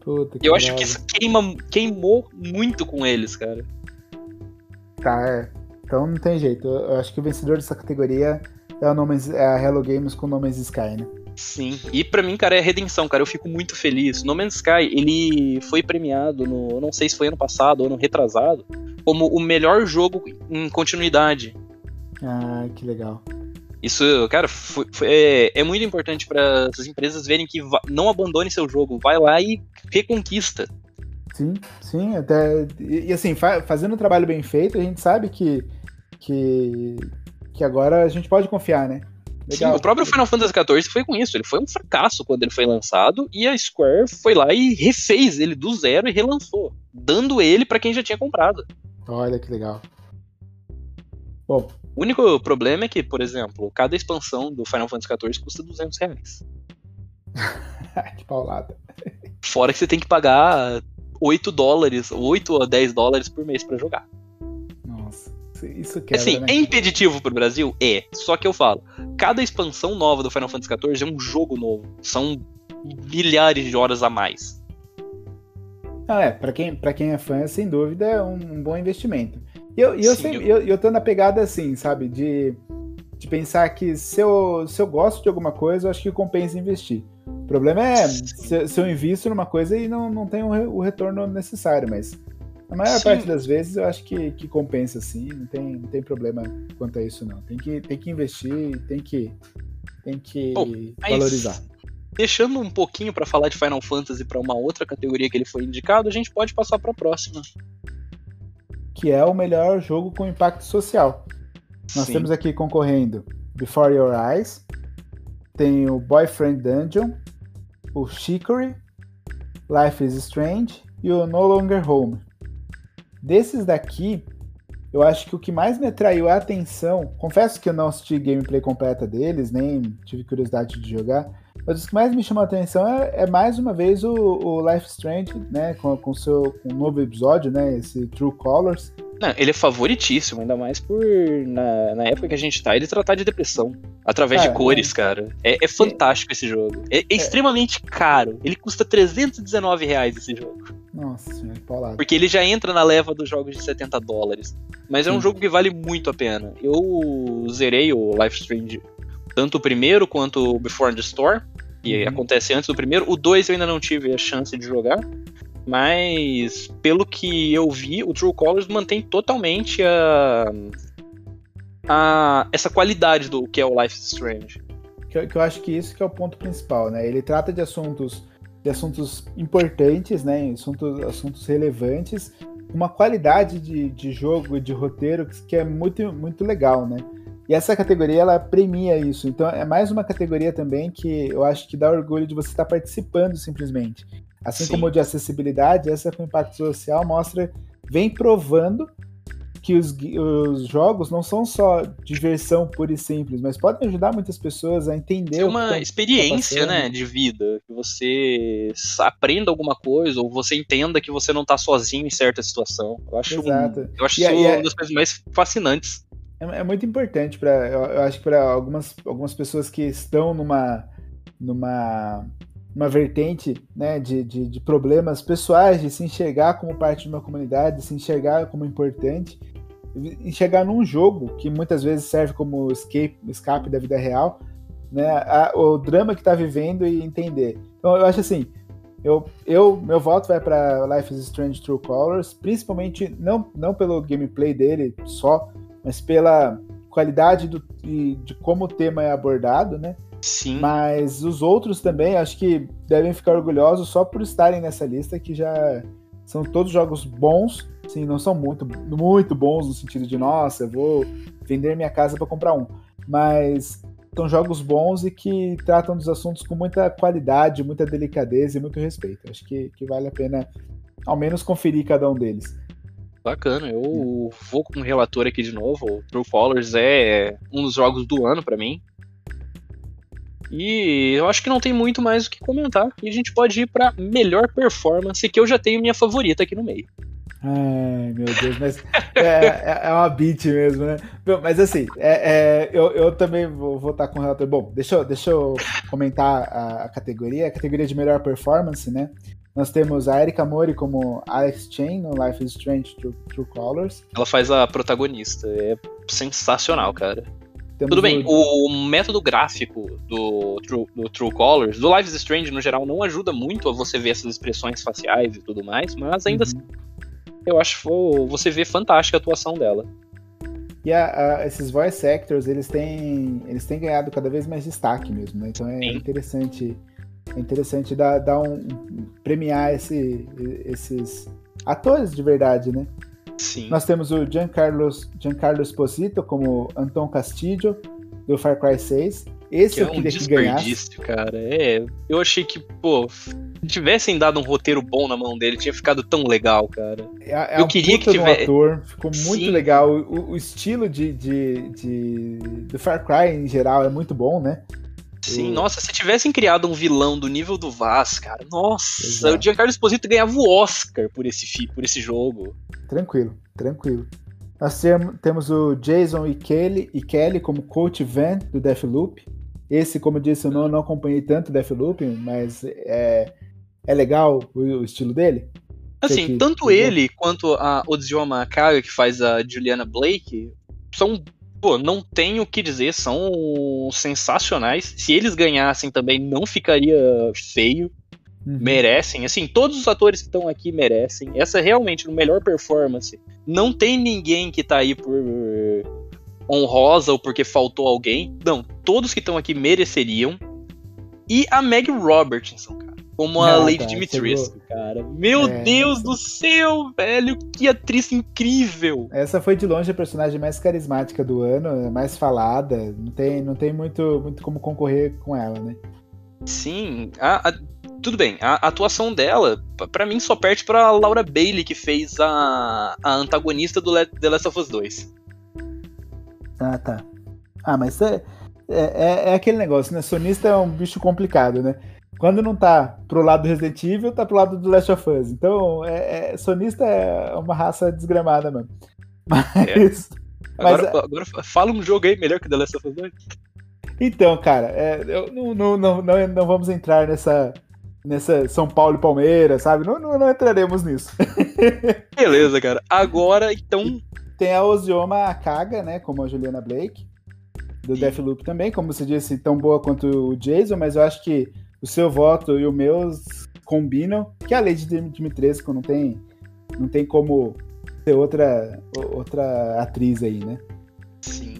Puta, eu acho que isso queima, queimou muito com eles, cara. Star. Então não tem jeito. Eu acho que o vencedor dessa categoria é, o No Man's, é a Hello Games com No Man's Sky, né? Sim, e para mim, cara, é redenção, cara. Eu fico muito feliz. No Man's Sky, ele foi premiado no, não sei se foi ano passado ou ano retrasado, como o melhor jogo em continuidade. Ah, que legal. Isso, cara, foi, foi, é, é, muito importante para as empresas verem que não abandone seu jogo, vai lá e reconquista. Sim, sim, até. E, e assim, fa fazendo um trabalho bem feito, a gente sabe que, que, que agora a gente pode confiar, né? Legal. Sim, o próprio Final Fantasy XIV foi com isso. Ele foi um fracasso quando ele foi lançado e a Square foi lá e refez ele do zero e relançou, dando ele para quem já tinha comprado. Olha que legal. Bom. O único problema é que, por exemplo, cada expansão do Final Fantasy XIV custa 200 reais. que paulada. Fora que você tem que pagar 8 dólares, 8 a 10 dólares por mês para jogar. Nossa, isso quebra, Assim, né? é impeditivo pro Brasil? É. Só que eu falo, cada expansão nova do Final Fantasy XIV é um jogo novo. São milhares de horas a mais. Ah, é, pra quem, pra quem é fã, sem dúvida, é um, um bom investimento. E eu, eu, Sim, eu... eu, eu tô na pegada assim, sabe, de, de pensar que se eu, se eu gosto de alguma coisa, eu acho que compensa investir. O problema é se, se, eu invisto numa coisa e não, não tenho o retorno necessário, mas a maior sim. parte das vezes eu acho que, que compensa sim, não tem, não tem problema quanto a isso não. Tem que, tem que investir, tem que, tem que Bom, valorizar. Deixando um pouquinho para falar de Final Fantasy para uma outra categoria que ele foi indicado, a gente pode passar para a próxima. Que é o melhor jogo com impacto social. Nós sim. temos aqui concorrendo Before Your Eyes, tem o Boyfriend Dungeon, o Chicory, Life is Strange e o No Longer Home. Desses daqui, eu acho que o que mais me atraiu a atenção, confesso que eu não assisti gameplay completa deles, nem tive curiosidade de jogar, mas o que mais me chamou a atenção é, é mais uma vez o, o Life Strange, né, com, com seu com um novo episódio, né, esse True Colors, não, ele é favoritíssimo, ainda mais por, na, na época que a gente tá, ele tratar de depressão. Através de cores, é. cara. É, é fantástico esse jogo. É, é, é, extremamente caro. Ele custa 319 reais esse jogo. Nossa paulado. Porque ele já entra na leva dos jogos de 70 dólares. Mas é um jogo que vale muito a pena. Eu zerei o Life Strange, tanto o primeiro quanto o Before the Store, que uhum. acontece antes do primeiro. O 2 eu ainda não tive a chance de jogar. Mas, pelo que eu vi, o True Colors mantém totalmente a, a essa qualidade do que é o Life is Strange. Que, que eu acho que isso que é o ponto principal, né? Ele trata de assuntos de assuntos importantes, né? Assuntos, assuntos relevantes, uma qualidade de, de jogo e de roteiro que é muito, muito legal, né? E essa categoria ela premia isso. Então é mais uma categoria também que eu acho que dá orgulho de você estar participando simplesmente. Assim Sim. como o de acessibilidade, essa com impacto social mostra, vem provando que os, os, jogos não são só diversão pura e simples, mas podem ajudar muitas pessoas a entender. É uma tá, experiência, tá né, de vida, que você aprenda alguma coisa ou você entenda que você não está sozinho em certa situação. Eu acho, Exato. Um, eu acho e, isso e é, uma das coisas mais fascinantes. É, é muito importante para, eu, eu, acho que para algumas, algumas pessoas que estão numa numa uma vertente né, de, de, de, problemas pessoais, de se enxergar como parte de uma comunidade, de se enxergar como importante, enxergar num jogo que muitas vezes serve como escape, escape da vida real, né, a, o drama que está vivendo e entender. Então eu acho assim, eu, eu meu voto vai para Life is Strange True Colors, principalmente não, não pelo gameplay dele só, mas pela qualidade do, de, de como o tema é abordado, né? Sim. Mas os outros também acho que devem ficar orgulhosos só por estarem nessa lista, que já são todos jogos bons, sim, não são muito, muito bons no sentido de, nossa, eu vou vender minha casa para comprar um. Mas são jogos bons e que tratam dos assuntos com muita qualidade, muita delicadeza e muito respeito. Acho que, que vale a pena ao menos conferir cada um deles. Bacana, eu vou com o relator aqui de novo. O True Colors é um dos jogos do ano para mim. E eu acho que não tem muito mais o que comentar. E a gente pode ir para melhor performance, que eu já tenho minha favorita aqui no meio. Ai, meu Deus, mas é, é, é uma beat mesmo, né? Mas assim, é, é, eu, eu também vou votar com o relator. Bom, deixa eu, deixa eu comentar a, a, categoria. A categoria de melhor performance, né? Nós temos a Erika Mori como Alex Chain no Life is Strange True, True Colors. Ela faz a protagonista. É sensacional, cara. Temos Tudo bem, o... o... método gráfico do True, do True Colors, do Life is Strange no geral, não ajuda muito a você ver essas expressões faciais e tudo mais, mas ainda uhum. assim, eu acho que você vê fantástica a atuação dela. E a, a, esses voice actors, eles têm, eles têm ganhado cada vez mais destaque mesmo, né? Então é Sim. interessante é interessante dar, dar um, premiar esse, esses atores de verdade, né? Sim. Nós temos o Giancarlo, Giancarlo Esposito como Anton Castillo, do Far Cry 6. Esse que eu é queria um que ganhasse. cara. É, eu achei que, pô, se tivessem dado um roteiro bom na mão dele, tinha ficado tão legal, cara. É, é eu queria que tivesse. ator, ficou muito Sim. legal. O, o estilo de, de, de, do Far Cry em geral é muito bom, né? Sim, nossa, se tivessem criado um vilão do nível do Vaz, cara, nossa, Exato. o Giancarlo Esposito ganhava o Oscar por esse, por esse jogo. Tranquilo, tranquilo. Nós temos o Jason e Kelly, e Kelly como Coach Van do Deathloop. Esse, como eu disse, eu não, não acompanhei tanto Deathloop, mas é, é legal o, o estilo dele. Assim, que, tanto que ele quanto a Odzioma Kaga, que faz a Juliana Blake, são pô, não tenho o que dizer, são sensacionais. Se eles ganhassem também não ficaria feio. Uhum. Merecem, assim, todos os atores que estão aqui merecem. Essa é realmente a melhor performance. Não tem ninguém que tá aí por honrosa ou porque faltou alguém. Não, todos que estão aqui mereceriam. E a Meg Robertson, cara como a ah, Lady tá, Dimitrescu, cara. Meu é, Deus do céu, velho, que atriz incrível! Essa foi de longe a personagem mais carismática do ano, mais falada. Não tem, não tem muito, muito como concorrer com ela, né? Sim, a, a, tudo bem. A, atuação dela, para mim, só perde pra Laura Bailey, que fez a, a antagonista do The Last of Us 2. Ah, tá. Ah, mas é, é, é aquele negócio, né? Sonista é um bicho complicado, né? Quando não tá pro lado do Resident Evil, tá pro lado do Last of Us. Então, é, é sonista é uma raça desgramada, mano. Mas. É. Agora, mas, agora fala um jogo aí melhor que The Last of Us 2. Então, cara, é, eu, não, não, não, não, não vamos entrar nessa, nessa São Paulo e Palmeiras, sabe? Não, não, não entraremos nisso. Beleza, cara. Agora, então. Tem a Ozioma Akaga, né? Como a Juliana Blake. Do Sim. Deathloop também, como você disse, tão boa quanto o Jason, mas eu acho que o seu voto e o meu combinam, que a Lady Dimitrescu não tem, não tem como ter outra, outra atriz aí, né? Sim.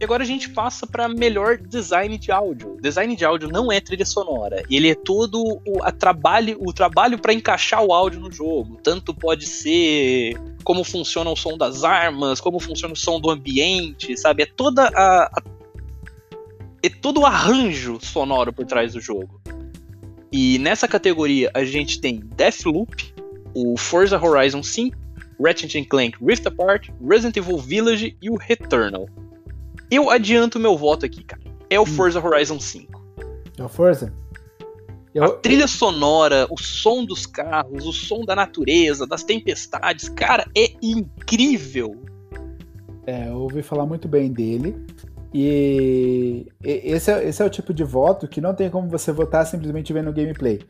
E agora a gente passa para melhor design de áudio. Design de áudio não é trilha sonora, ele é todo o, a trabalho, o trabalho para encaixar o áudio no jogo. Tanto pode ser como funciona o som das armas, como funciona o som do ambiente, sabe? É toda a, a é todo o arranjo sonoro por trás do jogo. E nessa categoria a gente tem Deathloop, o Forza Horizon 5, Ratchet Clank Rift Apart, Resident Evil Village e o Returnal. Eu adianto meu voto aqui, cara. É o hum. Forza Horizon 5. É o Forza? Eu... A trilha sonora, o som dos carros, o som da natureza, das tempestades, cara, é incrível. É, eu ouvi falar muito bem dele. E esse é, esse é o tipo de voto que não tem como você votar simplesmente vendo o gameplay.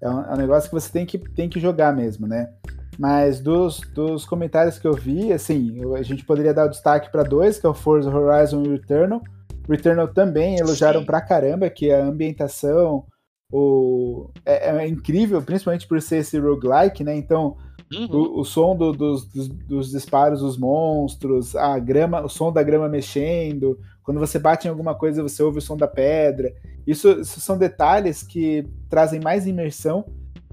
É um, é um, negócio que você tem que, tem que jogar mesmo, né? Mas dos, dos comentários que eu vi, assim, a gente poderia dar o destaque para dois, que é o Forza Horizon e o Returnal. Returnal também elogiaram Sim. pra caramba, que a ambientação o, é, é incrível, principalmente por ser esse roguelike, né? Então, Uhum. O, o, som do, dos, dos, dos, disparos dos monstros, a grama, o som da grama mexendo, quando você bate em alguma coisa, você ouve o som da pedra. Isso, isso são detalhes que trazem mais imersão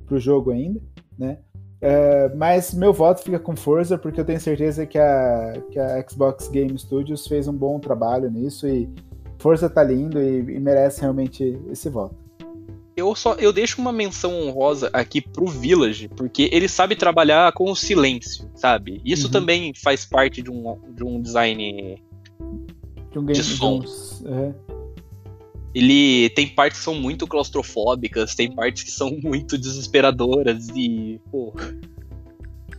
pro jogo ainda, né? Uh, mas meu voto fica com Forza, porque eu tenho certeza que a, que a Xbox Game Studios fez um bom trabalho nisso e Forza tá lindo e, e merece realmente esse voto eu só eu deixo uma menção honrosa aqui pro Village, porque ele sabe trabalhar com o silêncio, sabe? Isso uhum. também faz parte de um, de um design de, um game, de som. Uhum. Ele tem partes que são muito claustrofóbicas, tem partes que são muito desesperadoras e, pô,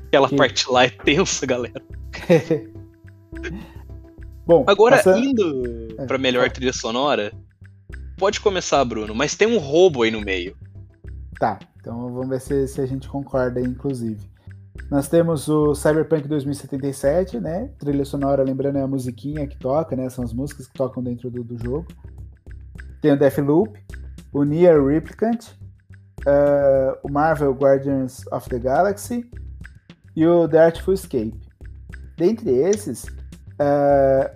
aquela que... parte lá é tensa, galera. Bom, agora essa... indo é, para melhor trilha sonora, Pode começar, Bruno, mas tem um roubo aí no meio. Tá, Então vamos ver se, se a gente concorda, inclusive. Nós temos o Cyberpunk 2077, né? Trilha sonora, lembrando, é a musiquinha que toca, né? São as músicas que tocam dentro do, do jogo. Tem o Deathloop, o Nier Replicant, uh, o Marvel Guardians of the Galaxy e o The Artful Escape. Dentre esses, uh,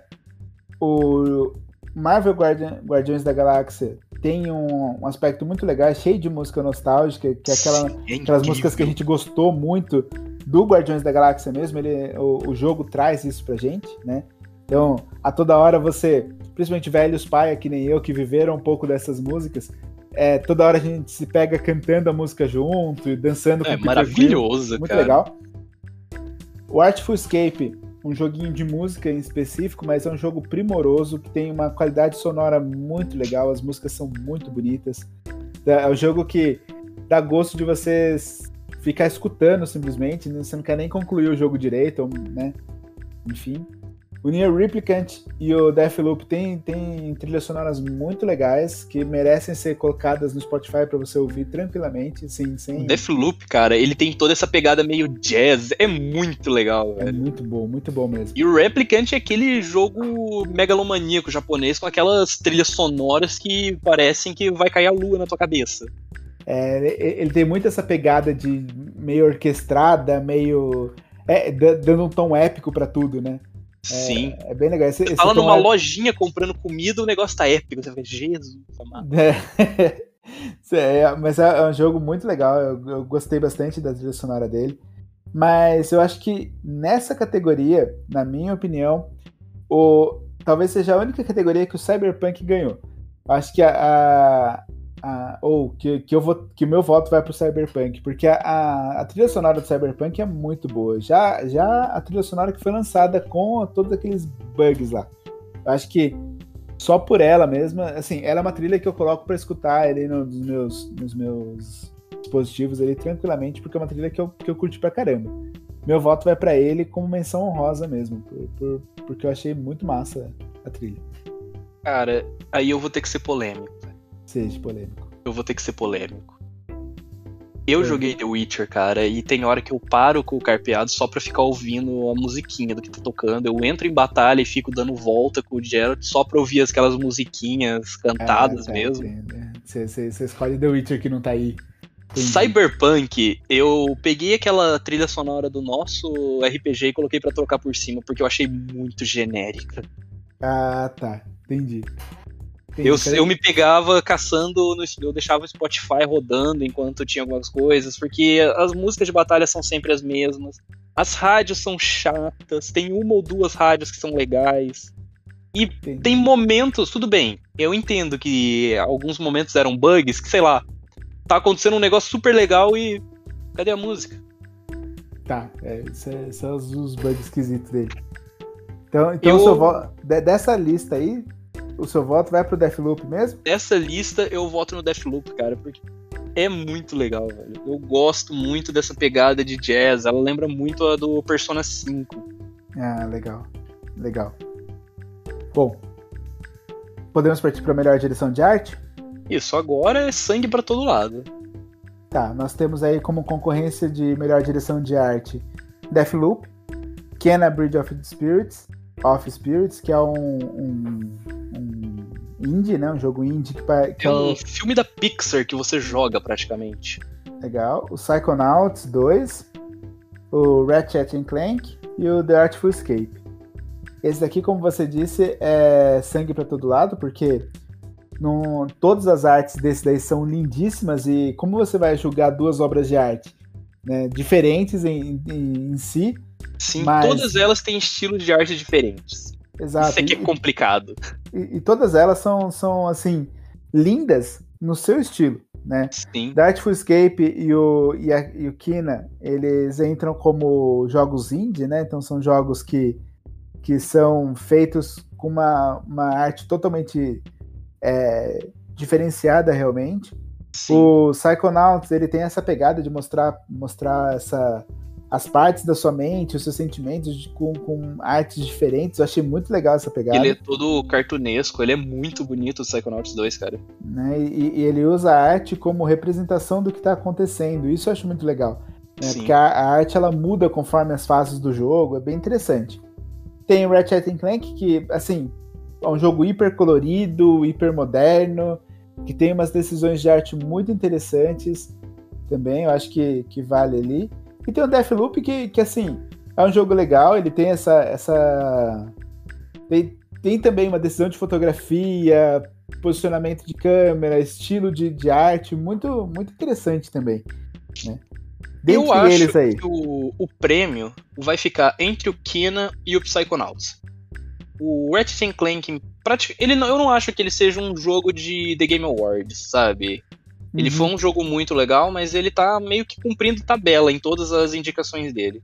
o Marvel Guardian, Guardiões da Galáxia tem um, um, aspecto muito legal, cheio de música nostálgica, que é aquela, Sim, aquelas músicas que a gente gostou muito do Guardiões da Galáxia mesmo. Ele, o, o jogo traz isso pra gente, né? Então, a toda hora você, principalmente velhos pai, que nem eu, que viveram um pouco dessas músicas, é, toda hora a gente se pega cantando a música junto e dançando. É maravilhoso, Muito cara. legal. O Artful Escape, um joguinho de música em específico, mas é um jogo primoroso que tem uma qualidade sonora muito legal, as músicas são muito bonitas. É um jogo que dá gosto de você ficar escutando simplesmente, né? você não quer nem concluir o jogo direito, né? Enfim. O Nier Replicant e o Deathloop tem, tem trilhas sonoras muito legais que merecem ser colocadas no Spotify para você ouvir tranquilamente, sem, sem... O Deathloop, cara, ele tem toda essa pegada meio jazz, é muito legal, É muito bom, muito bom mesmo. E o Replicant é aquele jogo megalomaníaco japonês com aquelas trilhas sonoras que parecem que vai cair a lua na tua cabeça. É, ele tem muito essa pegada de meio orquestrada, meio... É, dando um tom épico para tudo, né? Sim. É, é, bem legal. Esse, você fala numa é... lojinha comprando comida, o negócio tá épico. Você Jesus, é. é, mas é, um jogo muito legal. Eu, eu, gostei bastante da trilha sonora dele. Mas eu acho que nessa categoria, na minha opinião, o, talvez seja a única categoria que o Cyberpunk ganhou. Eu acho que a, a, ou que, que eu vou que meu voto vai pro Cyberpunk, porque a, a, a, trilha sonora do Cyberpunk é muito boa. Já, já a trilha sonora que foi lançada com todos aqueles bugs lá. Eu acho que só por ela mesma, assim, ela é uma trilha que eu coloco para escutar ali nos meus, nos meus dispositivos ali tranquilamente, porque é uma trilha que eu, que eu curti pra caramba. Meu voto vai para ele como menção honrosa mesmo, por, por, porque eu achei muito massa a trilha. Cara, aí eu vou ter que ser polêmico. Seja polêmico. Eu vou ter que ser polêmico. Eu é. joguei The Witcher, cara, e tem hora que eu paro com o carpeado só pra ficar ouvindo a musiquinha do que tá tocando. Eu entro em batalha e fico dando volta com o Geralt só pra ouvir aquelas musiquinhas cantadas é, mesmo. Você escolhe The Witcher que não tá aí. Entendi. Cyberpunk, eu peguei aquela trilha sonora do nosso RPG e coloquei para trocar por cima, porque eu achei muito genérica. Ah, tá. Entendi. Eu, eu me pegava caçando, no, eu deixava o Spotify rodando enquanto tinha algumas coisas, porque as músicas de batalha são sempre as mesmas. As rádios são chatas, tem uma ou duas rádios que são legais. E Entendi. tem momentos, tudo bem, eu entendo que alguns momentos eram bugs, que sei lá, tá acontecendo um negócio super legal e. Cadê a música? Tá, é, é, são os bugs esquisitos dele. Então, então eu... dessa lista aí, o seu voto vai pro Deathloop mesmo? Nessa lista eu voto no Deathloop, cara, porque é muito legal, velho. Eu gosto muito dessa pegada de jazz. Ela lembra muito a do Persona 5. Ah, legal. Legal. Bom, podemos partir para melhor direção de arte? Isso, agora é sangue para todo lado. Tá, nós temos aí como concorrência de melhor direção de arte Deathloop, Kena Bridge of Spirits, of Spirits, que é um, um, um indie, né? Um jogo indie que, que é, é um filme da Pixar que você joga praticamente. Legal. O Psychonauts 2, o Ratchet Clank e o The Artful Escape. Esse daqui, como você disse, é sangue para todo lado, porque no, todas as artes desse daí são lindíssimas e como você vai julgar duas obras de arte né, diferentes em, em, em si, Sim, Mas... todas elas têm estilos de arte diferentes. Exato. Isso aqui é complicado. E, e, todas elas são, são, assim, lindas no seu estilo, né? Sim. The Artful Escape e o, e, a, e o Kina, eles entram como jogos indie, né? Então são jogos que, que são feitos com uma, uma arte totalmente é, diferenciada realmente. Sim. O Psychonauts, ele tem essa pegada de mostrar, mostrar essa as partes da sua mente, os seus sentimentos com, com artes diferentes. Eu achei muito legal essa pegada. Ele é todo cartunesco, ele é muito bonito o Psychonauts 2, cara. Né? E, e, ele usa a arte como representação do que está acontecendo. Isso eu acho muito legal. Né? Porque a, a, arte ela muda conforme as fases do jogo, é bem interessante. Tem o Ratchet Clank, que, assim, é um jogo hiper colorido, hiper moderno, que tem umas decisões de arte muito interessantes também, eu acho que, que vale ali. E tem o Deathloop que, que assim, é um jogo legal, ele tem essa. essa tem, tem também uma decisão de fotografia, posicionamento de câmera, estilo de, de arte, muito, muito interessante também. Né? Dentre eu acho que o, o prêmio vai ficar entre o Kina e o Psychonauts. O Ratchet Clank, ele não, eu não acho que ele seja um jogo de The Game Awards, sabe? Ele uhum. foi um jogo muito legal, mas ele tá meio que cumprindo tabela em todas as indicações dele.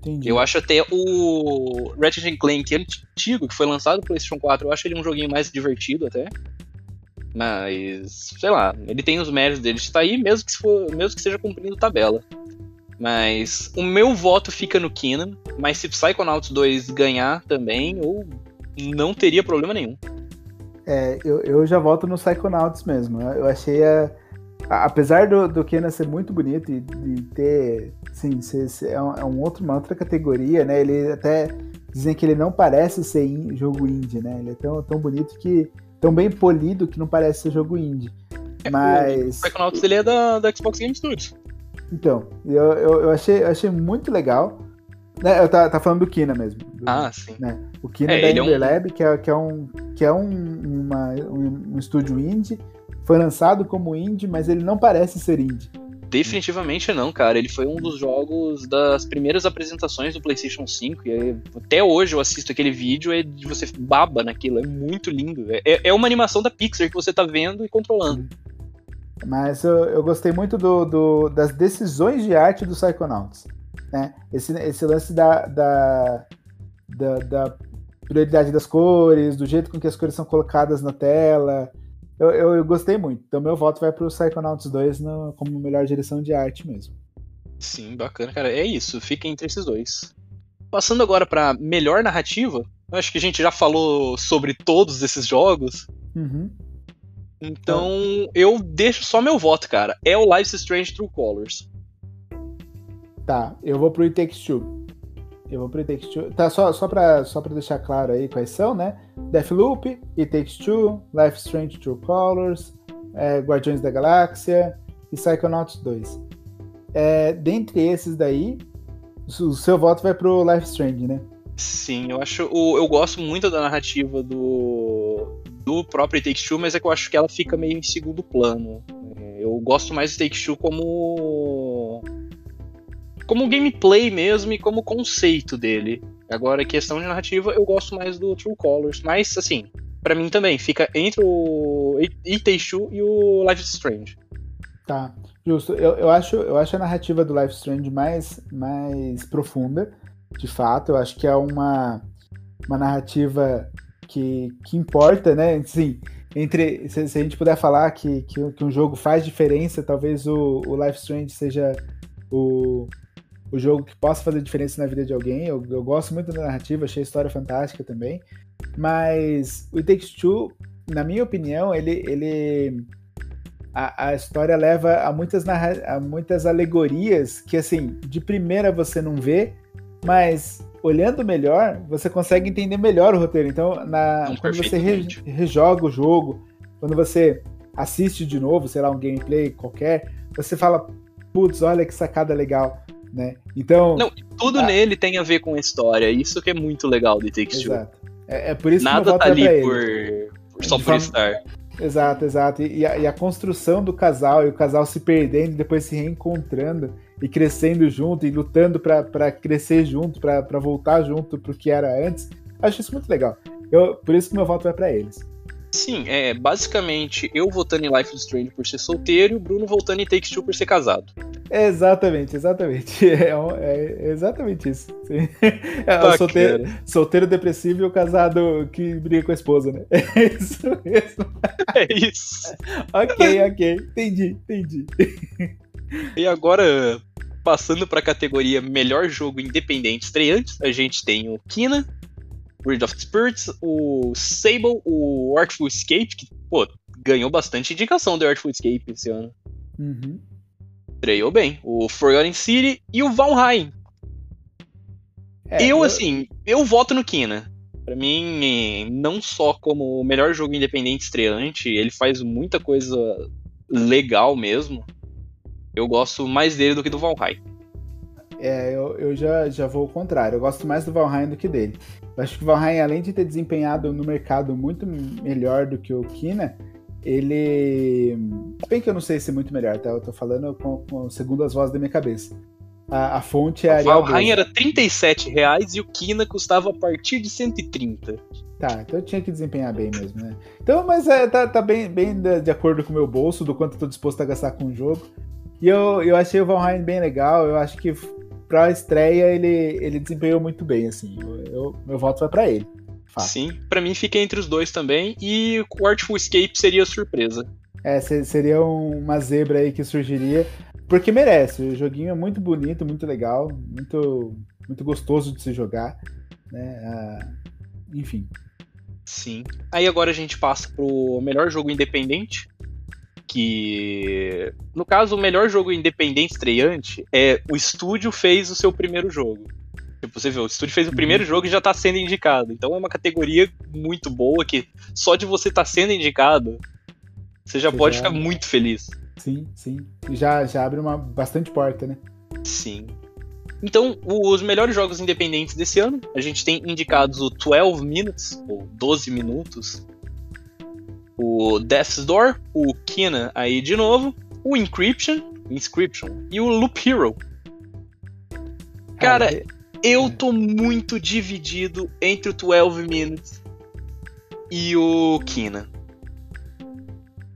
Entendi. Eu acho até o Ratchet Clank antigo, que foi lançado pro PlayStation 4, eu acho ele um joguinho mais divertido até. Mas, sei lá, ele tem os méritos dele de estar aí, mesmo que, for, mesmo que seja cumprindo tabela. Mas o meu voto fica no Keenan, mas se Psychonauts 2 ganhar também, eu não teria problema nenhum. É, eu, eu já voto no Psychonauts mesmo. Eu achei a, apesar do, do Kenan ser muito bonito e de ter, sim, ser, ser, é, um, é um outro, uma outra categoria, né? Ele até dizem que ele não parece ser in, jogo indie, né? Ele é tão, tão bonito que tão bem polido que não parece ser jogo indie. É, Mas o Psychonauts ele é da, da Xbox Game Studios. Então, eu, eu, eu achei, eu achei muito legal. Né, eu tá, tá falando do Kina mesmo. Do, ah, sim. Né, o Kina é, da Ember é um... Lab, que é, que é um, que é um, uma, um, um estúdio indie foi lançado como indie, mas ele não parece ser indie. Definitivamente não, cara. Ele foi um dos jogos das primeiras apresentações do PlayStation 5. E até hoje eu assisto aquele vídeo e você baba naquilo. É muito lindo. É, é uma animação da Pixar que você tá vendo e controlando. Mas eu, eu gostei muito do, do, das decisões de arte do Psychonauts. Né? Esse, esse lance da, da, da, da prioridade das cores, do jeito com que as cores são colocadas na tela. Eu, eu, eu, gostei muito. Então meu voto vai pro Psychonauts 2 no, como melhor direção de arte mesmo. Sim, bacana, cara. É isso, fica entre esses dois. Passando agora para melhor narrativa, eu acho que a gente já falou sobre todos esses jogos. Uhum. Então eu deixo só meu voto, cara. É o Life Strange True Colors. Tá, eu vou pro It Takes Two. Eu vou pro It Takes Two. Tá, só, só, pra, só pra deixar claro aí quais são, né? Deathloop, It Takes Two, Life Strange True Colors, é, Guardiões da Galáxia e Psychonauts 2. É, dentre esses daí, o seu voto vai pro Life Strange, né? Sim, eu acho. Eu gosto muito da narrativa do, do próprio It Takes Two, mas é que eu acho que ela fica meio em segundo plano. É, eu gosto mais do Take Two como como gameplay mesmo e como conceito dele. Agora, questão de narrativa, eu gosto mais do True Colors, mas assim, para mim também fica entre o Iteishu e o Life is Strange. Tá, justo. Eu, eu, acho, eu acho a narrativa do Life Strange mais, mais profunda, de fato. Eu acho que é uma, uma narrativa que, que importa, né? Sim, entre se, se, a gente puder falar que, que, que, um jogo faz diferença, talvez o, o Life Strange seja o, o jogo que possa fazer diferença na vida de alguém. Eu, eu gosto muito da narrativa, achei a história fantástica também. Mas o It Takes Two, na minha opinião, ele. ele a, a história leva a muitas, a muitas alegorias que, assim, de primeira você não vê, mas olhando melhor, você consegue entender melhor o roteiro. Então, na, não, quando você re, rejoga o jogo, quando você assiste de novo, sei lá, um gameplay qualquer, você fala, putz, olha que sacada legal né? Então. Não, tudo a... nele tem a ver com a história. Isso que é muito legal de Take Two. Exato. É, é por isso Nada que tá ali por, por, só por forma... estar. Exato, exato. E a, e a, construção do casal, e o casal se perdendo, e depois se reencontrando e crescendo junto, e lutando para crescer junto, para voltar junto pro que era antes. Acho isso muito legal. Eu, por isso que meu voto vai para eles. Sim, é basicamente eu votando em Life is Strange por ser solteiro e o Bruno votando em Takes Two por ser casado. Exatamente, exatamente. É, é exatamente isso. É o solteiro, solteiro depressivo e o casado que briga com a esposa, né? É isso mesmo. É isso. ok, ok. Entendi, entendi. E agora, passando para a categoria melhor jogo independente estreante, a gente tem o Kina, Bridge of Spirits, o Sable, o Artful Escape, que, pô, ganhou bastante indicação do Artful Escape esse ano. Uhum. Estreou bem. O Forgotten City e o Valheim. É, eu, eu, assim, eu voto no Kina. Pra mim, não só como o melhor jogo independente estreante, ele faz muita coisa legal mesmo. Eu gosto mais dele do que do Valheim. É, eu, eu já, já vou ao contrário. Eu gosto mais do Valheim do que dele. Acho que o Valheim, além de ter desempenhado no mercado muito melhor do que o Kina, ele. Bem que eu não sei se é muito melhor, tá? Eu tô falando com, com segundo as vozes da minha cabeça. A, a fonte é. O Valheim era 37 reais e o Kina custava a partir de 130. Tá, então eu tinha que desempenhar bem mesmo, né? Então, mas é, tá, tá bem, bem de, de acordo com o meu bolso, do quanto eu tô disposto a gastar com o jogo. E eu, eu achei o Valheim bem legal, eu acho que pra estreia ele, ele desempenhou muito bem, assim. Eu, eu meu voto vai para ele. Fato. Sim, para mim fica entre os dois também. E o Artful Escape seria surpresa. É, seria uma zebra aí que surgiria. Porque merece. O joguinho é muito bonito, muito legal, muito, muito gostoso de se jogar. Né? Ah, enfim. Sim. Aí agora a gente passa pro melhor jogo independente, que no caso o melhor jogo independente estreante é o estúdio fez o seu primeiro jogo. Tipo, você vê, o estúdio fez o primeiro uhum. jogo e já tá sendo indicado. Então é uma categoria muito boa que só de você estar tá sendo indicado, você já você pode já... ficar muito feliz. Sim, sim. Já, já abre uma bastante porta, né? Sim. Então, os melhores jogos independentes desse ano, a gente tem indicados o 12 Minutes, ou 12 Minutos, o Death's Door, o Kina aí de novo, o Encryption, Inscription e o Loop Hero. Cara, eu tô muito dividido entre o 12 Minutes e o Kina.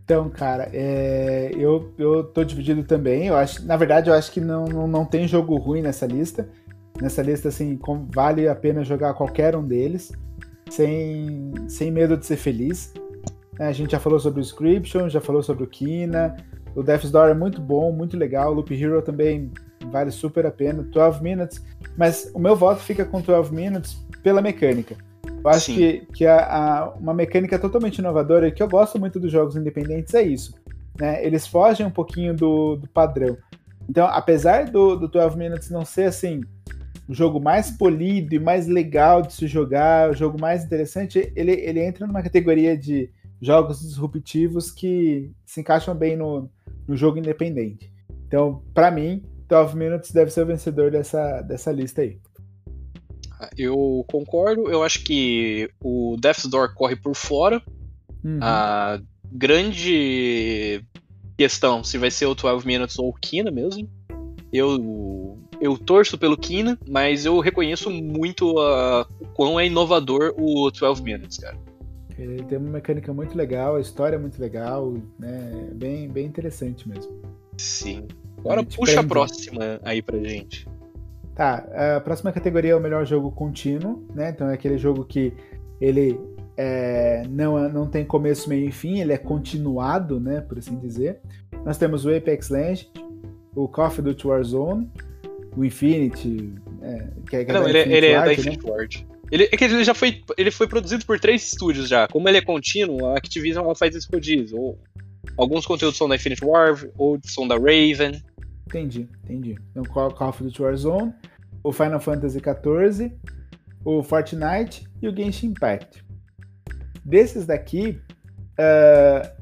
Então, cara, é, eu, eu tô dividido também. Eu acho, na verdade, eu acho que não, não, não tem jogo ruim nessa lista. Nessa lista, assim, com, vale a pena jogar qualquer um deles, sem, sem medo de ser feliz. É, a gente já falou sobre o Scription, já falou sobre o Kina. O Death's Door é muito bom, muito legal. O Loop Hero também vale super a pena. 12 Minutes. Mas o meu voto fica com 12 Minutes pela mecânica. Eu acho Sim. que, que a, a, uma mecânica totalmente inovadora, e que eu gosto muito dos jogos independentes, é isso. Né? Eles fogem um pouquinho do, do padrão. Então, apesar do, do 12 Minutes não ser assim o jogo mais polido e mais legal de se jogar, o jogo mais interessante, ele, ele entra numa categoria de jogos disruptivos que se encaixam bem no, no jogo independente. Então, para mim, 12 Minutes deve ser o vencedor dessa, dessa lista aí. Eu concordo, eu acho que o Death's Door corre por fora. Uhum. A grande questão se vai ser o 12 Minutes ou o Kina mesmo. Eu, eu torço pelo Kina, mas eu reconheço muito o quão é inovador o 12 Minutes, cara. Ele tem uma mecânica muito legal, a história é muito legal, né? Bem, bem interessante mesmo. Sim. Agora puxa prende. a próxima aí pra gente. Tá, a próxima categoria é o melhor jogo contínuo, né? Então é aquele jogo que ele é, não, não tem começo, meio e fim, ele é continuado, né? Por assim dizer. Nós temos o Apex Legends, o Call of Duty Warzone, o Infinity, é, que é, que não, é ele, ele é da Infinity né? Ward. Ele, é que ele já foi, ele foi produzido por três estúdios já. Como ele é contínuo, a Activision ela faz isso rodízio. Ou, alguns conteúdos são da Infinite Ward, outros são da Raven. Entendi, entendi. Então, Call of Duty Warzone, o Final Fantasy XIV, o Fortnite e o Genshin Impact. Desses daqui, uh,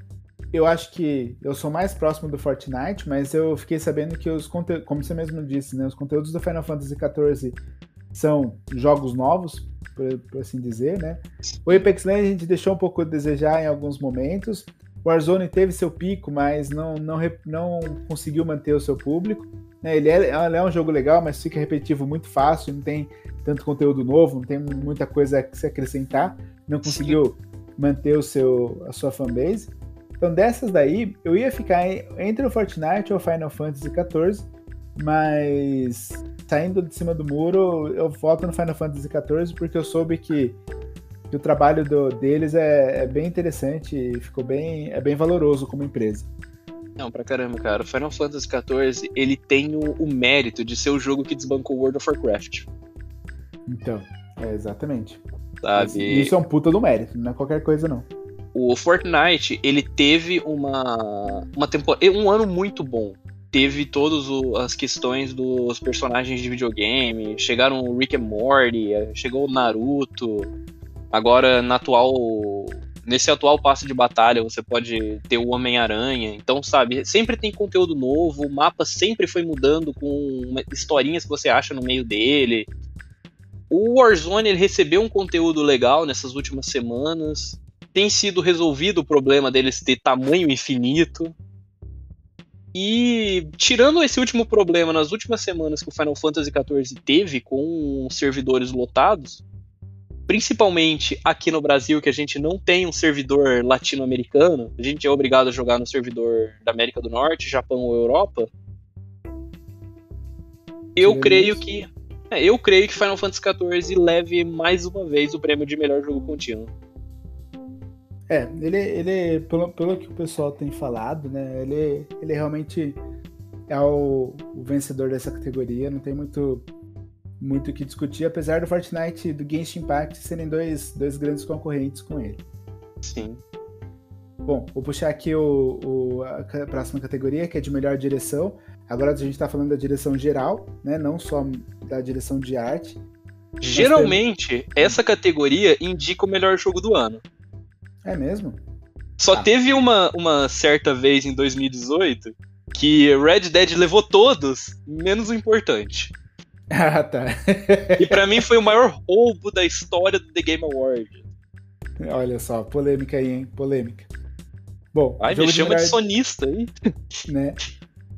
eu acho que eu sou mais próximo do Fortnite, mas eu fiquei sabendo que os conteúdos, como você mesmo disse, né, os conteúdos do Final Fantasy XIV são jogos novos, por, por assim dizer, né? O Apex Legends a gente deixou um pouco a desejar em alguns momentos. O Warzone teve seu pico, mas não, não, não conseguiu manter o seu público. Né? Ele, é, ele é um jogo legal, mas fica repetitivo muito fácil, não tem tanto conteúdo novo, não tem muita coisa a se acrescentar. Não conseguiu manter o seu, a sua fanbase. Então, dessas daí, eu ia ficar entre o Fortnite ou Final Fantasy XIV, mas saindo de cima do muro, eu volto no Final Fantasy XIV porque eu soube que, que o trabalho do, deles é, é, bem interessante e ficou bem, é bem valoroso como empresa. Não, pra caramba, cara. O Final Fantasy XIV, ele tem o, o mérito de ser o jogo que desbancou World of Warcraft. Então, é exatamente. Sabe? Isso é um puta do mérito, não é qualquer coisa, não. O Fortnite, ele teve uma, uma temporada, um ano muito bom. Teve todas as questões dos personagens de videogame, chegaram o Rick and Morty, chegou o Naruto. Agora, na atual nesse atual passo de batalha você pode ter o Homem-Aranha. Então, sabe, sempre tem conteúdo novo, o mapa sempre foi mudando com historinhas que você acha no meio dele. O Warzone recebeu um conteúdo legal nessas últimas semanas. Tem sido resolvido o problema deles ter tamanho infinito. E tirando esse último problema nas últimas semanas que o Final Fantasy XIV teve com servidores lotados, principalmente aqui no Brasil, que a gente não tem um servidor latino-americano, a gente é obrigado a jogar no servidor da América do Norte, Japão ou Europa. Eu creio que. É, eu creio que Final Fantasy XIV leve mais uma vez o prêmio de melhor jogo contínuo. É, ele, ele pelo, pelo que o pessoal tem falado, né? Ele, ele realmente é o, o vencedor dessa categoria, não tem muito muito o que discutir, apesar do Fortnite e do Genshin Impact serem dois, dois grandes concorrentes com ele. Sim. Bom, vou puxar aqui o, o, a próxima categoria, que é de melhor direção. Agora a gente está falando da direção geral, né? Não só da direção de arte. Geralmente, essa categoria indica o melhor jogo do ano. É mesmo? Só ah. teve uma, uma certa vez em 2018 que Red Dead levou todos, menos o importante. Ah, tá. e para mim foi o maior roubo da história do The Game Award. Olha só, polêmica aí, hein? Polêmica. Bom, Ai, me chama de, melhor... de sonista aí. Né?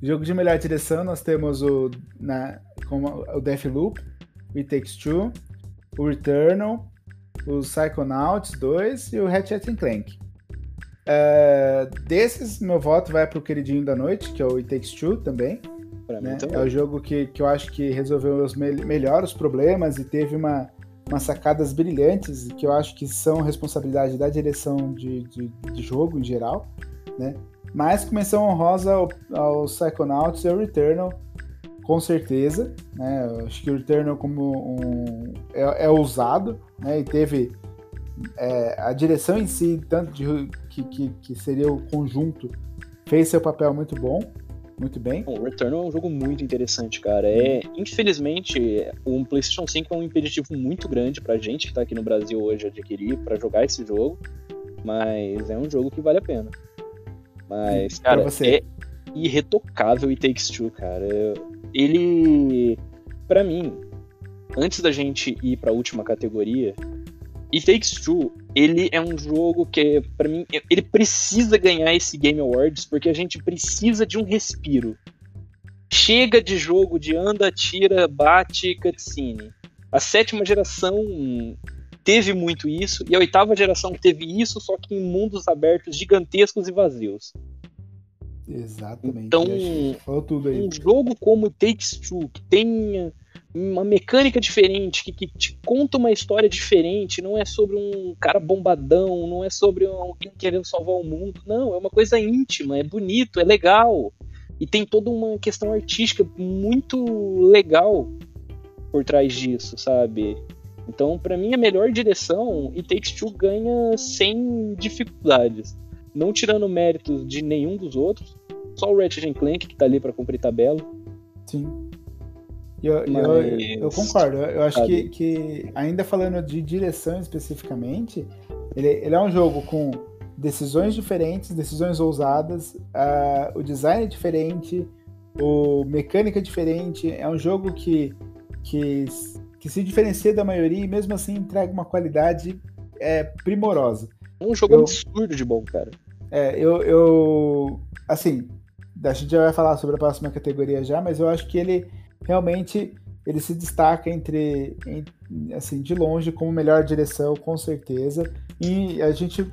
Jogo de melhor direção, nós temos o, na, como, o Deathloop, o It Takes Two, o Returnal, o Psychonauts 2 e o Ratchet Clank. Uh, desses, meu voto vai pro queridinho da noite, que é o It Takes Two também. Né? É o jogo que, que eu acho que resolveu os me melhor os problemas e teve uma, umas sacadas brilhantes que eu acho que são responsabilidade da direção de, de, de jogo em geral, né? Mas com menção honrosa ao, ao Psychonauts e ao Returnal, com certeza, né? Eu acho que o Returnal como um, é, é ousado, né? E teve é, a direção em si, tanto de, que, que, que seria o conjunto, fez seu papel muito bom. Muito bem. O Returnal é um jogo muito interessante, cara. É, infelizmente, o PlayStation 5 é um impeditivo muito grande pra gente que tá aqui no Brasil hoje adquirir para jogar esse jogo, mas é um jogo que vale a pena. Mas, cara, é irretocável e Takes Two, cara. Ele, para mim, antes da gente ir para a última categoria, It Takes Two, ele é um jogo que, para mim, ele precisa ganhar esse Game Awards porque a gente precisa de um respiro. Chega de jogo de anda, tira, bate, cutscene. A sétima geração teve muito isso, e a oitava geração teve isso, só que em mundos abertos gigantescos e vazios. Exatamente. Então, um jogo como Takes Two, que tem uma mecânica diferente, que, que te conta uma história diferente, não é sobre um cara bombadão, não é sobre alguém querendo salvar o mundo, não, é uma coisa íntima, é bonito, é legal. E tem toda uma questão artística muito legal por trás disso, sabe? Então, para mim, a melhor direção, e Takes Two ganha sem dificuldades. Não tirando méritos de nenhum dos outros, só o Ratchet Clank que tá ali para cumprir tabela. Sim. Eu, Mas... eu, eu, concordo. Eu acho que, que, ainda falando de direção especificamente, ele, ele é um jogo com decisões diferentes, decisões ousadas, uh, o design é diferente, o mecânica é diferente. É um jogo que, que, que se diferencia da maioria e mesmo assim entrega uma qualidade é, primorosa. É um jogo eu, absurdo de bom, cara. É, eu, eu. Assim, a gente já vai falar sobre a próxima categoria já, mas eu acho que ele realmente ele se destaca entre, assim, de longe como melhor direção, com certeza. E a gente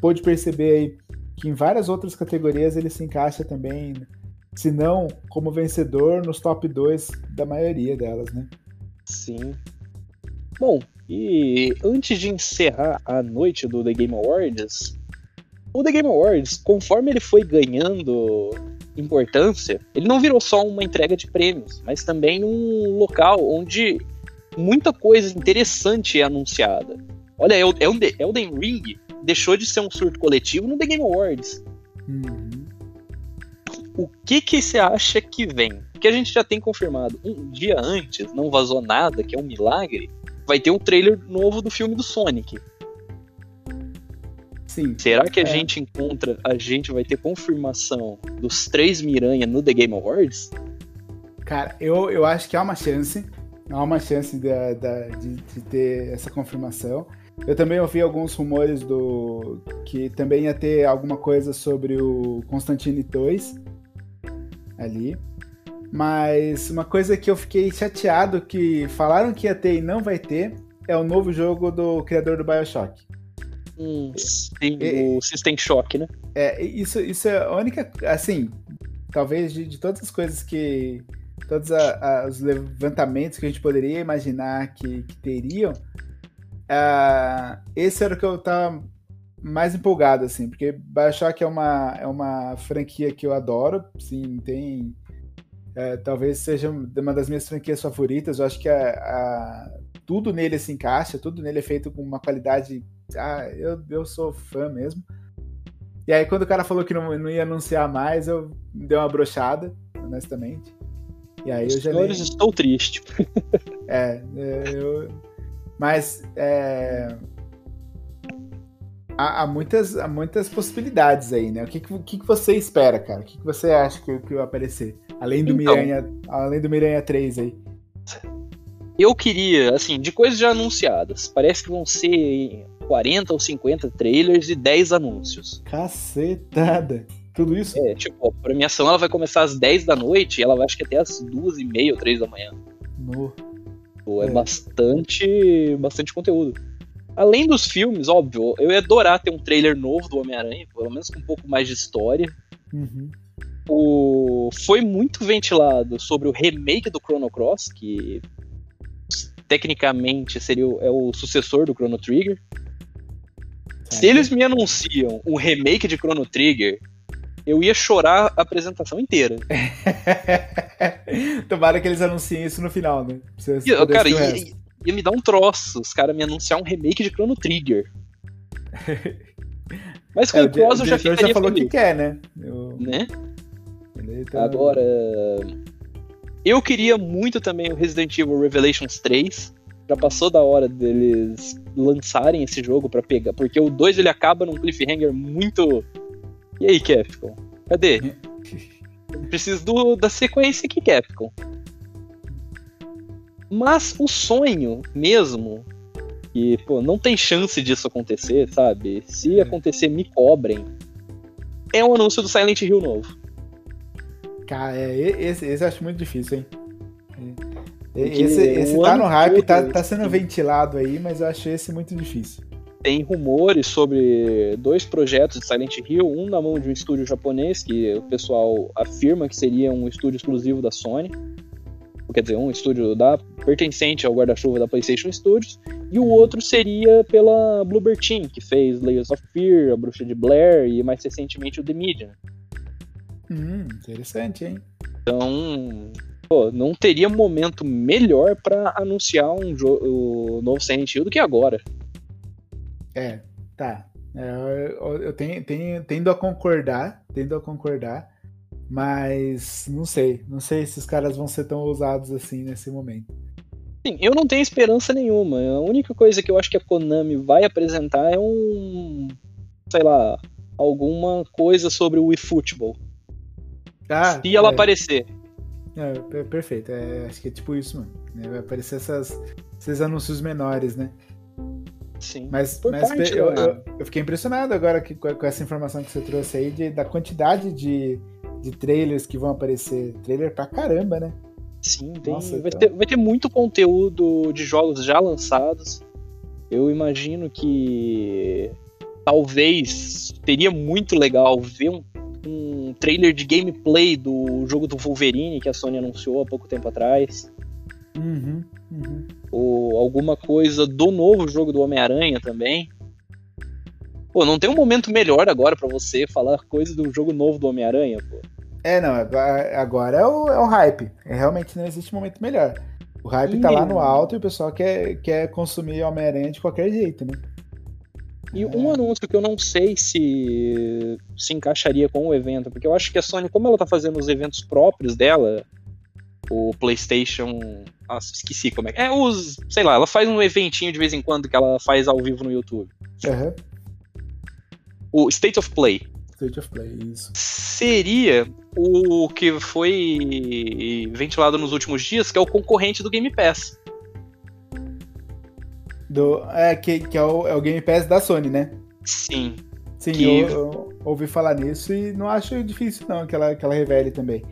pôde perceber aí que em várias outras categorias ele se encaixa também, se não como vencedor, nos top 2 da maioria delas, né? Sim. Bom, e antes de encerrar a noite do The Game Awards, o The Game Awards, conforme ele foi ganhando importância, ele não virou só uma entrega de prêmios, mas também um local onde muita coisa interessante é anunciada. Olha, Elden Ring deixou de ser um surto coletivo no The Game Awards. Uhum. O que que você acha que vem? Que a gente já tem confirmado um dia antes, não vazou nada, que é um milagre. Vai ter um trailer novo do filme do Sonic. Sim. Será que a é. gente encontra, a gente vai ter confirmação dos três Miranha no The Game Awards? Cara, eu, eu acho que há uma chance. Há uma chance de, de, de ter essa confirmação. Eu também ouvi alguns rumores do que também ia ter alguma coisa sobre o Constantine 2 ali. Mas uma coisa que eu fiquei chateado que falaram que ia ter e não vai ter é o novo jogo do criador do BioShock. Sim, e, o System Shock, né? É, isso, isso é a única. Assim, talvez de, de todas as coisas que. Todos a, a, os levantamentos que a gente poderia imaginar que, que teriam, uh, esse era o que eu tava mais empolgado, assim, porque Bioshock é uma, é uma franquia que eu adoro, sim, tem. É, talvez seja uma das minhas franquias favoritas. Eu acho que a, a, tudo nele se encaixa, tudo nele é feito com uma qualidade ah, eu, eu sou fã mesmo. E aí, quando o cara falou que não, não ia anunciar mais, eu dei uma brochada, honestamente. E aí eu já. Senhores, nem... estou triste. é, é, eu. Mas. É... Há, há, muitas, há muitas possibilidades aí, né? O que, que, que você espera, cara? O que, que você acha que, que vai aparecer? Além do, então, Miranha, além do Miranha 3 aí. Eu queria, assim, de coisas já anunciadas. Parece que vão ser 40 ou 50 trailers e 10 anúncios. Cacetada! Tudo isso? É, tipo, a premiação ela vai começar às 10 da noite e ela vai acho que até às 2 e meia ou 3 da manhã. No. Pô, é, é, bastante, bastante conteúdo. Além dos filmes, óbvio, eu ia adorar ter um trailer novo do Homem-Aranha, pelo menos com um pouco mais de história. Uhum. O... Foi muito ventilado sobre o remake do Chrono Cross, que tecnicamente seria o, é o sucessor do Chrono Trigger. Se eles me anunciam um remake de Chrono Trigger, eu ia chorar a apresentação inteira. Tomara que eles anunciem isso no final, né? Ia, cara, ia, ia, me dar um troço os caras me anunciar um remake de Chrono Trigger. Mas com é, o Cross eu já ficaria já falou feliz. que quer, né? Eu... Né? Tá... Agora... Eu queria muito também o Resident Evil Revelations 3 já passou da hora deles lançarem esse jogo para pegar, porque o 2 ele acaba num cliffhanger muito. E aí, Capcom? Cadê? preciso do, da sequência aqui, Capcom. Mas o sonho mesmo, que, pô, não tem chance disso acontecer, sabe? Se é. acontecer, me cobrem. É um anúncio do Silent Hill novo. Cara, é, esse, esse eu acho muito difícil, hein? Esse, esse tá no hype, tá, tá sendo ventilado aí, mas eu acho esse muito difícil. Tem rumores sobre dois projetos de Silent Hill, um na mão de um estúdio japonês, que o pessoal afirma que seria um estúdio exclusivo da Sony. Quer dizer, um estúdio da, pertencente ao guarda-chuva da PlayStation Studios, e o outro seria pela Bluebird Team, que fez Layers of Fear, A Bruxa de Blair e mais recentemente o The Medium. Hum, interessante, hein? Então, pô, não teria momento melhor para anunciar um o novo Silent Hill do que agora. É, tá. É, eu, eu tenho, tenho, tendo a concordar, tendo a concordar, mas não sei, não sei se os caras vão ser tão ousados assim nesse momento. Sim, eu não tenho esperança nenhuma. A única coisa que eu acho que a Konami vai apresentar é um, sei lá, alguma coisa sobre o eFootball. Ah, se ela é. aparecer. É, perfeito. É, acho que é tipo isso, mano. Né? Vai aparecer essas, esses anúncios menores, né? Sim. Mas, mas parte, eu, eu, eu, fiquei impressionado agora que, com, com, essa informação que você trouxe aí de, da quantidade de, de trailers que vão aparecer. Trailer pra caramba, né? Sim, tem, Nossa, vai, então... ter, vai ter muito conteúdo de jogos já lançados. Eu imagino que talvez seria muito legal ver um um trailer de gameplay do jogo do Wolverine que a Sony anunciou há pouco tempo atrás. Uhum, uhum. Ou alguma coisa do novo jogo do Homem-Aranha também. Pô, não tem um momento melhor agora para você falar coisa do jogo novo do Homem-Aranha, pô. É, não, agora é o, é o hype. É, realmente não existe momento melhor. O hype e... tá lá no alto e o pessoal quer, quer consumir Homem-Aranha de qualquer jeito, né? E um anúncio que eu não sei se se encaixaria com o evento, porque eu acho que a Sony, como ela tá fazendo os eventos próprios dela, o PlayStation. Nossa, esqueci como é. É os. Sei lá, ela faz um eventinho de vez em quando que ela faz ao vivo no YouTube. Uhum. O State of Play. State of Play, isso. Seria o que foi ventilado nos últimos dias, que é o concorrente do Game Pass. Do, é, que, que é, o, é o Game Pass da Sony, né? Sim. Sim, que... eu, eu, ouvi falar nisso e não acho difícil não que ela, que ela revele também.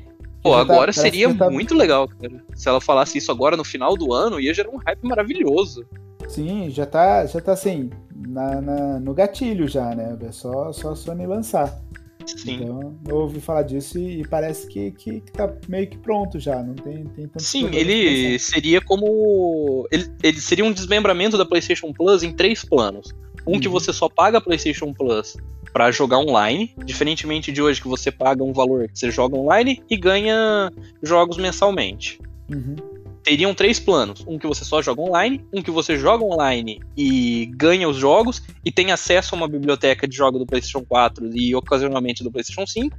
Pô, tá- agora seria tá... muito legal, cara. Se ela falasse isso agora no final do ano, ia gerar um hype maravilhoso. Sim, já tá, já tá assim, na, na no gatilho já, né? É só, só a Sony lançar. Sim. Então, eu ouvi falar disso e, e parece que, que, que, tá meio que pronto já, não tem, tem tanto Sim, ele seria como. Ele, ele seria um desmembramento da PlayStation Plus em três planos. Um uhum. que você só paga a PlayStation Plus para jogar online, diferentemente de hoje que você paga um valor que você joga online e ganha jogos mensalmente. Uhum. Teriam três planos: um que você só joga online, um que você joga online e ganha os jogos e tem acesso a uma biblioteca de jogos do PlayStation 4 e ocasionalmente do PlayStation 5,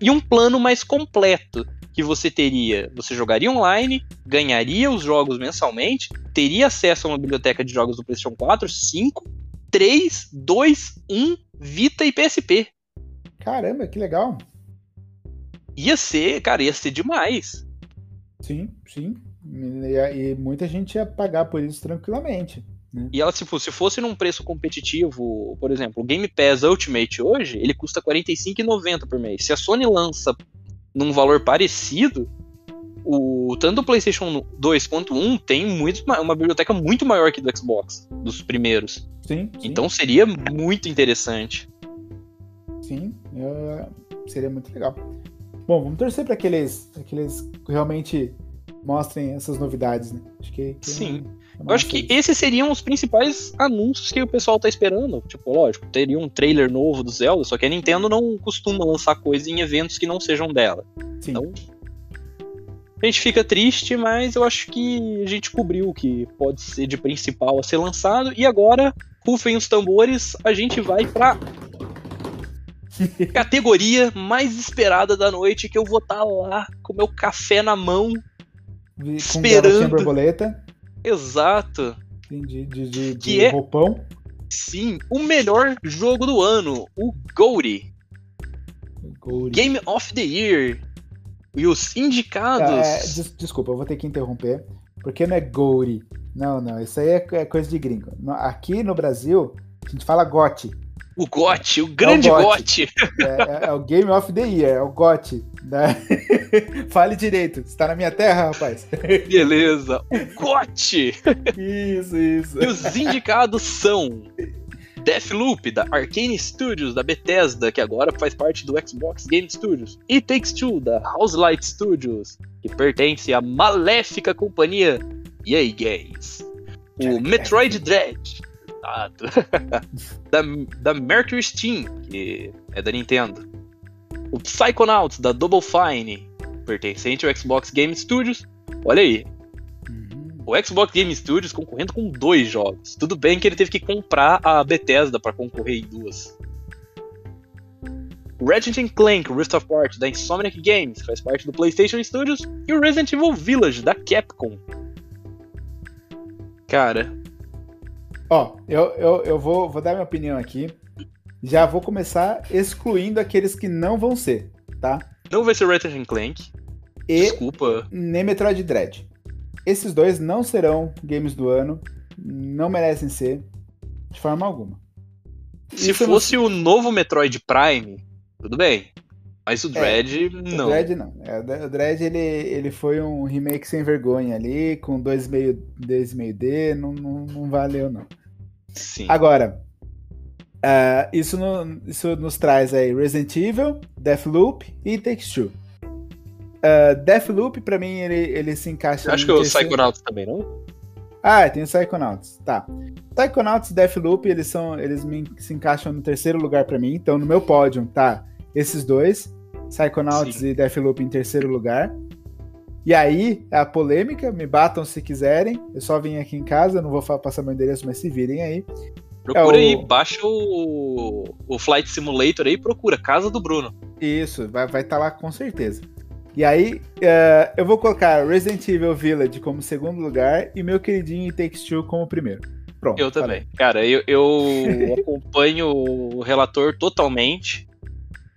e um plano mais completo que você teria, você jogaria online, ganharia os jogos mensalmente, teria acesso a uma biblioteca de jogos do PlayStation 4, 5 3, 2, 1, Vita e PSP. Caramba, que legal. Ia ser, cara, ia ser demais. Sim, sim. E, e muita gente ia pagar por isso tranquilamente. Né? E ela, se fosse, se fosse num preço competitivo, por exemplo, o Game Pass Ultimate hoje, ele custa R$ 45,90 por mês. Se a Sony lança num valor parecido, o tanto o PlayStation 2 quanto o 1 tem muito, uma biblioteca muito maior que do Xbox, dos primeiros. Sim. sim. Então seria muito interessante. Sim, seria muito legal. Bom, vamos torcer para que eles, que eles realmente mostrem essas novidades, né? Acho que, que Sim. É eu acho que esses seriam os principais anúncios que o pessoal tá esperando. Tipo, lógico, teria um trailer novo do Zelda, só que a Nintendo não costuma lançar coisa em eventos que não sejam dela. Sim. Então, a gente fica triste, mas eu acho que a gente cobriu o que pode ser de principal a ser lançado. E agora, rufem os tambores, a gente vai pra categoria mais esperada da noite, que eu vou estar tá lá com meu café na mão, com esperando. borboleta. Exato. De, de, de, que é, roupão. Sim, o melhor jogo do ano, o Gory. Game of the Year. E os indicados. É, des desculpa, eu vou ter que interromper. Porque não é Gouri. Não, não. Isso aí é, é coisa de gringo. Aqui no Brasil, a gente fala GOT. O GOT, o grande é o GOT. É, é, é, o Game of the Year, é o GOT. Né? Fale direito. Você tá na minha terra, rapaz? Beleza. O GOT. Isso, isso. E os indicados são Deathloop, da Arcane Studios, da Bethesda, que agora faz parte do Xbox Game Studios. E Takes Two, da Houselight Studios, que pertence à maléfica companhia EA Games. O Metroid Dread, da, da Mercury Steam, que é da Nintendo. O Psychonauts, da Double Fine, pertencente ao Xbox Game Studios. Olha aí, o Xbox Game Studios concorrendo com dois jogos. Tudo bem que ele teve que comprar a Bethesda para concorrer em duas. Ratchet Clank Rift Apart da Insomniac Games faz parte do PlayStation Studios e o Resident Evil Village da Capcom. Cara. Ó, eu, eu, eu vou, vou dar minha opinião aqui. Já vou começar excluindo aqueles que não vão ser, tá? Não vai ser Ratchet Clank. E Desculpa. Nem Metroid Dread. Esses dois não serão games do ano, não merecem ser, de forma alguma. Se Isso fosse não... o novo Metroid Prime, tudo bem. Mas o Dread, é, não. O Dread não. É, o Dread, ele, ele foi um remake sem vergonha ali, com 2,5D, não, não, não valeu, não. Sim. Agora, uh, isso, no, isso nos traz aí Resident Evil, Deathloop e Takes Two. Uh, Deathloop, pra mim, ele, ele se encaixa. Acho que o Psychonauts também, não? Ah, tem o Psychonauts. Tá. Psychonauts e Deathloop, eles são. Eles me, se encaixam no terceiro lugar para mim. Então, no meu pódio, tá esses dois. Psychonauts Sim. e Deathloop em terceiro lugar. E aí, a polêmica, me batam se quiserem. Eu só vim aqui em casa, não vou passar meu endereço, mas se virem aí. Procura é aí, baixa o, o Flight Simulator aí e procura Casa do Bruno. Isso, vai estar vai tá lá com certeza. E aí, uh, eu vou colocar Resident Evil Village como segundo lugar e meu queridinho Takes Two como primeiro. Pronto. Eu também. Cara, eu, eu acompanho o relator totalmente,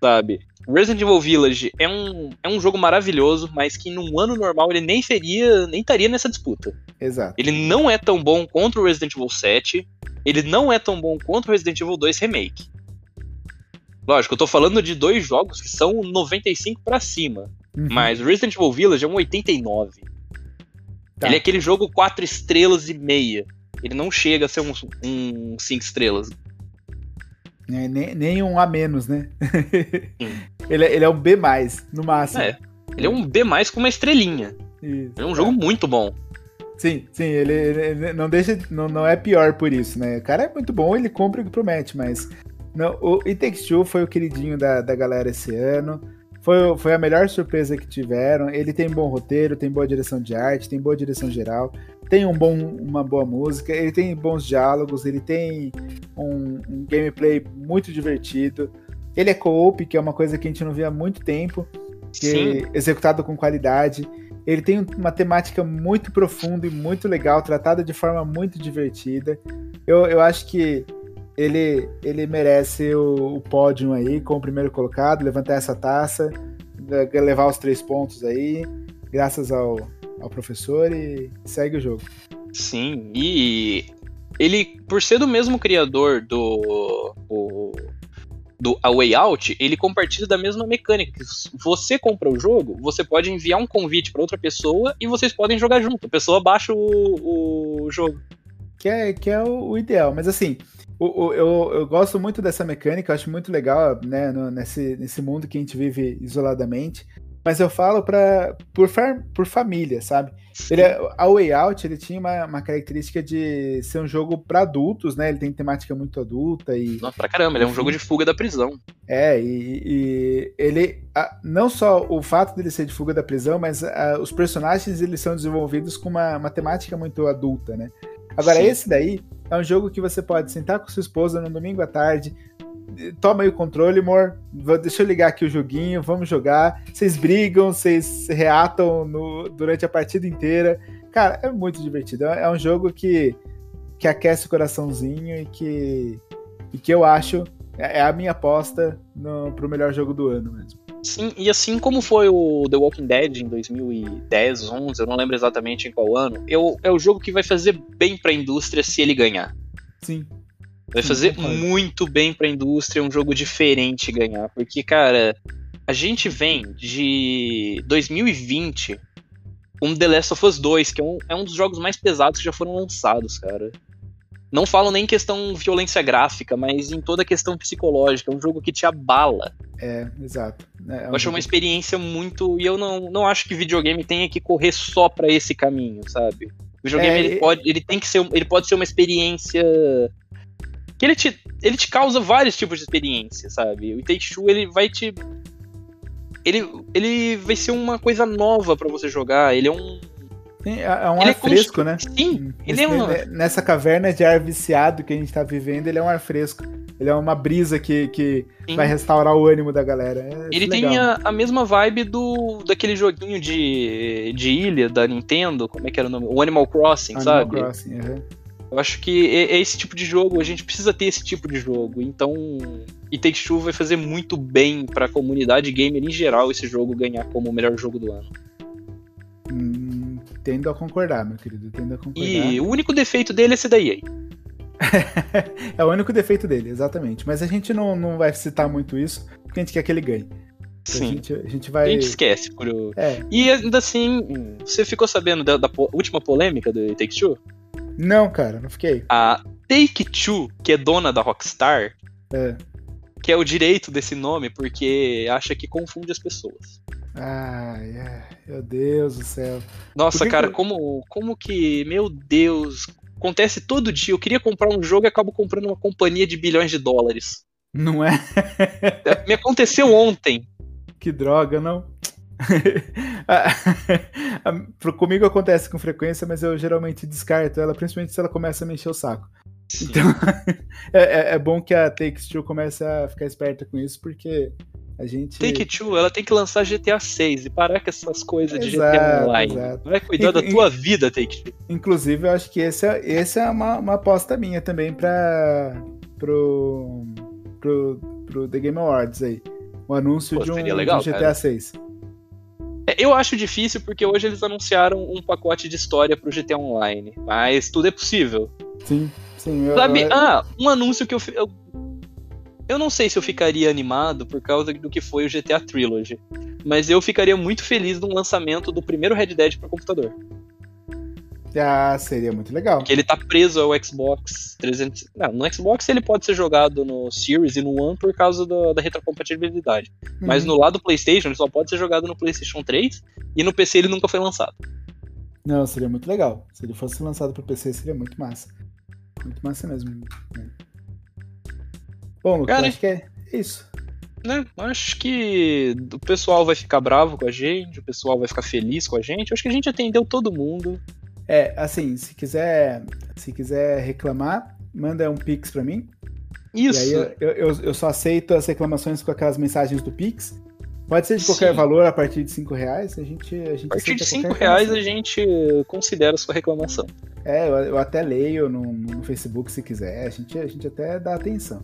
sabe? Resident Evil Village é um, é um jogo maravilhoso, mas que num ano normal ele nem seria, nem estaria nessa disputa. Exato. Ele não é tão bom contra o Resident Evil 7, ele não é tão bom contra o Resident Evil 2 Remake. Lógico, eu tô falando de dois jogos que são 95 para cima, uhum. mas Resident Evil Village é um 89. Tá. Ele é aquele jogo 4 estrelas e meia. Ele não chega a ser um 5 um estrelas. É, nem, nem, um A menos, né? ele, é, ele é um B, no máximo. É. Ele é um B com uma estrelinha. Isso, é um jogo muito bom. Sim, sim, ele, ele, não deixa. Não, não é pior por isso, né? O cara é muito bom, ele compra o que promete, mas. Não, o It Takes Two foi o queridinho da, da galera esse ano. Foi, foi a melhor surpresa que tiveram. Ele tem bom roteiro, tem boa direção de arte, tem boa direção geral tem um bom, uma boa música, ele tem bons diálogos, ele tem um, um gameplay muito divertido. Ele é co-op, que é uma coisa que a gente não via há muito tempo, que é executado com qualidade. Ele tem uma temática muito profunda e muito legal, tratada de forma muito divertida. Eu, eu acho que ele, ele merece o, o pódio aí, com o primeiro colocado, levantar essa taça, levar os três pontos aí, graças ao, ao professor e segue o jogo. Sim, e ele, por ser do mesmo criador do, o, do A Way Out, ele compartilha da mesma mecânica. Você compra o jogo, você pode enviar um convite para outra pessoa e vocês podem jogar junto. A pessoa baixa o, o jogo. Que é, que é o, o ideal, mas assim, o, o, eu, eu gosto muito dessa mecânica, acho muito legal, né, no, nesse, nesse mundo que a gente vive isoladamente mas eu falo pra, por, por família, sabe? Ele, é, a Way Out ele tinha uma, uma característica de ser um jogo para adultos, né? Ele tem temática muito adulta e. Nossa, pra caramba, ele é um jogo de fuga da prisão. É, e, e ele. A, não só o fato dele ser de fuga da prisão, mas a, os personagens eles são desenvolvidos com uma, uma temática muito adulta, né? Agora, Sim. esse daí é um jogo que você pode sentar com sua esposa no domingo à tarde, toma aí o controle, amor. Deixa eu ligar aqui o joguinho, vamos jogar. Vocês brigam, vocês reatam no, durante a partida inteira. Cara, é muito divertido. É um jogo que, que aquece o coraçãozinho e que, e que eu acho é, é a minha aposta no, pro melhor jogo do ano mesmo. Sim, e assim como foi o The Walking Dead em 2010, 11, eu não lembro exatamente em qual ano, eu, é o jogo que vai fazer bem pra indústria se ele ganhar. Sim, Vai fazer muito bem pra indústria um jogo diferente ganhar. Porque, cara, a gente vem de 2020 um The Last of Us 2, que é um, é um dos jogos mais pesados que já foram lançados, cara. Não falo nem em questão violência gráfica, mas em toda a questão psicológica. É um jogo que te abala. É, exato. É, é um eu acho jogo... uma experiência muito. E eu não, não acho que videogame tenha que correr só para esse caminho, sabe? O videogame é, ele, pode, ele tem que ser. Ele pode ser uma experiência que ele te, ele te causa vários tipos de experiência, sabe? O Two, ele vai te ele, ele vai ser uma coisa nova para você jogar, ele é um é, é um ele ar é fresco, né? Sim, ele é uma... Nessa caverna de ar viciado que a gente tá vivendo, ele é um ar fresco. Ele é uma brisa que, que vai restaurar o ânimo da galera. É ele tem a, a, mesma vibe do daquele joguinho de, de ilha da Nintendo, como é que era o nome? O Animal Crossing, Animal sabe? Animal Crossing, uhum. Eu acho que é, é, esse tipo de jogo, a gente precisa ter esse tipo de jogo. Então, e Take Two vai fazer muito bem para a comunidade gamer em geral esse jogo ganhar como o melhor jogo do ano. Hum, tendo a concordar, meu querido, tendo a concordar. E o único defeito dele é esse daí aí. é o único defeito dele, exatamente. Mas a gente não, não vai citar muito isso, porque a gente quer que ele ganhe. Sim. A gente, a gente vai. A gente esquece. Por... É. E ainda assim, você ficou sabendo da, da última polêmica do Take Two? Não, cara, não fiquei. A Take-Two, que é dona da Rockstar, é. que é o direito desse nome porque acha que confunde as pessoas. Ai, ai, meu Deus do céu. Nossa, cara, que... como, como que, meu Deus, acontece todo dia. Eu queria comprar um jogo e acabo comprando uma companhia de bilhões de dólares. Não é? Me aconteceu ontem. Que droga, não? Comigo acontece com frequência, mas eu geralmente descarto ela, principalmente se ela começa a me encher o saco. Sim. Então, é, é, bom que a Take-Two comece a ficar esperta com isso, porque a gente. Take-Two, ela tem que lançar GTA 6 e parar com essas coisas de exato, GTA Online. Exato. Vai cuidar da tua vida, Take-Two. Inclusive, eu acho que esse é, esse é uma, uma aposta minha também para pro, pro, pro The Game Awards aí. O anúncio Pô, de, um, legal, de um GTA cara. 6. É, eu acho difícil porque hoje eles anunciaram um pacote de história pro GTA Online, mas tudo é possível. Sim, sim. Eu, Sabe, eu... ah, um anúncio que eu, eu eu não sei se eu ficaria animado por causa do que foi o GTA Trilogy, mas eu ficaria muito feliz no lançamento do primeiro Red Dead para computador. Ah, seria muito legal. Porque ele tá preso ao Xbox 300. Não, no Xbox ele pode ser jogado no Series e no One por causa do, da retrocompatibilidade. Uhum. Mas no lado do PlayStation ele só pode ser jogado no PlayStation 3 e no PC ele nunca foi lançado. Não, seria muito legal. Se ele fosse lançado pro PC seria muito massa. Muito massa mesmo. Bom, Lucas, Cara, acho que é isso. Né? Acho que o pessoal vai ficar bravo com a gente, o pessoal vai ficar feliz com a gente. Acho que a gente atendeu todo mundo. É, assim, se quiser, se quiser reclamar, manda um pix para mim. Isso. E aí eu, eu, eu, só aceito as reclamações com aquelas mensagens do pix. Pode ser de qualquer Sim. valor, a partir de 5 reais, a gente, a gente A partir de 5 reais a gente considera a sua reclamação. É, eu, eu até leio no, no, Facebook se quiser, a gente, a gente até dá atenção.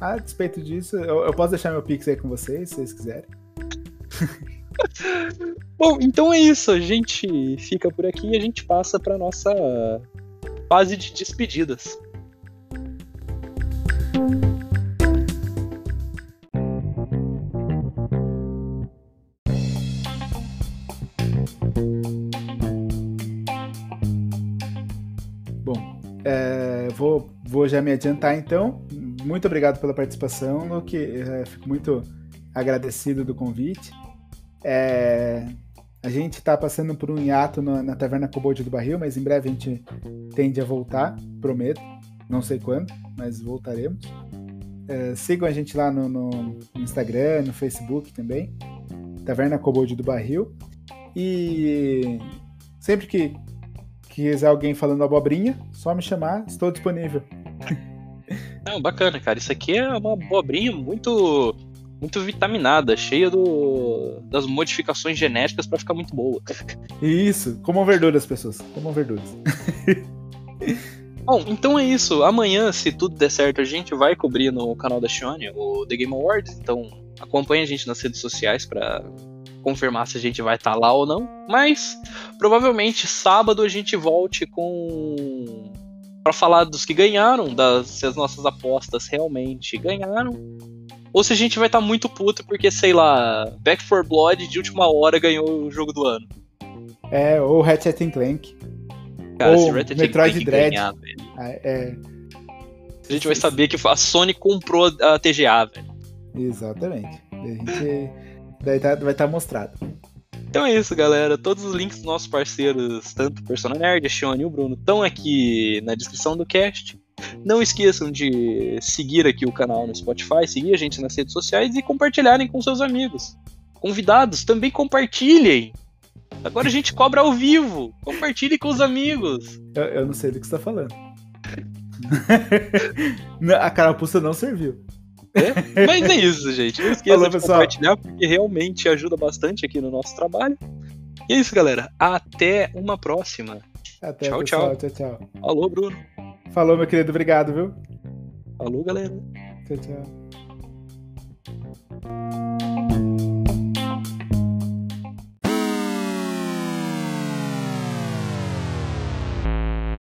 A despeito disso, eu, eu posso deixar meu pix aí com vocês, se vocês quiserem. Bom, então é isso. A gente fica por aqui e a gente passa para nossa fase de despedidas. Bom, é, vou, vou já me adiantar então. Muito obrigado pela participação, Luke. É, fico muito agradecido do convite. É, a gente está passando por um hiato na, na Taverna Cobold do Barril, mas em breve a gente tende a voltar, prometo. Não sei quando, mas voltaremos. É, sigam a gente lá no, no, Instagram, no Facebook também. Taverna Cobold do Barril. E sempre que quiser alguém falando abobrinha, só me chamar, estou disponível. Não, bacana, cara. Isso aqui é uma abobrinha muito muito vitaminada, cheia do, das modificações genéticas para ficar muito boa. Isso, comam verduras, pessoas. Comam verduras. Bom, então é isso. Amanhã, se tudo der certo, a gente vai cobrir no canal da Shone o The Game Awards. Então acompanhe a gente nas redes sociais para confirmar se a gente vai estar tá lá ou não. Mas provavelmente sábado a gente volte com para falar dos que ganharam, das se as nossas apostas realmente ganharam ou se a gente vai estar tá muito puto porque, sei lá, Back for Blood de última hora ganhou o jogo do ano. É, ou Ratchet Clank. Cara, ou se Ratchet Metroid Clank Dread. ganhar, velho. Ah, é... A gente vai saber que a Sony comprou a TGA, velho. Exatamente. A gente vai estar tá, vai tá mostrado. Então é isso, galera. Todos os links dos nossos parceiros, tanto o Persona Nerd, a Xione e o Bruno, estão aqui na descrição do cast. Não esqueçam de seguir aqui o canal no Spotify, seguir a gente nas redes sociais e compartilharem com seus amigos. Convidados, também compartilhem. Agora a gente cobra ao vivo. Compartilhe com os amigos. Eu, eu não sei do que você está falando. a carapuça não serviu. É? Mas é isso, gente. Não esqueça Falou, de pessoal. compartilhar, porque realmente ajuda bastante aqui no nosso trabalho. E é isso, galera. Até uma próxima. Até, tchau, pessoal. tchau. Tchau, tchau. Alô, Bruno. Falou, meu querido. Obrigado, viu? Falou, galera. Tchau, tchau.